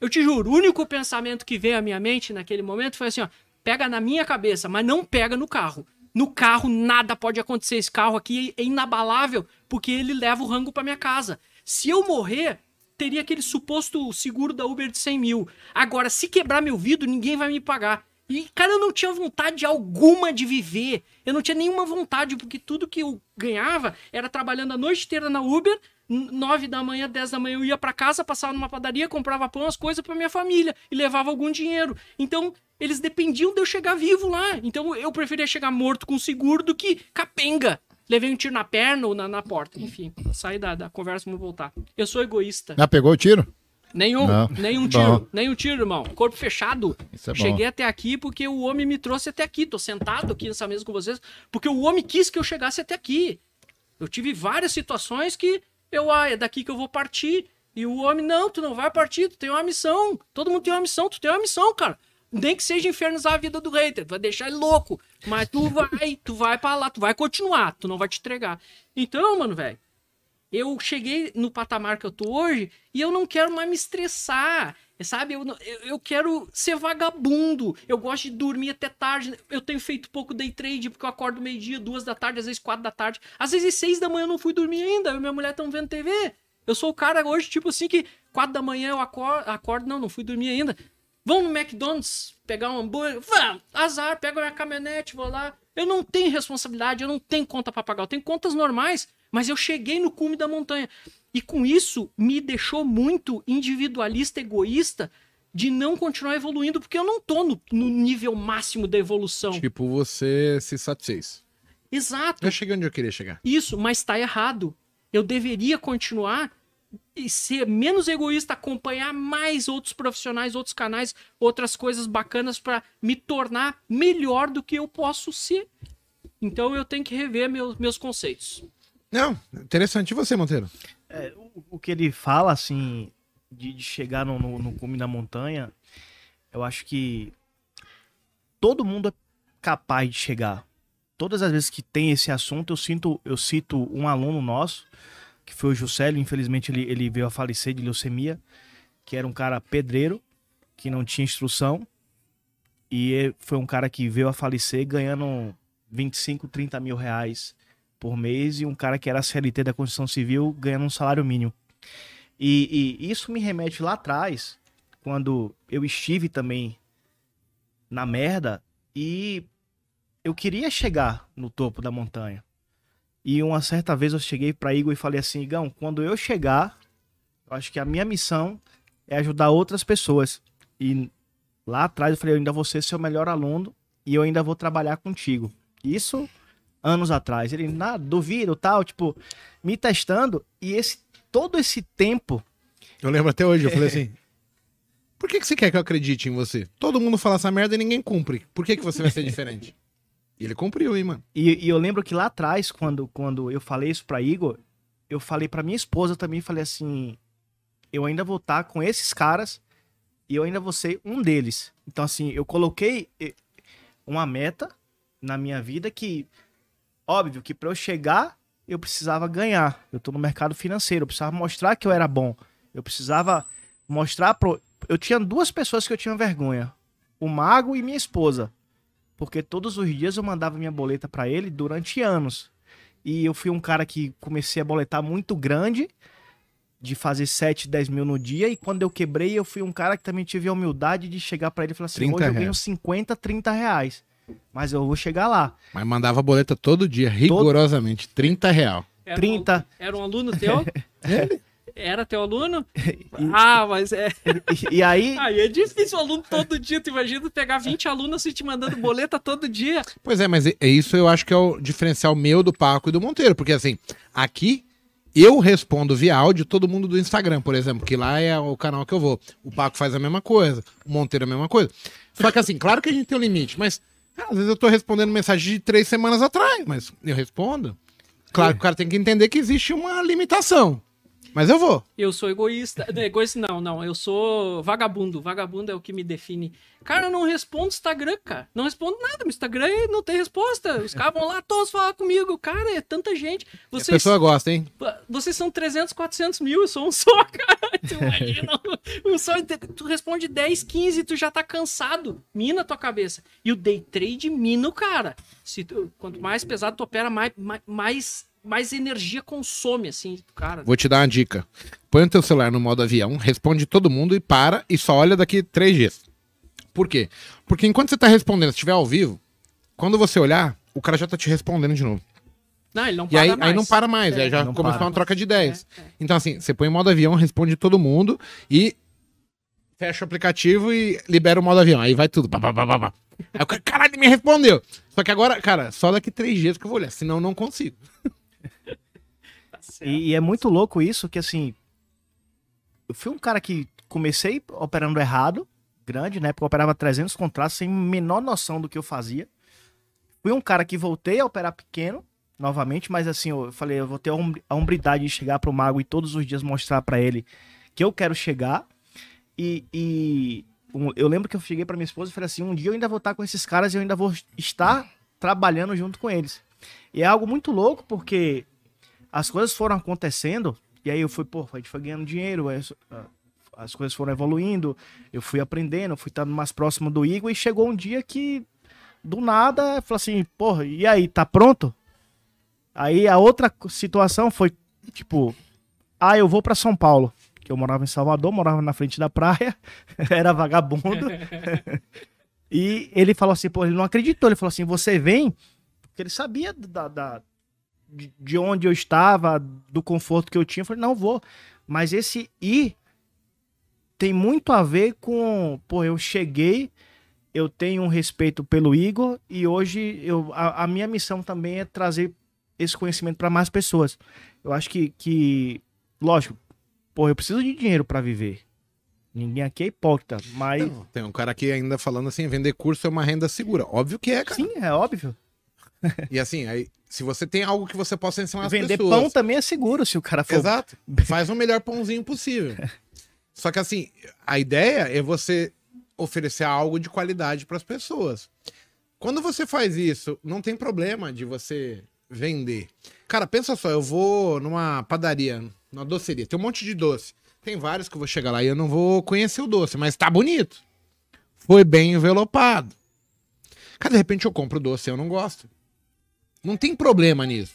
Eu te juro, o único pensamento que veio à minha mente naquele momento foi assim, ó, pega na minha cabeça, mas não pega no carro. No carro nada pode acontecer. Esse carro aqui é inabalável porque ele leva o rango pra minha casa. Se eu morrer, teria aquele suposto seguro da Uber de 100 mil. Agora, se quebrar meu vidro, ninguém vai me pagar. E, cara, eu não tinha vontade alguma de viver. Eu não tinha nenhuma vontade, porque tudo que eu ganhava era trabalhando a noite inteira na Uber. N- Nove da manhã, dez da manhã eu ia pra casa, passava numa padaria, comprava pão, as coisas pra minha família e levava algum dinheiro. Então, eles dependiam de eu chegar vivo lá. Então, eu preferia chegar morto com seguro do que capenga. Levei um tiro na perna ou na, na porta. Enfim, saí da, da conversa, vamos voltar. Eu sou egoísta. Já pegou o tiro? Nenhum, Não. nenhum tiro, nenhum tiro, irmão. Corpo fechado. É. Cheguei até aqui porque o homem me trouxe até aqui. Tô sentado aqui nessa mesa com vocês porque o homem quis que eu chegasse até aqui. Eu tive várias situações que eu, ah, é daqui que eu vou partir. E o homem, não, tu não vai partir, tu tem uma missão. Todo mundo tem uma missão, tu tem uma missão, cara. Nem que seja infernizar a vida do hater, tu vai deixar ele louco. Mas tu vai, tu vai pra lá, tu vai continuar, tu não vai te entregar. Então, mano, velho, eu cheguei no patamar que eu tô hoje e eu não quero mais me estressar. Sabe, eu, eu, quero ser vagabundo. Eu gosto de dormir até tarde. Eu tenho feito pouco day trade porque eu acordo meio-dia, duas da tarde, às vezes quatro da tarde. Às vezes seis da manhã eu não fui dormir ainda. Eu e minha mulher estão vendo TV. Eu sou o cara hoje, tipo assim, que quatro da manhã eu acordo, acordo não, não fui dormir ainda. Vão no McDonald's pegar um hambúrguer? Vamos, azar, pego minha caminhonete, vou lá. Eu não tenho responsabilidade, eu não tenho conta pra pagar, eu tenho contas normais, mas eu cheguei no cume da montanha. E com isso me deixou muito individualista, egoísta, de não continuar evoluindo, porque eu não tô no, no nível máximo da evolução. Tipo, você se satisfez. Exato. Eu cheguei onde eu queria chegar. Isso, mas tá errado. Eu deveria continuar e ser menos egoísta, acompanhar mais outros profissionais, outros canais, outras coisas bacanas pra me tornar melhor do que eu posso ser. Então eu tenho que rever meus, meus conceitos. Não, interessante. E você, Monteiro? É, o, o que ele fala, assim, de, de chegar no, no, no cume da montanha, eu acho que todo mundo é capaz de chegar. Todas as vezes que tem esse assunto, eu sinto, eu cito um aluno nosso, que foi o Juscelio, infelizmente ele, ele veio a falecer de leucemia, que era um cara pedreiro, que não tinha instrução, e ele foi um cara que veio a falecer ganhando 25, 30 mil reais por mês e um cara que era CLT da Constituição Civil ganhando um salário mínimo. E, e isso me remete lá atrás, quando eu estive também na merda e eu queria chegar no topo da montanha. E uma certa vez eu cheguei para Igor e falei assim, Igão, quando eu chegar, eu acho que a minha missão é ajudar outras pessoas. E lá atrás eu falei, eu ainda vou ser seu melhor aluno e eu ainda vou trabalhar contigo. Isso anos atrás. Ele, nada, duvido, tal, tipo, me testando. E esse todo esse tempo Eu lembro até hoje, eu falei assim. Por que, que você quer que eu acredite em você? Todo mundo fala essa merda e ninguém cumpre. Por que, que você vai ser diferente? E ele cumpriu, hein, mano? E, e eu lembro que lá atrás, quando, quando eu falei isso pra Igor, eu falei pra minha esposa também, falei assim, eu ainda vou estar com esses caras e eu ainda vou ser um deles. Então, assim, eu coloquei eh, uma meta na minha vida que, óbvio, que pra eu chegar, eu precisava ganhar. Eu tô no mercado financeiro, eu precisava mostrar que eu era bom. Eu precisava mostrar pro... Eu tinha duas pessoas que eu tinha vergonha. O Mago e minha esposa. Porque todos os dias eu mandava minha boleta pra ele durante anos. E eu fui um cara que comecei a boletar muito grande, de fazer 7, 10 mil no dia. E quando eu quebrei, eu fui um cara que também tive a humildade de chegar pra ele e falar assim: 30 hoje eu ganho reais. 50, 30 reais. Mas eu vou chegar lá. Mas mandava boleta todo dia, rigorosamente. 30 real. Era 30. Um, era um aluno teu? Era teu aluno? Ah, mas é. E, e aí. Aí é difícil o aluno todo dia. Tu imagina pegar 20 alunos e te mandando boleta todo dia. Pois é, mas é é isso eu acho que é o diferencial meu do Paco e do Monteiro. Porque assim, aqui eu respondo via áudio todo mundo do Instagram, por exemplo, que lá é o canal que eu vou. O Paco faz a mesma coisa, o Monteiro a mesma coisa. Só que assim, claro que a gente tem um limite, mas às vezes eu tô respondendo mensagem de três semanas atrás, mas eu respondo. Claro que o cara tem que entender que existe uma limitação. Mas eu vou. Eu sou egoísta. Não, egoísta não, não. Eu sou vagabundo. Vagabundo é o que me define. Cara, eu não respondo Instagram, cara. Não respondo nada. Meu Instagram não tem resposta. Os caras vão lá todos falar comigo. Cara, é tanta gente. A Vocês, pessoa gosta, hein? vocês são 300, 400 mil. Eu sou um só, cara. Tu imagina? Um só, tu responde 10, 15, tu já tá cansado. Mina a tua cabeça. E o day trade mina o cara. Se tu- quanto mais pesado tu opera, mais, mais, mais, energia consome, assim, cara. Vou te dar uma dica. Põe o teu celular no modo avião, responde todo mundo e para e só olha daqui três dias. Por quê? Porque enquanto você tá respondendo, se estiver ao vivo, quando você olhar, o cara já tá te respondendo de novo. Não, ele não E para aí, mais. aí não para mais, É, aí já começou uma troca de ideias. É, é. Então, assim, você põe o modo avião, responde todo mundo e fecha o aplicativo e libera o modo avião. Aí vai tudo. Pá, pá, pá, pá. Aí o cara, caralho, me respondeu. Só que agora, cara, só daqui três dias que eu vou olhar, senão eu não consigo. Tá. E, e é muito louco isso, que assim. Eu fui um cara que comecei operando errado, grande, né? Porque eu operava 300 contratos sem menor noção do que eu fazia. Fui um cara que voltei a operar pequeno, novamente, mas assim, eu falei, eu vou ter a hum- hombridade de chegar pro mago e todos os dias mostrar pra ele que eu quero chegar. E, e um- eu lembro que eu cheguei pra minha esposa e falei assim: um dia eu ainda vou estar com esses caras e eu ainda vou estar trabalhando junto com eles. E é algo muito louco, porque as coisas foram acontecendo, e aí eu fui, pô, a gente foi ganhando dinheiro, as coisas foram evoluindo, eu fui aprendendo, fui estando mais próximo do Igor, e chegou um dia que, do nada, eu falei assim, porra, e aí, tá pronto? Aí a outra situação foi, tipo, ah, eu vou pra São Paulo, que eu morava em Salvador, morava na frente da praia, era vagabundo, e ele falou assim, pô, ele não acreditou, ele falou assim, você vem, porque ele sabia da, da- de, de onde eu estava, do conforto que eu tinha. Eu falei, não vou. Mas esse ir tem muito a ver com, pô, eu cheguei, eu tenho um respeito pelo Igor e hoje eu, a, a minha missão também é trazer esse conhecimento para mais pessoas. Eu acho que, que lógico, pô, eu preciso de dinheiro para viver. Ninguém aqui é hipócrita, mas Não, tem um cara aqui ainda falando assim, vender curso é uma renda segura. Óbvio que é, cara. sim, é óbvio. E assim, aí, se você tem algo que você possa ensinar as Vender pessoas... pão também é seguro se o cara for Exato. Faz o melhor pãozinho possível. Só que assim, a ideia é você oferecer algo de qualidade para as pessoas. Quando você faz isso, não tem problema de você vender. Cara, pensa só, eu vou numa padaria, numa doceria, tem um monte de doce. Tem vários que eu vou chegar lá e eu não vou conhecer o doce, mas tá bonito. Foi bem envelopado. Cara, de repente eu compro o doce e eu não gosto. Não tem problema nisso.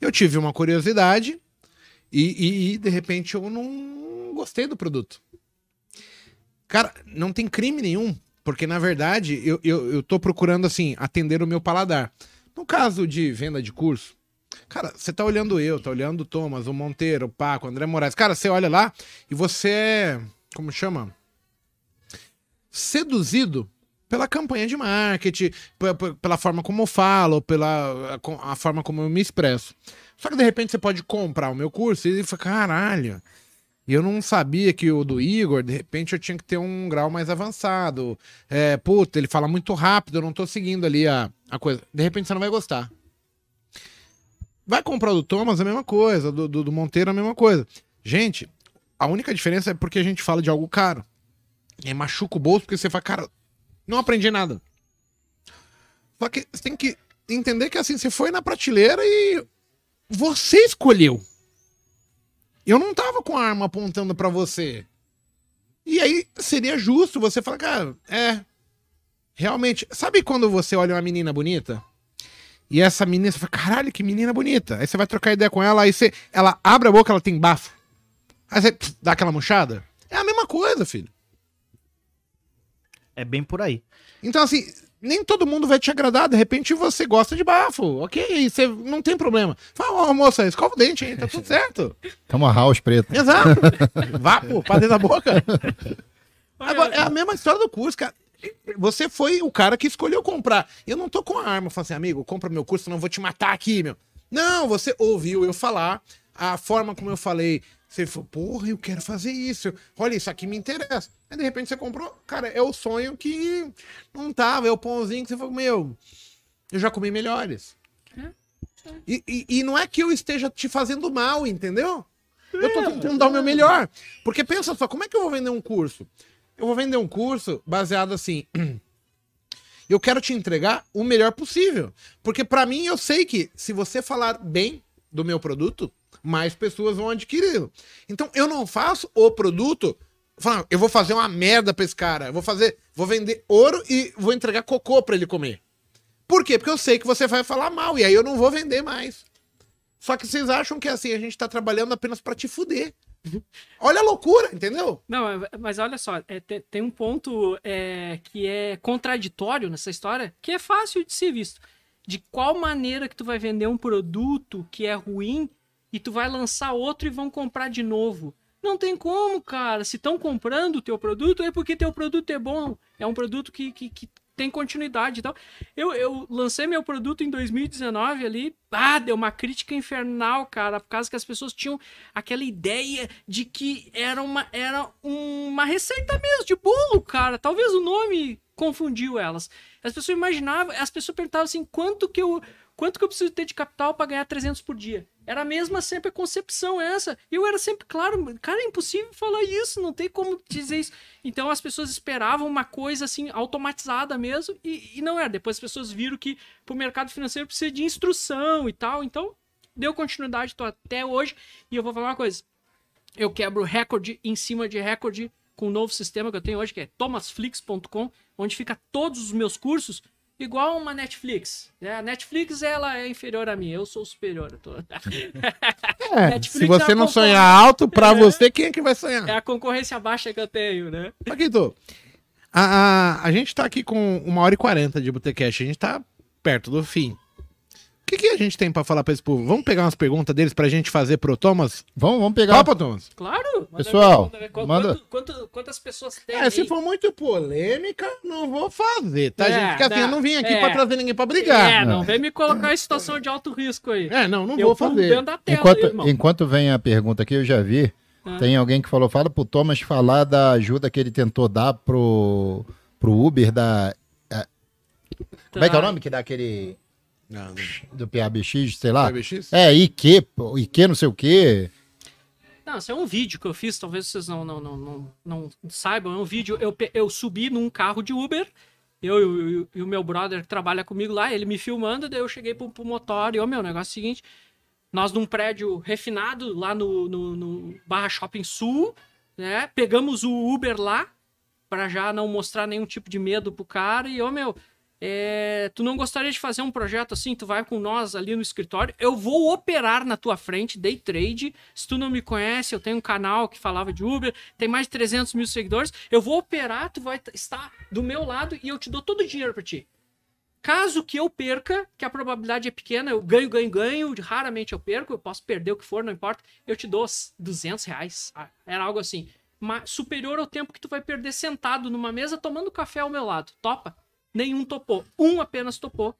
Eu tive uma curiosidade e, e- e, de repente eu não gostei do produto. Cara, não tem crime nenhum, porque na verdade eu, eu, eu tô procurando assim, atender o meu paladar. No caso de venda de curso, cara, você tá olhando eu, tá olhando o Thomas, o Monteiro, o Paco, o André Moraes. Cara, você olha lá e você é, como chama? Seduzido pela campanha de marketing, pe- pe- pela forma como eu falo, pela a, forma como eu me expresso. Só que de repente você pode comprar o meu curso e falar, caralho, E eu não sabia que o do Igor, de repente, eu tinha que ter um grau mais avançado. É, puta, ele fala muito rápido, eu não tô seguindo ali a, a coisa. De repente você não vai gostar. Vai comprar o do Thomas, a mesma coisa. Do, do, do Monteiro, a mesma coisa. Gente, a única diferença é porque a gente fala de algo caro. E machuca o bolso porque você fala, cara, não aprendi nada. Só que você tem que entender que assim, você foi na prateleira e você escolheu. Eu não tava com a arma apontando pra você. E aí seria justo você falar, cara, é. Realmente, sabe quando você olha uma menina bonita? E essa menina, você fala, caralho, que menina bonita. Aí você vai trocar ideia com ela, aí você. Ela abre a boca, ela tem bafo. Aí você pss, dá aquela murchada. É a mesma coisa, filho. É bem por aí. Então, assim, nem todo mundo vai te agradar. De repente você gosta de bafo. Ok, você não tem problema. Fala, ô moça, escova o dente, hein? Tá tudo certo. Toma house preto. Exato. Vá, pô, pra dentro da boca. Agora, é a mesma história do curso, cara. Você foi o cara que escolheu comprar. Eu não tô com a arma. Falei assim, amigo, compra meu curso, senão eu vou te matar aqui, meu. Não, você ouviu eu falar, a forma como eu falei. Você falou, porra, eu quero fazer isso. Olha, isso aqui me interessa. Aí de repente você comprou. Cara, é o sonho que não tava. É o pãozinho que você falou, meu, eu já comi melhores. E, e, e não é que eu esteja te fazendo mal, entendeu? Eu tô tentando dar o meu melhor. Porque pensa só, como é que eu vou vender um curso? Eu vou vender um curso baseado assim. Eu quero te entregar o melhor possível. Porque pra mim eu sei que se você falar bem do meu produto, mais pessoas vão adquiri-lo. Então eu não faço o produto. Eu vou fazer uma merda pra esse cara. Eu vou fazer, vou vender ouro e vou entregar cocô pra ele comer. Por quê? Porque eu sei que você vai falar mal e aí eu não vou vender mais. Só que vocês acham que assim a gente tá trabalhando apenas pra te fuder. Olha a loucura, entendeu? Não, é- mas olha só, é, te- tem, um ponto é, que é contraditório nessa história, que é fácil de ser visto. De qual maneira que tu vai vender um produto que é ruim e tu vai lançar outro e vão comprar de novo? Não tem como, cara. Se estão comprando o teu produto, é porque teu produto é bom. É um produto que, que, que tem continuidade e tal. Eu, eu lancei meu produto em 2019 ali. Ah, deu uma crítica infernal, cara, por causa que as pessoas tinham aquela ideia de que era uma, era uma receita mesmo de bolo, cara. Talvez o nome confundiu elas. As pessoas imaginavam, as pessoas perguntavam assim, quanto que eu, quanto que eu preciso ter de capital para ganhar 300 por dia? Era a mesma sempre a concepção essa. Eu era sempre claro, cara, é impossível falar isso, não tem como dizer isso. Então as pessoas esperavam uma coisa assim automatizada mesmo e, e não era. Depois as pessoas viram que pro mercado financeiro precisa de instrução e tal. Então deu continuidade tô até hoje e eu vou falar uma coisa. Eu quebro recorde em cima de recorde com o novo sistema que eu tenho hoje, que é thomasflix.com, onde fica todos os meus cursos igual uma Netflix. né? A Netflix ela é inferior a mim, eu sou superior. Eu tô... É, se você é não sonhar alto, pra você, quem é que vai sonhar? É a concorrência baixa que eu tenho, né? Paquito, a, a, a gente tá aqui com uma hora e quarenta de Botecast, a gente tá perto do fim. O que, que a gente tem pra falar pra esse povo? Vamos pegar umas perguntas deles pra gente fazer pro Thomas? Vamos, vamos pegar. Topa, Thomas? Claro. manda Pessoal, quanto- manda- quanto- quantas pessoas tem É, se for muito polêmica, não vou fazer, tá, É, gente? Porque assim, não, eu não vim aqui é. pra trazer ninguém pra brigar. É, não vem me colocar em situação de alto risco aí. É, não, não eu vou fazer. dentro da tela, Enquanto, irmão. enquanto vem a pergunta aqui, eu já vi. Ah. Tem alguém que falou, fala pro Thomas falar da ajuda que ele tentou dar pro, pro Uber da. Como é que é o nome que dá aquele. Não, Do PABX, sei lá? PBX? É, IQ, IQ não sei o quê. Não, isso é um vídeo que eu fiz, talvez vocês não, não, não, não, não saibam. É um vídeo, eu, eu subi num carro de Uber, eu e o- meu brother que trabalha comigo lá, ele me filmando, daí eu cheguei pro, pro motor e, ô meu, o negócio é o seguinte, nós num prédio refinado lá no, no, no Barra Shopping Sul, né, pegamos o Uber lá, pra já não mostrar nenhum tipo de medo pro cara, e, ô meu, é, tu não gostaria de fazer um projeto assim? Tu vai com nós ali no escritório. Eu vou operar na tua frente, day trade. Se tu não me conhece, eu tenho um canal que falava de Uber, tem mais de 300 mil seguidores. Eu vou operar, tu vai estar do meu lado e eu te dou todo o dinheiro pra ti. Caso que eu perca, que a probabilidade é pequena, eu ganho, ganho, ganho, raramente eu perco, eu posso perder o que for, não importa, eu te dou s- 200 reais. Ah, Era algo assim. Superior ao tempo que tu vai perder sentado numa mesa tomando café ao meu lado. Topa? Nenhum topou. Um apenas topou.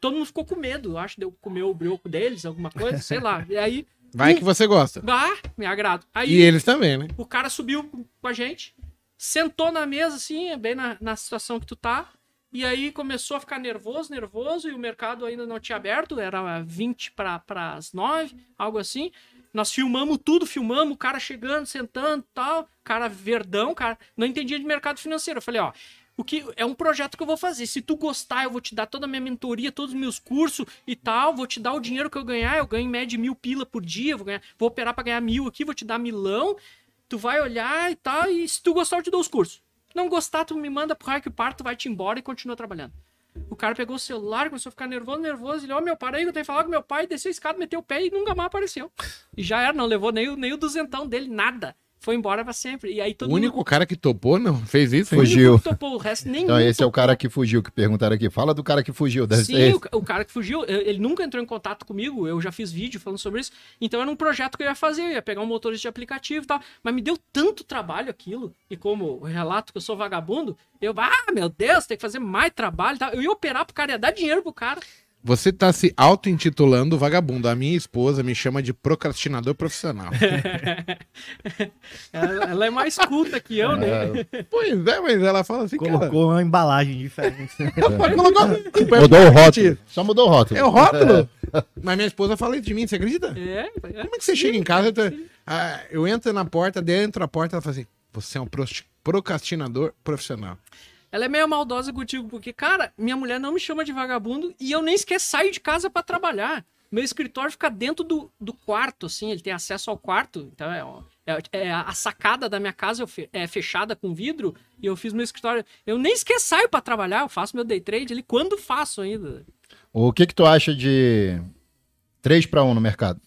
Todo mundo ficou com medo, eu acho, de eu comer o brioco deles, alguma coisa, sei lá. E aí, Vai que você gosta. Ah, me agrado. Aí E eles também, né? o cara subiu com a gente, sentou na mesa, assim, bem na, na situação que tu tá. E aí começou a ficar nervoso, nervoso, e o mercado ainda não tinha aberto, era 20 para as 9, algo assim. Nós filmamos tudo, filmamos, o cara chegando, sentando tal, cara verdão, cara, não entendia de mercado financeiro. Eu falei, ó, o que é um projeto que eu vou fazer. Se tu gostar, eu vou te dar toda a minha mentoria, todos os meus cursos e tal, vou te dar o dinheiro que eu ganhar, eu ganho em média mil pila por dia, vou, ganhar, vou operar para ganhar mil aqui, vou te dar milão, tu vai olhar e tal, e se tu gostar, eu te dou os cursos. Não gostar, tu me manda pro raio que parto, vai te embora e continua trabalhando. O cara pegou o celular, começou a ficar nervoso, nervoso. Ele, ó, meu, para aí, eu tenho que falar com meu pai, desceu a escada, meteu o pé e nunca mais apareceu. E já era, não levou nem, nem o duzentão dele, nada. Foi embora pra sempre. E aí todo O único cara que topou, não, fez isso. Fugiu. Mundo topou, o resto nenhum. Então esse é o topou. cara que fugiu, que perguntaram aqui. Fala do cara que fugiu. Deve Sim, o, o cara que fugiu, eu- ele nunca entrou em contato comigo, eu já fiz vídeo falando sobre isso. Então era um projeto que eu ia fazer, eu ia pegar um motorista de aplicativo e tal. Mas me deu tanto trabalho aquilo, e como o relato que eu sou vagabundo, eu, ah, meu Deus, tem que fazer mais trabalho e tal. Eu ia operar pro cara, ia dar dinheiro pro cara. Você tá se auto-intitulando vagabundo. A minha esposa me chama de procrastinador profissional. Ela, ela é mais culta que eu, né? É, pois é, mas ela fala assim, cara. Colocou uma embalagem diferente. Pode colocar. mudou o rótulo. Só mudou o rótulo. É o rótulo. Mas minha esposa fala isso de mim, você acredita? É, é. Como é que você chega em casa? Eu, tô- Ah, eu entro na porta, dentro da porta, ela fala assim: você é um procrastinador profissional. Ela é meio maldosa contigo, porque, cara, minha mulher não me chama de vagabundo e eu nem sequer saio de casa pra trabalhar. Meu escritório fica dentro do, do quarto, assim, ele tem acesso ao quarto. Então, é, é- é a sacada da minha casa fe- é fechada com vidro e eu fiz meu escritório. Eu nem sequer saio pra trabalhar, eu faço meu day trade ali quando faço ainda. O que que tu acha de 3 para 1 no mercado?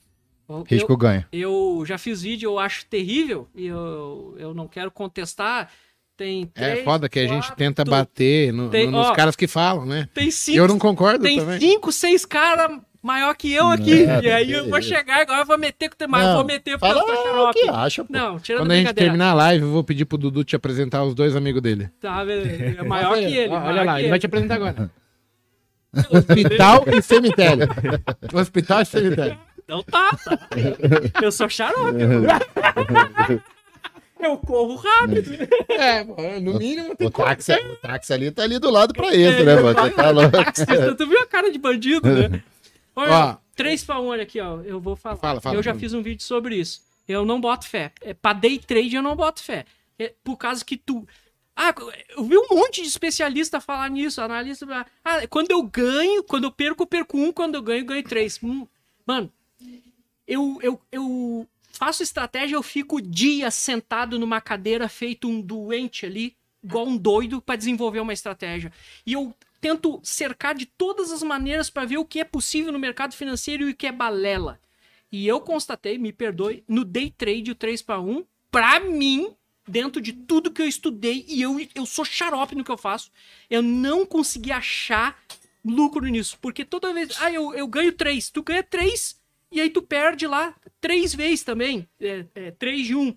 Eu- Risco ganho. Eu já fiz vídeo, eu acho terrível e eu, eu não quero contestar. Tem É três, foda que a gente tenta bater no- Tem- no- nos ó, caras que falam, né? Tem cinco, Eu não concordo tem também. cinco, seis caras maior que eu aqui. Não, e aí eu vou chegar agora, eu vou meter com o mas eu vou meter porque eu Fala sou o xarope. que acha, pô. Não, tirando Quando a gente terminar a live, eu vou pedir pro Dudu te apresentar os dois amigos dele. Tá, beleza. É maior que ele. Olha lá, ele vai te apresentar agora. Hospital e cemitério. Hospital e cemitério. Então tá, tá. Eu sou xarope. eu corro rápido. É, pô, no mínimo tem O táxi, o táxi ali tá ali do lado pra isso, né, mano? Você tá louco. tu viu a cara de bandido, né? Olha, Ó. 3 pra 1, olha aqui, ó. Eu vou falar. Fala, fala. Eu já fiz um vídeo sobre isso. Eu não boto fé. É, pra day trade eu não boto fé. É por causa que tu. Ah, eu vi um monte de especialista falar nisso, analista. Ah, quando eu ganho, quando eu perco, eu perco um, quando eu ganho, eu ganho três. Hum, mano, eu, eu, eu faço estratégia, eu fico dias sentado numa cadeira, feito um doente ali, igual um doido, pra desenvolver uma estratégia. E eu tento cercar de todas as maneiras pra ver o que é possível no mercado financeiro e o que é balela. E eu constatei, me perdoe, no day trade, o 3 para 1, pra mim, dentro de tudo que eu estudei, e eu, eu sou xarope no que eu faço, eu não consegui achar lucro nisso. Porque toda vez. Ah, eu, eu ganho 3. Tu ganha 3, e aí tu perde lá três vezes também. É, é, 3 de 1.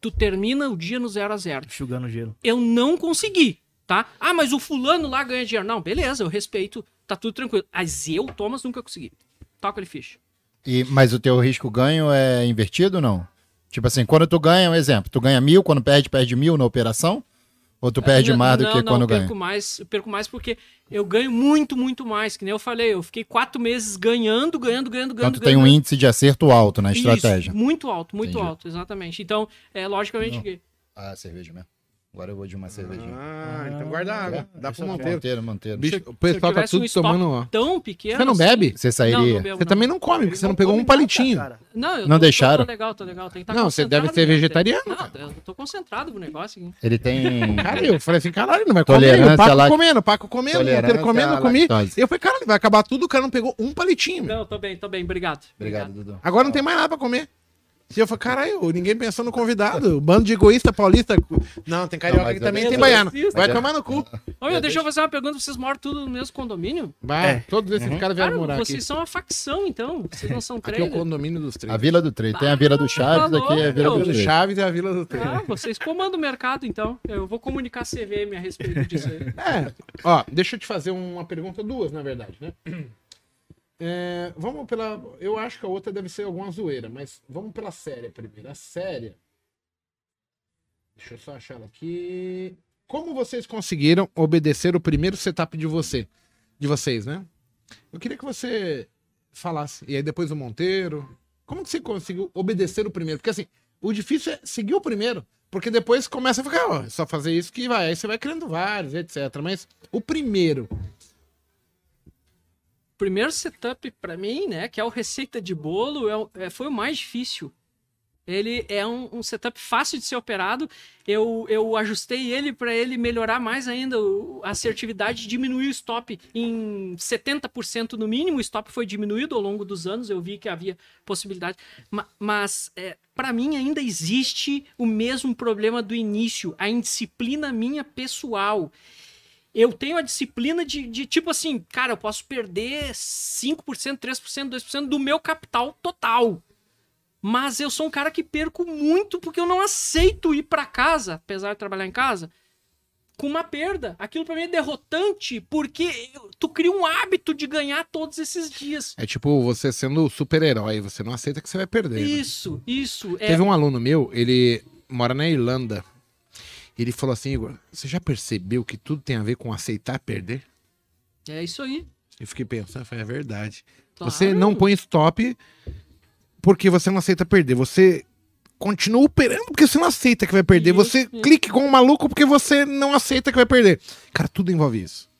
Tu termina o dia no 0 a 0 Enxugando gelo. eu não consegui, tá? Ah, mas o fulano lá ganha dinheiro. Não, beleza, eu respeito, tá tudo tranquilo. Mas eu, Thomas, nunca consegui. Toca ele ficha. E, mas o teu risco ganho é invertido ou não? Tipo assim, quando tu ganha, um exemplo, tu ganha mil, quando perde, perde mil na operação? Ou tu perde mais do não, que não, quando ganha? perco mais, eu perco mais porque eu ganho muito, muito mais. Que nem eu falei, eu fiquei quatro meses ganhando, ganhando, ganhando, Então ganhando. tu tem um ganhando. índice de acerto alto na Isso, estratégia. muito alto, muito Entendi. alto, exatamente. Então, é logicamente Não. que. Ah, cerveja mesmo. Agora eu vou de uma cervejinha. Ah, então guarda água. Dá pro Monteiro. Monteiro, Monteiro. Bicho, o pessoal tá tudo um tomando, ó. Tão pequeno. Você não assim- bebe? Você Não, sairia. não bebo, Você não. também não come, porque você não pegou um nada, palitinho. cara. Não, eu Não tô, deixaram? Tô, tô legal, tô legal. Tem que tá Não, você deve ser vegetariano, Não, cara. eu tô concentrado no negócio aqui. Ele tem. Cara, eu falei assim, caralho, não vai comer. O Paco lá- comendo, o Paco comendo, Monteiro Tolerância comendo, comi. eu falei, caralho, vai acabar tudo, o cara não pegou um palitinho. Não, tô bem, tô bem, obrigado. Obrigado, Dudu. Agora não tem mais nada pra comer. E eu falei, caralho, ninguém pensou no convidado. Bando de egoísta paulista. Não, tem carioca Não, que também é tem baiano. racista. Vai é- tomar no cu. Olha, deixa eu fazer uma pergunta. Vocês moram tudo no mesmo condomínio? Vai, É. todos esses caras vieram morar vocês aqui. são uma facção, então. Vocês não são Aqui é o três. condomínio dos três. A Vila do Três. Tem a Vila do Chaves, Falou, aqui é a Vila meu. do Três. Chaves e a Vila do Três. Ah, vocês comandam o mercado, então. Eu vou comunicar a CVM a respeito disso aí. É, ó, deixa eu te fazer uma pergunta, duas, na verdade, né? É, vamos pela. Eu acho que a outra deve ser alguma zoeira, mas vamos pela séria primeiro. A séria. Deixa eu só achar ela aqui. Como vocês conseguiram obedecer o primeiro setup de você? De vocês, né? Eu queria que você falasse. E aí depois o Monteiro. Como que você conseguiu obedecer o primeiro? Porque assim, o difícil é seguir o primeiro. Porque depois começa a ficar, ó, é só fazer isso que vai. Aí você vai criando vários, etc. Mas o primeiro. Primeiro setup pra mim, né, que é o receita de bolo, é é- foi o mais difícil. Ele é um, um setup fácil de ser operado. Eu, eu ajustei ele para ele melhorar mais ainda a assertividade, diminuir o stop em 70% no mínimo. O stop foi diminuído ao longo dos anos, eu vi que havia possibilidade. Ma- mas, para mim, ainda existe o mesmo problema do início, a indisciplina minha pessoal eu tenho a disciplina de, de, tipo assim, cara, eu posso perder 5%, 3%, 2% do meu capital total. Mas eu sou um cara que perco muito porque eu não aceito ir pra casa, apesar de trabalhar em casa, com uma perda. Aquilo pra mim é derrotante porque tu cria um hábito de ganhar todos esses dias. É tipo você sendo super-herói. Você não aceita que você vai perder. né? Isso, isso. É, Teve um aluno meu, ele mora na Irlanda. Ele falou assim, Igor, você já percebeu que tudo tem a ver com aceitar perder? é isso aí. Eu fiquei pensando, foi é verdade. Claro. Você não põe stop porque você não aceita perder. Você continua operando porque você não aceita que vai perder. Isso, você isso. clique com um maluco porque você não aceita que vai perder. Cara, tudo envolve isso.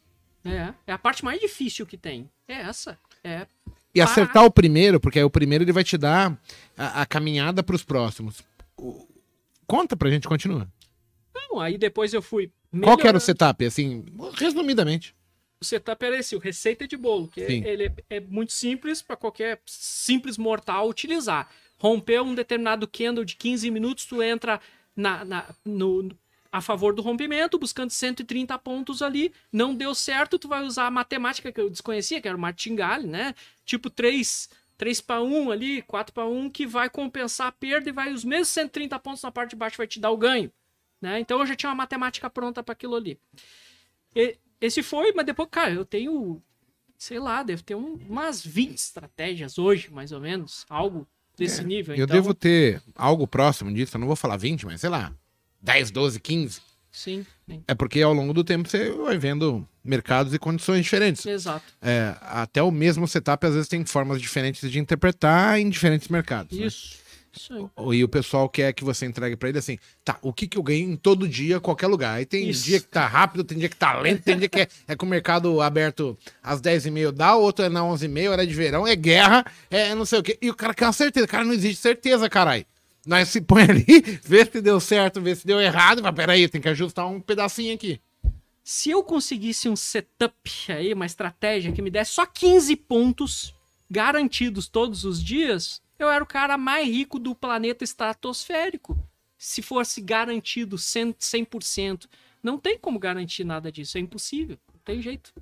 É, é a parte mais difícil que tem. É essa. É E Ah. acertar o primeiro, porque aí o primeiro ele vai te dar a, a caminhada pros próximos. O- Conta pra gente, continua. Não, aí depois eu fui. Qual que era o melhorando. setup? Assim, resumidamente. O setup era esse, o receita de bolo, que Sim. ele é, é muito simples para qualquer simples mortal utilizar. Rompeu um determinado candle de 15 minutos, tu entra na, na- no, a favor do rompimento, buscando 130 pontos ali. Não deu certo, tu vai usar a matemática que eu desconhecia, que era o martingale, né? Tipo 3, 3 para 1 ali, 4 para 1, que vai compensar a perda e vai os mesmos 130 pontos na parte de baixo vai te dar o ganho. Né? Então eu já tinha uma matemática pronta para aquilo ali. E- esse foi, mas depois, cara, eu tenho, sei lá, deve ter um- umas 20 estratégias hoje, mais ou menos, algo desse nível. Eu então, devo ter algo próximo disso, eu não vou falar 20, mas sei lá, 10, 12, 15. Sim, sim, É porque ao longo do tempo você vai vendo mercados e condições diferentes. exato. É, até o mesmo setup às vezes tem formas diferentes de interpretar em diferentes mercados. né? Isso. O- E o pessoal quer que você entregue pra ele assim, tá, o que que eu ganho em todo dia, qualquer lugar. Aí tem Isso. dia que tá rápido, tem dia que tá lento, tem dia que é, é com o mercado aberto às 10h30 dá, outro é na 11h30, hora de verão, é guerra, é não sei o quê. E o cara quer uma certeza. Cara, não existe certeza, caralho. Nós se põe ali, vê se deu certo, vê se deu errado, mas peraí, tem que ajustar um pedacinho aqui. Se eu conseguisse um setup aí, uma estratégia que me desse só 15 pontos garantidos todos os dias, eu era o cara mais rico do planeta estratosférico. Se fosse garantido 100%, 100%. Não tem como garantir nada disso, é impossível. Não tem jeito.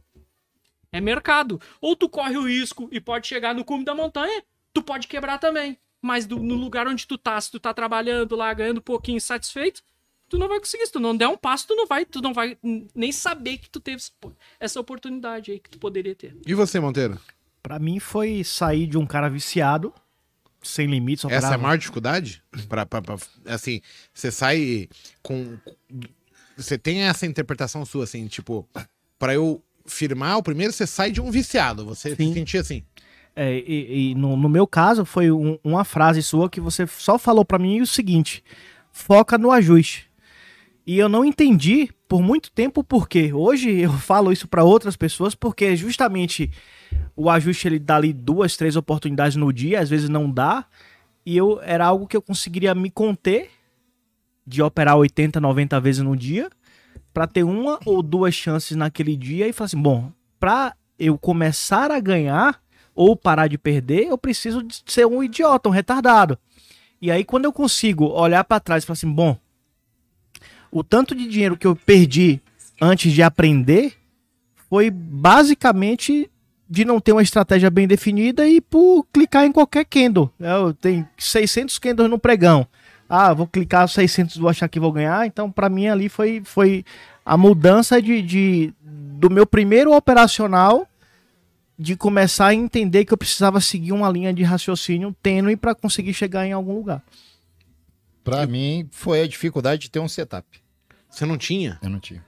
É mercado. Ou tu corre o risco e pode chegar no cume da montanha, tu pode quebrar também. Mas do- no lugar onde tu tá, se tu tá trabalhando lá, ganhando um pouquinho satisfeito, tu não vai conseguir. Se tu não der um passo, tu não vai, tu não vai nem saber que tu teve essa oportunidade aí que tu poderia ter. E você, Monteiro? Pra mim foi sair de um cara viciado, sem limites, Essa é a maior dificuldade? Pra, pra- pra- assim, você sai com. Você tem essa interpretação sua, assim, tipo, pra eu firmar o primeiro, você sai de um viciado. Você Sim. se sentia assim. É, e, e no, no meu caso, foi um- uma frase sua que você só falou pra mim o seguinte: foca no ajuste. E eu não entendi por muito tempo por quê. Hoje eu falo isso pra outras pessoas porque justamente o ajuste ele dá ali duas, três oportunidades no dia, às vezes não dá. E eu era algo que eu conseguiria me conter de operar 80, 90 vezes no dia pra ter uma ou duas chances naquele dia e falar assim, bom, pra eu começar a ganhar ou parar de perder, eu preciso ser um idiota, um retardado. E aí quando eu consigo olhar pra trás e falar assim, bom, o tanto de dinheiro que eu perdi antes de aprender foi basicamente de não ter uma estratégia bem definida e por clicar em qualquer candle. Eu tenho 600 candles no pregão. Ah, vou clicar 600 vou achar que vou ganhar. Então, pra mim ali foi, foi a mudança de, de do meu primeiro operacional de começar a entender que eu precisava seguir uma linha de raciocínio tênue para conseguir chegar em algum lugar. Pra mim, foi a dificuldade de ter um setup. Você não tinha? Eu não tinha.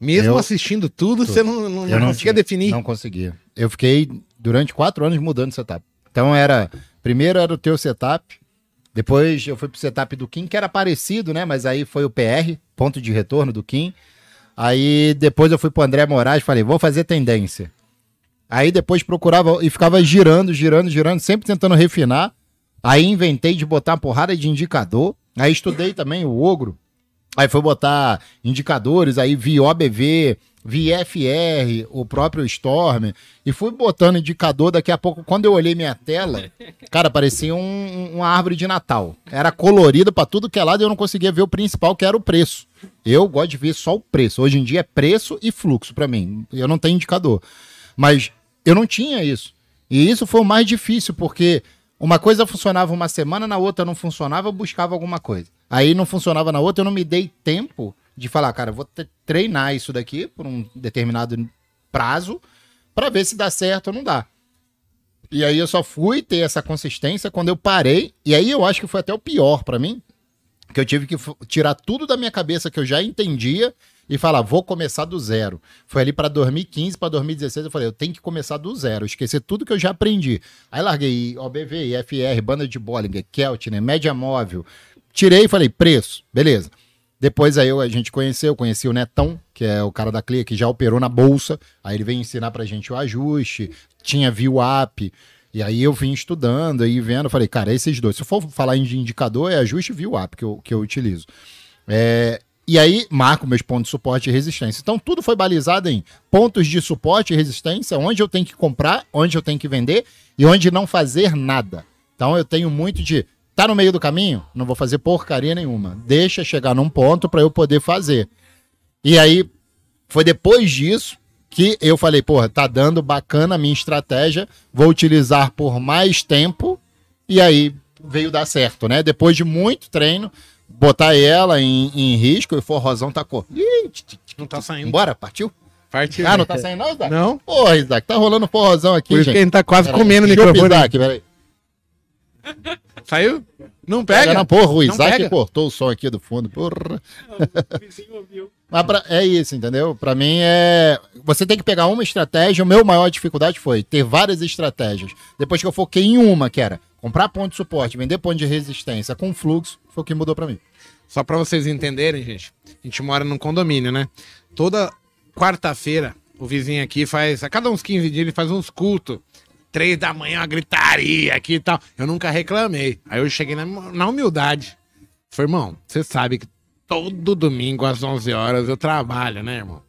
Mesmo Eu- assistindo tudo, você não, não, não conseguia definir. Não conseguia. Eu fiquei durante quatro anos mudando de setup. Então era. Primeiro era o teu setup. Depois eu fui pro setup do Kim, que era parecido, né? Mas aí foi o PR, ponto de retorno do Kim. Aí depois eu fui pro André Moraes, falei, vou fazer tendência. Aí depois procurava e ficava girando, girando, girando, sempre tentando refinar. Aí inventei de botar uma porrada de indicador. Aí estudei também o Ogro. Aí foi botar indicadores, aí vi OBV, vi FR, o próprio Storm, e fui botando indicador. Daqui a pouco, quando eu olhei minha tela, cara, parecia um- uma árvore de Natal. Era colorido pra tudo que é lado e eu não conseguia ver o principal, que era o preço. Eu gosto de ver só o preço. Hoje em dia é preço e fluxo pra mim. Eu não tenho indicador. Mas eu não tinha isso. E isso foi o mais difícil, porque uma coisa funcionava uma semana, na outra não funcionava, eu buscava alguma coisa. Aí não funcionava na outra, eu não me dei tempo de falar, cara, vou treinar isso daqui por um determinado prazo pra ver se dá certo ou não dá. E aí eu só fui ter essa consistência quando eu parei, e aí eu acho que foi até o pior pra mim, que eu tive que tirar tudo da minha cabeça que eu já entendia e falar, vou começar do zero. Foi ali para 2015, para 2016, eu falei, eu tenho que começar do zero, esquecer tudo que eu já aprendi. Aí larguei OBV, IFR, banda de Bollinger, Keltner, média móvel. Tirei e falei, preço, beleza. Depois aí eu- a gente conheceu, conheci o Netão, que é o cara da Clear, que já operou na bolsa. Aí ele veio ensinar pra gente o ajuste, tinha view up. E aí eu vim estudando e vendo, falei, cara, esses dois. Se eu for falar em indicador, é ajuste view up que eu, que eu utilizo. É, e aí marco meus pontos de suporte e resistência. Então tudo foi balizado em pontos de suporte e resistência, onde eu tenho que comprar, onde eu tenho que vender e onde não fazer nada. Então eu tenho muito de tá no meio do caminho, não vou fazer porcaria nenhuma. Deixa chegar num ponto para eu poder fazer. E aí foi depois disso que eu falei, porra, tá dando bacana a minha estratégia, vou utilizar por mais tempo e aí veio dar certo, né? Depois de muito treino, botar ela em, em risco e o forrozão tacou. Ih, Não tá saindo. Embora, partiu? Partiu. Ah, não tá saindo não, Isaac? Não? Porra, Isaac, tá rolando forrozão aqui, Por isso que a gente. gente tá quase Pera comendo o microfone. Isaac, peraí. Saiu? Não Pega. Não, porra, o Isaac pega. cortou o som aqui do fundo. Porra. O vizinho ouviu. Mas pra- é isso, entendeu? Pra mim é. Você tem que pegar uma estratégia. O meu maior dificuldade foi ter várias estratégias. Depois que eu foquei em uma, que era comprar ponto de suporte, vender ponto de resistência com fluxo, foi o que mudou pra mim. Só pra vocês entenderem, gente. A gente mora num condomínio, né? Toda quarta-feira, o vizinho aqui faz. A cada uns 15 dias ele faz uns cultos. Três da manhã, uma gritaria aqui e tal. Eu nunca reclamei. Aí eu cheguei na, na humildade. Falei, irmão, você sabe que todo domingo às 11 horas eu trabalho, né, irmão?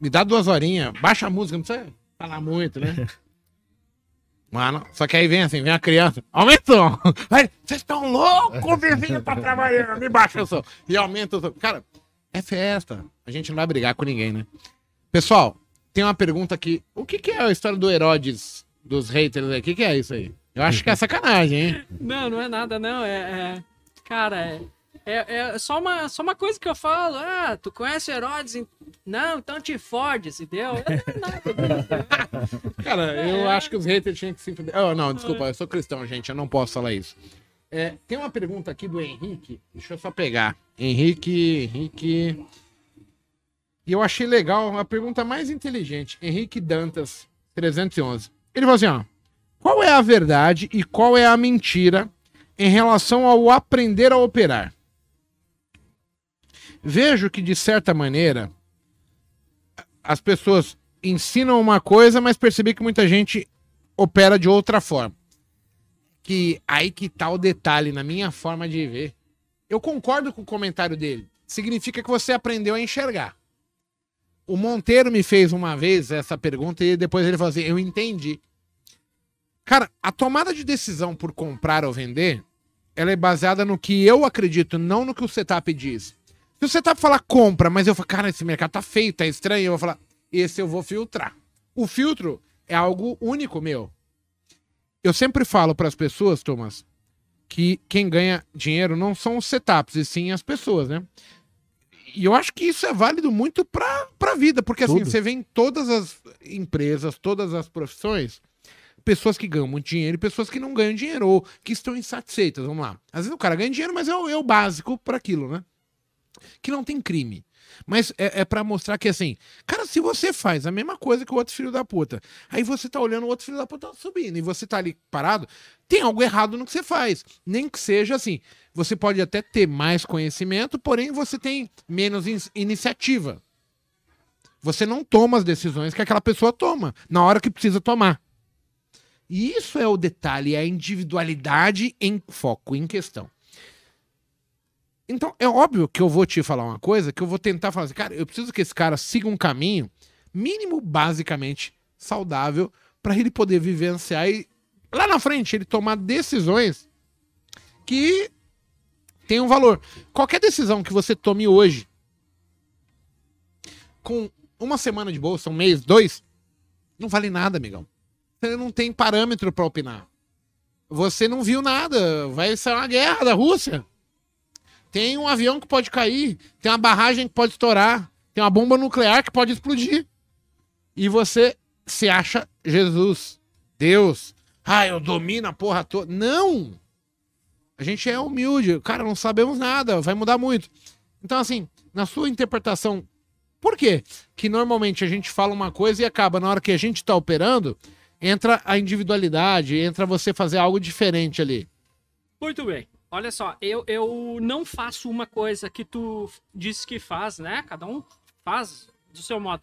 Me dá duas horinhas, baixa a música, não precisa falar muito, né? Mano, só que aí vem assim, vem a criança, aumenta o som. Vocês estão loucos, o vizinho tá trabalhando, me baixa o som. E aumenta o som. Cara, é festa. A gente não vai brigar com ninguém, né? Pessoal, tem uma pergunta aqui. O que, que é a história do Herodes, dos haters aí? O que, que é isso aí? Eu acho que é sacanagem, hein? Não, não é nada, não. É. é- cara, é, é, é só, uma, só uma coisa que eu falo. Ah, tu conhece Herodes? Não, então te fodes, entendeu? É nada. Cara, eu acho que os haters tinham que se. Oh, não, desculpa, eu sou cristão, gente, eu não posso falar isso. É, tem uma pergunta aqui do Henrique, deixa eu só pegar. Henrique, Henrique. E eu achei legal, a pergunta mais inteligente. Henrique Dantas, 311. Ele falou assim: ó. Qual é a verdade e qual é a mentira em relação ao aprender a operar? Vejo que, de certa maneira, as pessoas ensinam uma coisa, mas percebi que muita gente opera de outra forma. Que aí que tá o detalhe na minha forma de ver. Eu concordo com o comentário dele. Significa que você aprendeu a enxergar. O Monteiro me fez uma vez essa pergunta e depois ele falou assim: Eu entendi. Cara, a tomada de decisão por comprar ou vender, ela é baseada no que eu acredito, não no que o setup diz. Se o setup falar compra, mas eu falo, cara, esse mercado tá feio, tá estranho, eu vou falar, esse eu vou filtrar. O filtro é algo único meu. Eu sempre falo para as pessoas, Thomas, que quem ganha dinheiro não são os setups, e sim as pessoas, né? E eu acho que isso é válido muito pra, pra vida, porque assim, Tudo. você vê em todas as empresas, todas as profissões, pessoas que ganham muito dinheiro e pessoas que não ganham dinheiro ou que estão insatisfeitas. Vamos lá. Às vezes o cara ganha dinheiro, mas é o, é o básico para aquilo, né? Que não tem crime. Mas é, é para mostrar que assim, cara, se você faz a mesma coisa que o outro filho da puta, aí você tá olhando o outro filho da puta subindo e você tá ali parado, tem algo errado no que você faz. Nem que seja assim, você pode até ter mais conhecimento, porém você tem menos in- iniciativa. Você não toma as decisões que aquela pessoa toma na hora que precisa tomar. E isso é o detalhe, é a individualidade em foco, em questão. Então, é óbvio que eu vou te falar uma coisa, que eu vou tentar falar assim, cara, eu preciso que esse cara siga um caminho mínimo, basicamente, saudável, para ele poder vivenciar e lá na frente ele tomar decisões que tenham valor. Qualquer decisão que você tome hoje, com uma semana de bolsa, um mês, dois, não vale nada, amigão. Você não tem parâmetro para opinar. Você não viu nada. Vai ser uma guerra da Rússia. Tem um avião que pode cair, tem uma barragem que pode estourar, tem uma bomba nuclear que pode explodir. E você se acha Jesus, Deus. Ah, eu domino a porra toda. Não! A gente é humilde, cara, não sabemos nada, vai mudar muito. Então, assim, na sua interpretação, por quê? Que normalmente a gente fala uma coisa e acaba, na hora que a gente tá operando, entra a individualidade, entra você fazer algo diferente ali. Muito bem. Olha só, eu, eu não faço uma coisa que tu disse que faz, né? Cada um faz do seu modo.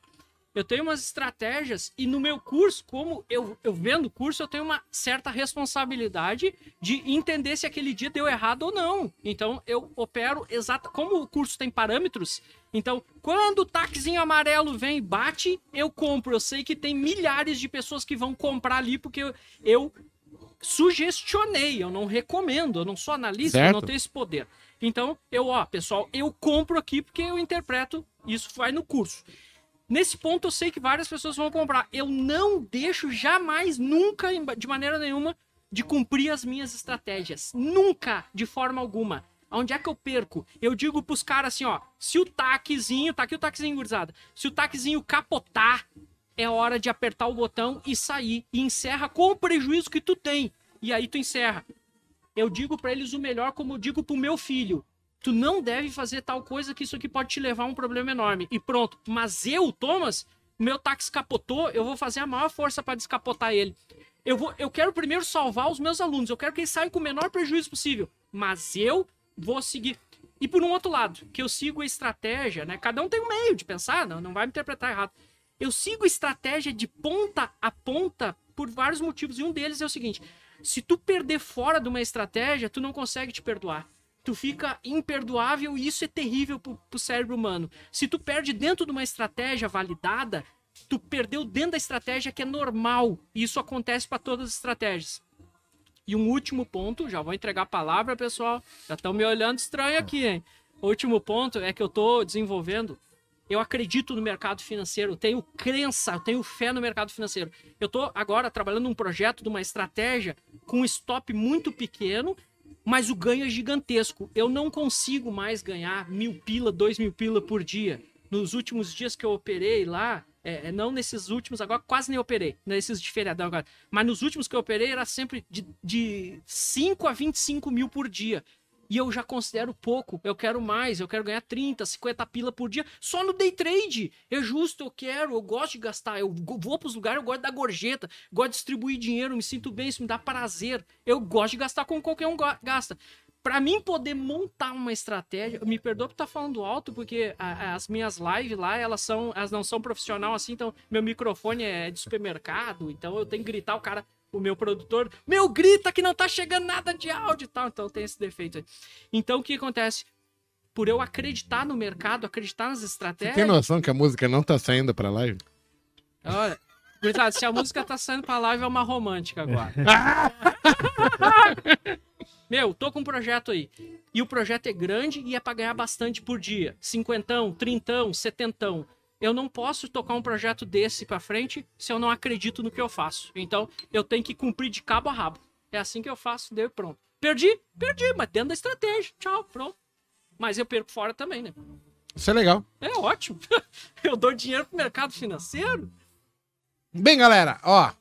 Eu tenho umas estratégias e no meu curso, como eu, eu vendo o curso, eu tenho uma certa responsabilidade de entender se aquele dia deu errado ou não. Então eu opero exato. Como o curso tem parâmetros, então quando o taquezinho amarelo vem e bate, eu compro. Eu sei que tem milhares de pessoas que vão comprar ali porque eu, eu sugestionei, eu não recomendo, eu não sou analista, eu não Certo. tenho esse poder. Então, eu, ó, pessoal, eu compro aqui porque eu interpreto, isso vai no curso. Nesse ponto eu sei que várias pessoas vão comprar. Eu não deixo jamais, nunca, de maneira nenhuma, de cumprir as minhas estratégias. Nunca, de forma alguma. Onde é que eu perco? Eu digo pros caras assim, ó, se o taquezinho, tá aqui o taquezinho gurizada, se o taquezinho capotar, é hora de apertar o botão e sair. E encerra com o prejuízo que tu tem. E aí tu encerra. Eu digo pra eles o melhor, como eu digo pro meu filho. Tu não deve fazer tal coisa que isso aqui pode te levar a um problema enorme. E pronto. Mas eu, Thomas, meu táxi capotou, eu vou fazer a maior força pra descapotar ele. Eu, vou, eu quero primeiro salvar os meus alunos. Eu quero que eles saiam com o menor prejuízo possível. Mas eu vou seguir. E por um outro lado, que eu sigo a estratégia, né? Cada um tem um meio de pensar, não, não vai me interpretar errado. Eu sigo a estratégia de ponta a ponta por vários motivos. E um deles é o seguinte: se tu perder fora de uma estratégia, tu não consegue te perdoar. Tu fica imperdoável e isso é terrível pro, pro cérebro humano. Se tu perde dentro de uma estratégia validada, tu perdeu dentro da estratégia que é normal. E isso acontece para todas as estratégias. E um último ponto, já vou entregar a palavra, pessoal. Já estão me olhando estranho aqui, hein? O último ponto é que eu tô desenvolvendo. Eu acredito no mercado financeiro, eu tenho crença, eu tenho fé no mercado financeiro. Eu tô agora trabalhando num projeto de uma estratégia com um stop muito pequeno, mas o ganho é gigantesco. Eu não consigo mais ganhar mil pila, dois mil pila por dia. Nos últimos dias que eu operei lá, é, é, não nesses últimos, agora quase nem operei, nesses de feriadão agora. Mas nos últimos que eu operei era sempre de, de 5 a 25 mil por dia. E eu já considero pouco. Eu quero mais, eu quero ganhar 30, 50 pila por dia só no day trade. É justo, eu quero, eu gosto de gastar. Eu vou pros lugares, eu gosto dar gorjeta, gosto de distribuir dinheiro, me sinto bem, isso me dá prazer. Eu gosto de gastar como qualquer um gasta. Pra mim poder montar uma estratégia, me perdoa por estar falando alto, porque a- as minhas lives lá, elas são, elas não são profissional assim, então meu microfone é de supermercado, então eu tenho que gritar o cara, o meu produtor, meu grita que não tá chegando nada de áudio e tal, então tem esse defeito aí. Então o que acontece? Por eu acreditar no mercado, acreditar nas Você estratégias, tem noção que a música não tá saindo pra live? Olha, se a música tá saindo pra live, é uma romântica agora. Meu, tô com um projeto aí. E o projeto é grande e é pra ganhar bastante por dia. Cinquentão, trintão, setentão. Eu não posso tocar um projeto desse pra frente se eu não acredito no que eu faço. Então, eu tenho que cumprir de cabo a rabo. É assim que eu faço, deu e pronto. Perdi? Perdi, mas dentro da estratégia. Tchau, pronto. Mas eu perco fora também, né? Isso é legal. É ótimo. Eu dou dinheiro pro mercado financeiro. Bem, galera, ó.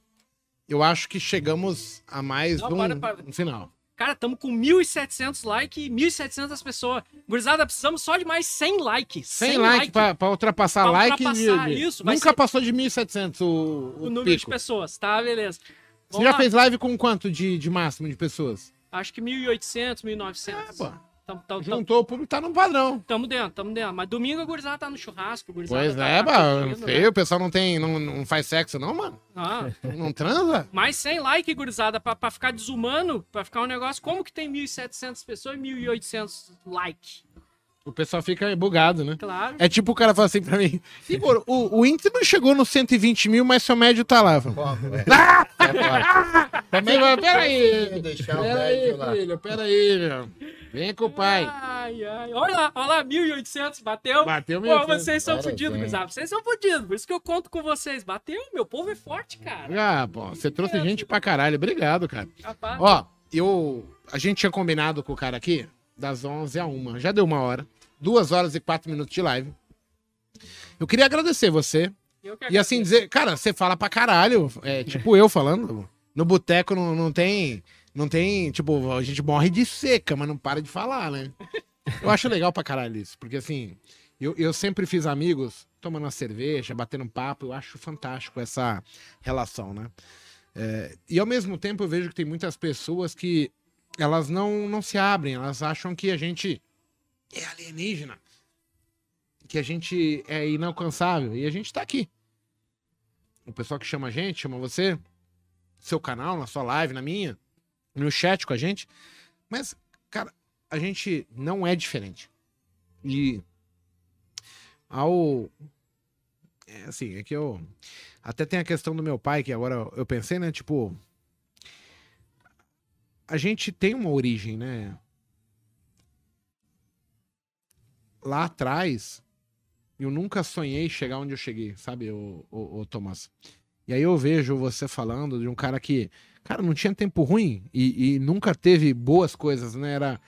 Eu acho que chegamos a mais Não, um, para, para. um final. Cara, estamos com 1.700 likes e 1.700 pessoas. Gurizada, precisamos só de mais 100 likes. 100 like, Pra, pra ultrapassar Pra like. ultrapassar de- de- isso, Nunca passou de 1.700 o, o, o número de pico. pessoas, tá? Beleza. Você Vamos já lá. fez live com quanto de, de máximo de pessoas? Acho que 1.800, 1.900. É, pô. Tamo, tamo, tamo, Juntou, o público tá no padrão. tamo dentro, tamo dentro. Mas domingo a gurizada tá no churrasco, gurizada Pois tá, é, tá feio, né? o pessoal não tem, não, não faz sexo não, mano. Ah, Não transa? mais 100 like, gurizada, pra, pra ficar desumano, pra ficar um negócio. Como que tem 1.700 pessoas e 1.800 like? O pessoal fica bugado, né? Claro. É tipo o cara fala assim pra mim, Igor, o, o índice não chegou nos 120 mil, mas seu médio tá lá. Eu falo, Como, é? Você vai, peraí, Deixar o peraí, filho, peraí, meu. Vem com o pai. Ai, ai. Olha lá, olha lá, 1.800, bateu. Bateu Pô, 1.800. vocês são fodidos, gurizada. Vocês são fodidos, por isso que eu conto com vocês. Bateu, meu povo é forte, cara. Ah, pô, você trouxe gente pra caralho, obrigado, cara. Rapaz. Ó, eu. A gente tinha combinado com o cara aqui das 11 a 1. Já deu uma hora. Duas horas e quatro minutos de live. Eu queria agradecer você. E assim dizer, cara, você fala pra caralho. É tipo eu falando. No boteco não, não tem. Não tem. Tipo, a gente morre de seca, mas não para de falar, né? Eu acho legal pra caralho isso. Porque assim, eu, eu sempre fiz amigos tomando uma cerveja, batendo um papo. Eu acho fantástico essa relação, né? É, e ao mesmo tempo eu vejo que tem muitas pessoas que elas não, não se abrem, elas acham que a gente é alienígena, que a gente é inalcançável e a gente tá aqui. O pessoal que chama a gente, chama você, seu canal, na sua live, na minha, no chat com a gente. Mas, cara, a gente não é diferente. E ao. É assim, é que eu. Até tem a questão do meu pai, que agora eu pensei, né? Tipo. A gente tem uma origem, né? Lá atrás, eu nunca sonhei chegar onde eu cheguei, sabe, o, o, Thomas? E aí eu vejo você falando de um cara que, cara, não tinha tempo ruim e, e nunca teve boas coisas, né? Era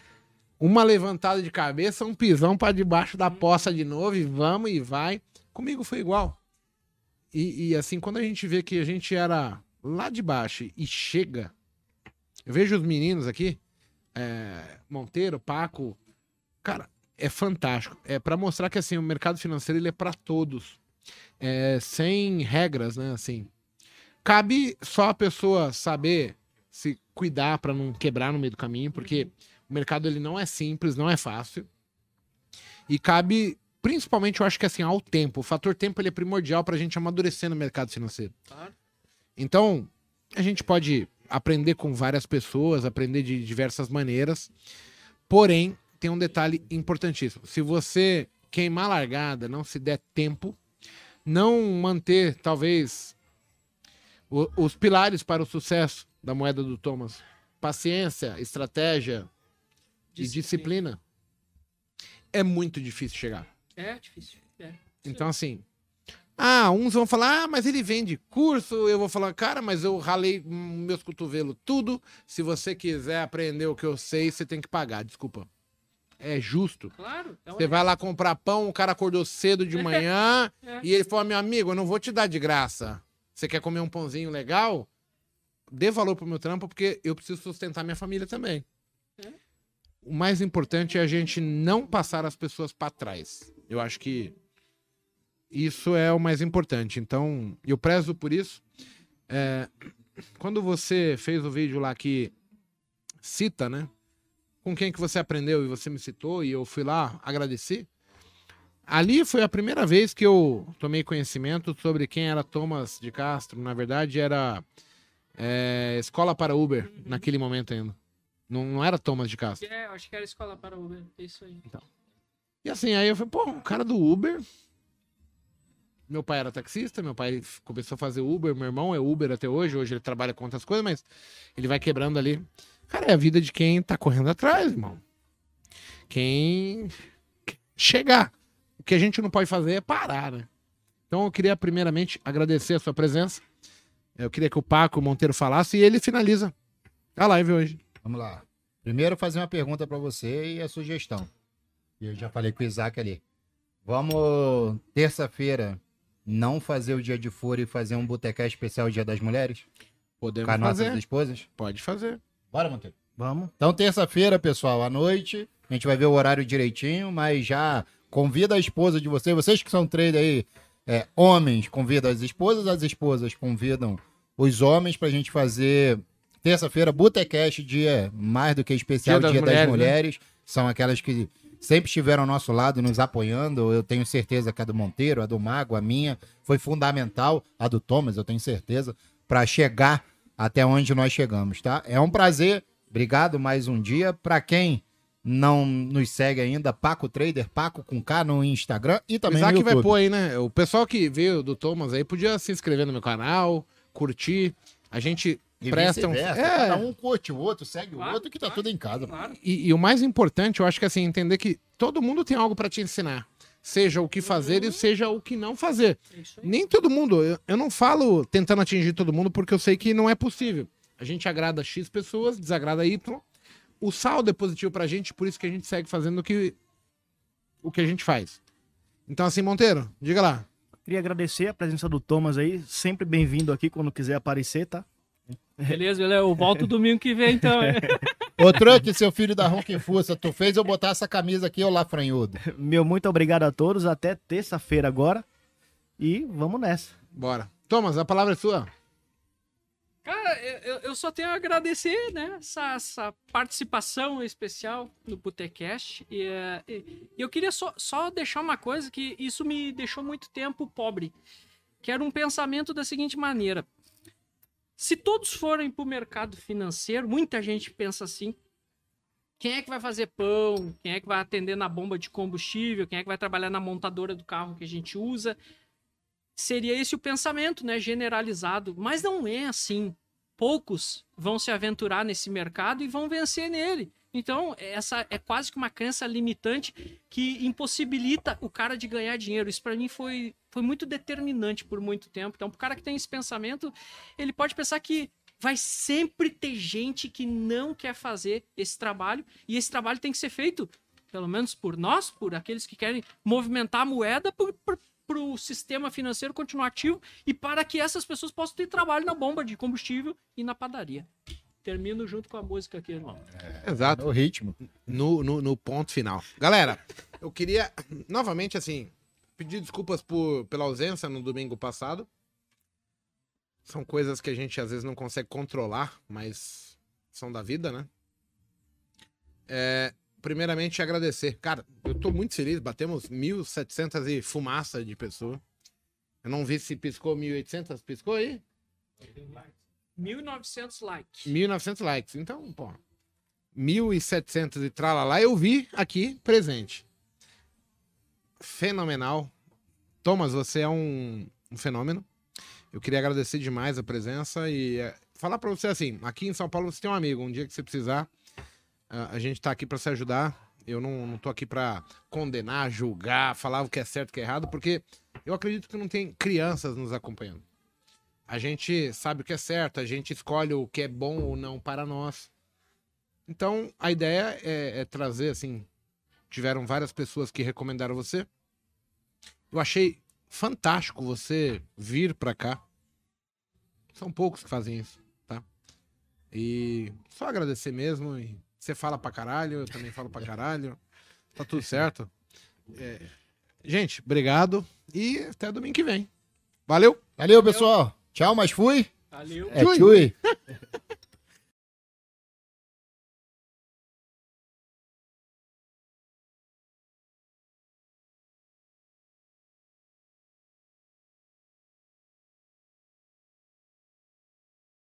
uma levantada de cabeça, um pisão para debaixo da poça de novo e vamos e vai. Comigo foi igual. E, e, assim, quando a gente vê que a gente era lá de baixo e chega, eu vejo os meninos aqui, é, Monteiro, Paco, cara, é fantástico. É para mostrar que assim o mercado financeiro ele é para todos, é, sem regras, né? Assim, cabe só a pessoa saber se cuidar para não quebrar no meio do caminho, porque o mercado ele não é simples, não é fácil. E cabe principalmente, eu acho que assim, ao tempo. O fator tempo ele é primordial para a gente amadurecer no mercado financeiro. Então, a gente pode aprender com várias pessoas, aprender de diversas maneiras. Porém, tem um detalhe importantíssimo. Se você queimar a largada, não se der tempo, não manter, talvez, o- os pilares para o sucesso da moeda do Thomas: paciência, estratégia e disciplina, é muito difícil chegar. É difícil. É. Então, assim. Ah, uns vão falar, ah, mas ele vende curso. Eu vou falar, cara, mas eu ralei meus cotovelos tudo. Se você quiser aprender o que eu sei, você tem que pagar. Desculpa. É justo. Claro. É uma- Você vai lá comprar pão, o cara acordou cedo de manhã É. e ele falou: meu amigo, eu não vou te dar de graça. Você quer comer um pãozinho legal? Dê valor pro meu trampo, porque eu preciso sustentar minha família também. É. O mais importante é a gente não passar as pessoas para trás. Eu acho que isso é o mais importante. Então, eu prezo por isso. É, quando você fez o vídeo lá que cita, né? Com quem que você aprendeu e você me citou e eu fui lá agradecer. Ali foi a primeira vez que eu tomei conhecimento sobre quem era Thomas de Castro. Na verdade, era é, Escola para Uber, naquele momento ainda. Não, não era Thomas de Castro. É, acho que era escola para Uber. É isso aí. E assim, aí eu falei, pô, o cara do Uber. Meu pai era taxista, meu pai começou a fazer Uber, meu irmão é Uber até hoje, hoje ele trabalha com outras coisas, mas ele vai quebrando ali. Cara, é a vida de quem tá correndo atrás, irmão. Quem chegar. O que a gente não pode fazer é parar, né? Então eu queria primeiramente agradecer a sua presença. Eu queria que o Paco Monteiro falasse e ele finaliza a live hoje. Vamos lá. Primeiro, fazer uma pergunta para você e a sugestão. Eu já falei com o Isaac ali. Vamos, terça-feira, não fazer o dia de fora e fazer um boteca especial Dia das Mulheres? Podemos Com as nossas fazer. esposas? Pode fazer. Bora, Monteiro. Vamos. Então, terça-feira, pessoal, à noite, a gente vai ver o horário direitinho, mas já convida a esposa de vocês, vocês que são trader aí, é, homens convidam as esposas, as esposas convidam os homens pra gente fazer terça-feira, Botecast, dia mais do que especial, Dia dia, das das, Mulheres, né? mulheres. São aquelas que sempre estiveram ao nosso lado, nos apoiando. Eu tenho certeza que a do Monteiro, a do Mago, a minha, foi fundamental. A do Thomas, eu tenho certeza, para chegar até onde nós chegamos, tá? É um prazer. Obrigado mais um dia. Para quem não nos segue ainda, Paco Trader, Paco com K no Instagram e também no Isaac YouTube. vai pôr aí, né? O pessoal que veio do Thomas aí podia se inscrever no meu canal, curtir. A gente E presta vice-versa, É, Cada um curte o outro, segue Claro, o outro, que tá claro. tudo em casa. Claro. E, e o mais importante, eu acho que é assim, entender que todo mundo tem algo pra te ensinar. Seja o que fazer e seja o que não fazer. Nem todo mundo, eu, eu não falo tentando atingir todo mundo porque eu sei que não é possível. A gente agrada X pessoas, desagrada Y. O saldo é positivo pra gente, por isso que a gente segue fazendo o que, o que a gente faz. Então, assim, Monteiro, diga lá. Queria agradecer a presença do Thomas aí. Sempre bem-vindo aqui quando quiser aparecer, tá? Beleza, beleza. Eu volto domingo que vem, então. Ô, Truck, seu filho da Ronque Fuça, tu fez eu botar essa camisa aqui, ô lafranhudo. Meu muito obrigado a todos. Até terça-feira agora. E vamos nessa. Bora. Thomas, a palavra é sua. Cara, eu, eu- só tenho a agradecer, né, essa, essa participação especial no Botecast. E, e- e eu queria só, só deixar uma coisa que isso me deixou muito tempo pobre. Que era um pensamento da seguinte maneira. Se todos forem para o mercado financeiro, muita gente pensa assim. Quem é que vai fazer pão? Quem é que vai atender na bomba de combustível? Quem é que vai trabalhar na montadora do carro que a gente usa? Seria esse o pensamento, né? Generalizado. Mas não é assim. Poucos vão se aventurar nesse mercado e vão vencer nele. Então, essa é quase que uma crença limitante que impossibilita o cara de ganhar dinheiro. Isso para mim foi, foi muito determinante por muito tempo. Então, pro cara que tem esse pensamento, ele pode pensar que vai sempre ter gente que não quer fazer esse trabalho e esse trabalho tem que ser feito, pelo menos por nós, por aqueles que querem movimentar a moeda para o sistema financeiro continuar ativo e para que essas pessoas possam ter trabalho na bomba de combustível e na padaria. Termino junto com a música aqui, irmão. Exato. No ritmo. no, no, no ponto final. Galera, eu queria, novamente, assim, pedir desculpas por, pela ausência no domingo passado. São coisas que a gente às vezes não consegue controlar, mas são da vida, né? É, primeiramente, agradecer. Cara, eu tô muito feliz, batemos 1.700 e fumaça de pessoa. Eu não vi se piscou 1.800, piscou aí? 1.900 likes. 1.900 likes. Então, pô, 1.700 e tralalá, eu vi aqui presente. Fenomenal. Thomas, você é um, um fenômeno. Eu queria agradecer demais a presença e é, falar pra você assim, aqui em São Paulo você tem um amigo, um dia que você precisar, a, a gente tá aqui pra se ajudar. Eu não, não tô aqui pra condenar, julgar, falar o que é certo e o que é errado, porque eu acredito que não tem crianças nos acompanhando. A gente sabe o que é certo, a gente escolhe o que é bom ou não para nós. Então, a ideia é, é trazer, assim, tiveram várias pessoas que recomendaram você. Eu achei fantástico você vir pra cá. São poucos que fazem isso, tá? E só agradecer mesmo. E você fala pra caralho, eu também falo pra caralho. Tá tudo certo. É, gente, obrigado e até domingo que vem. Valeu! Valeu, pessoal. Tchau, mas fui. Valeu. É, tchui. tchui.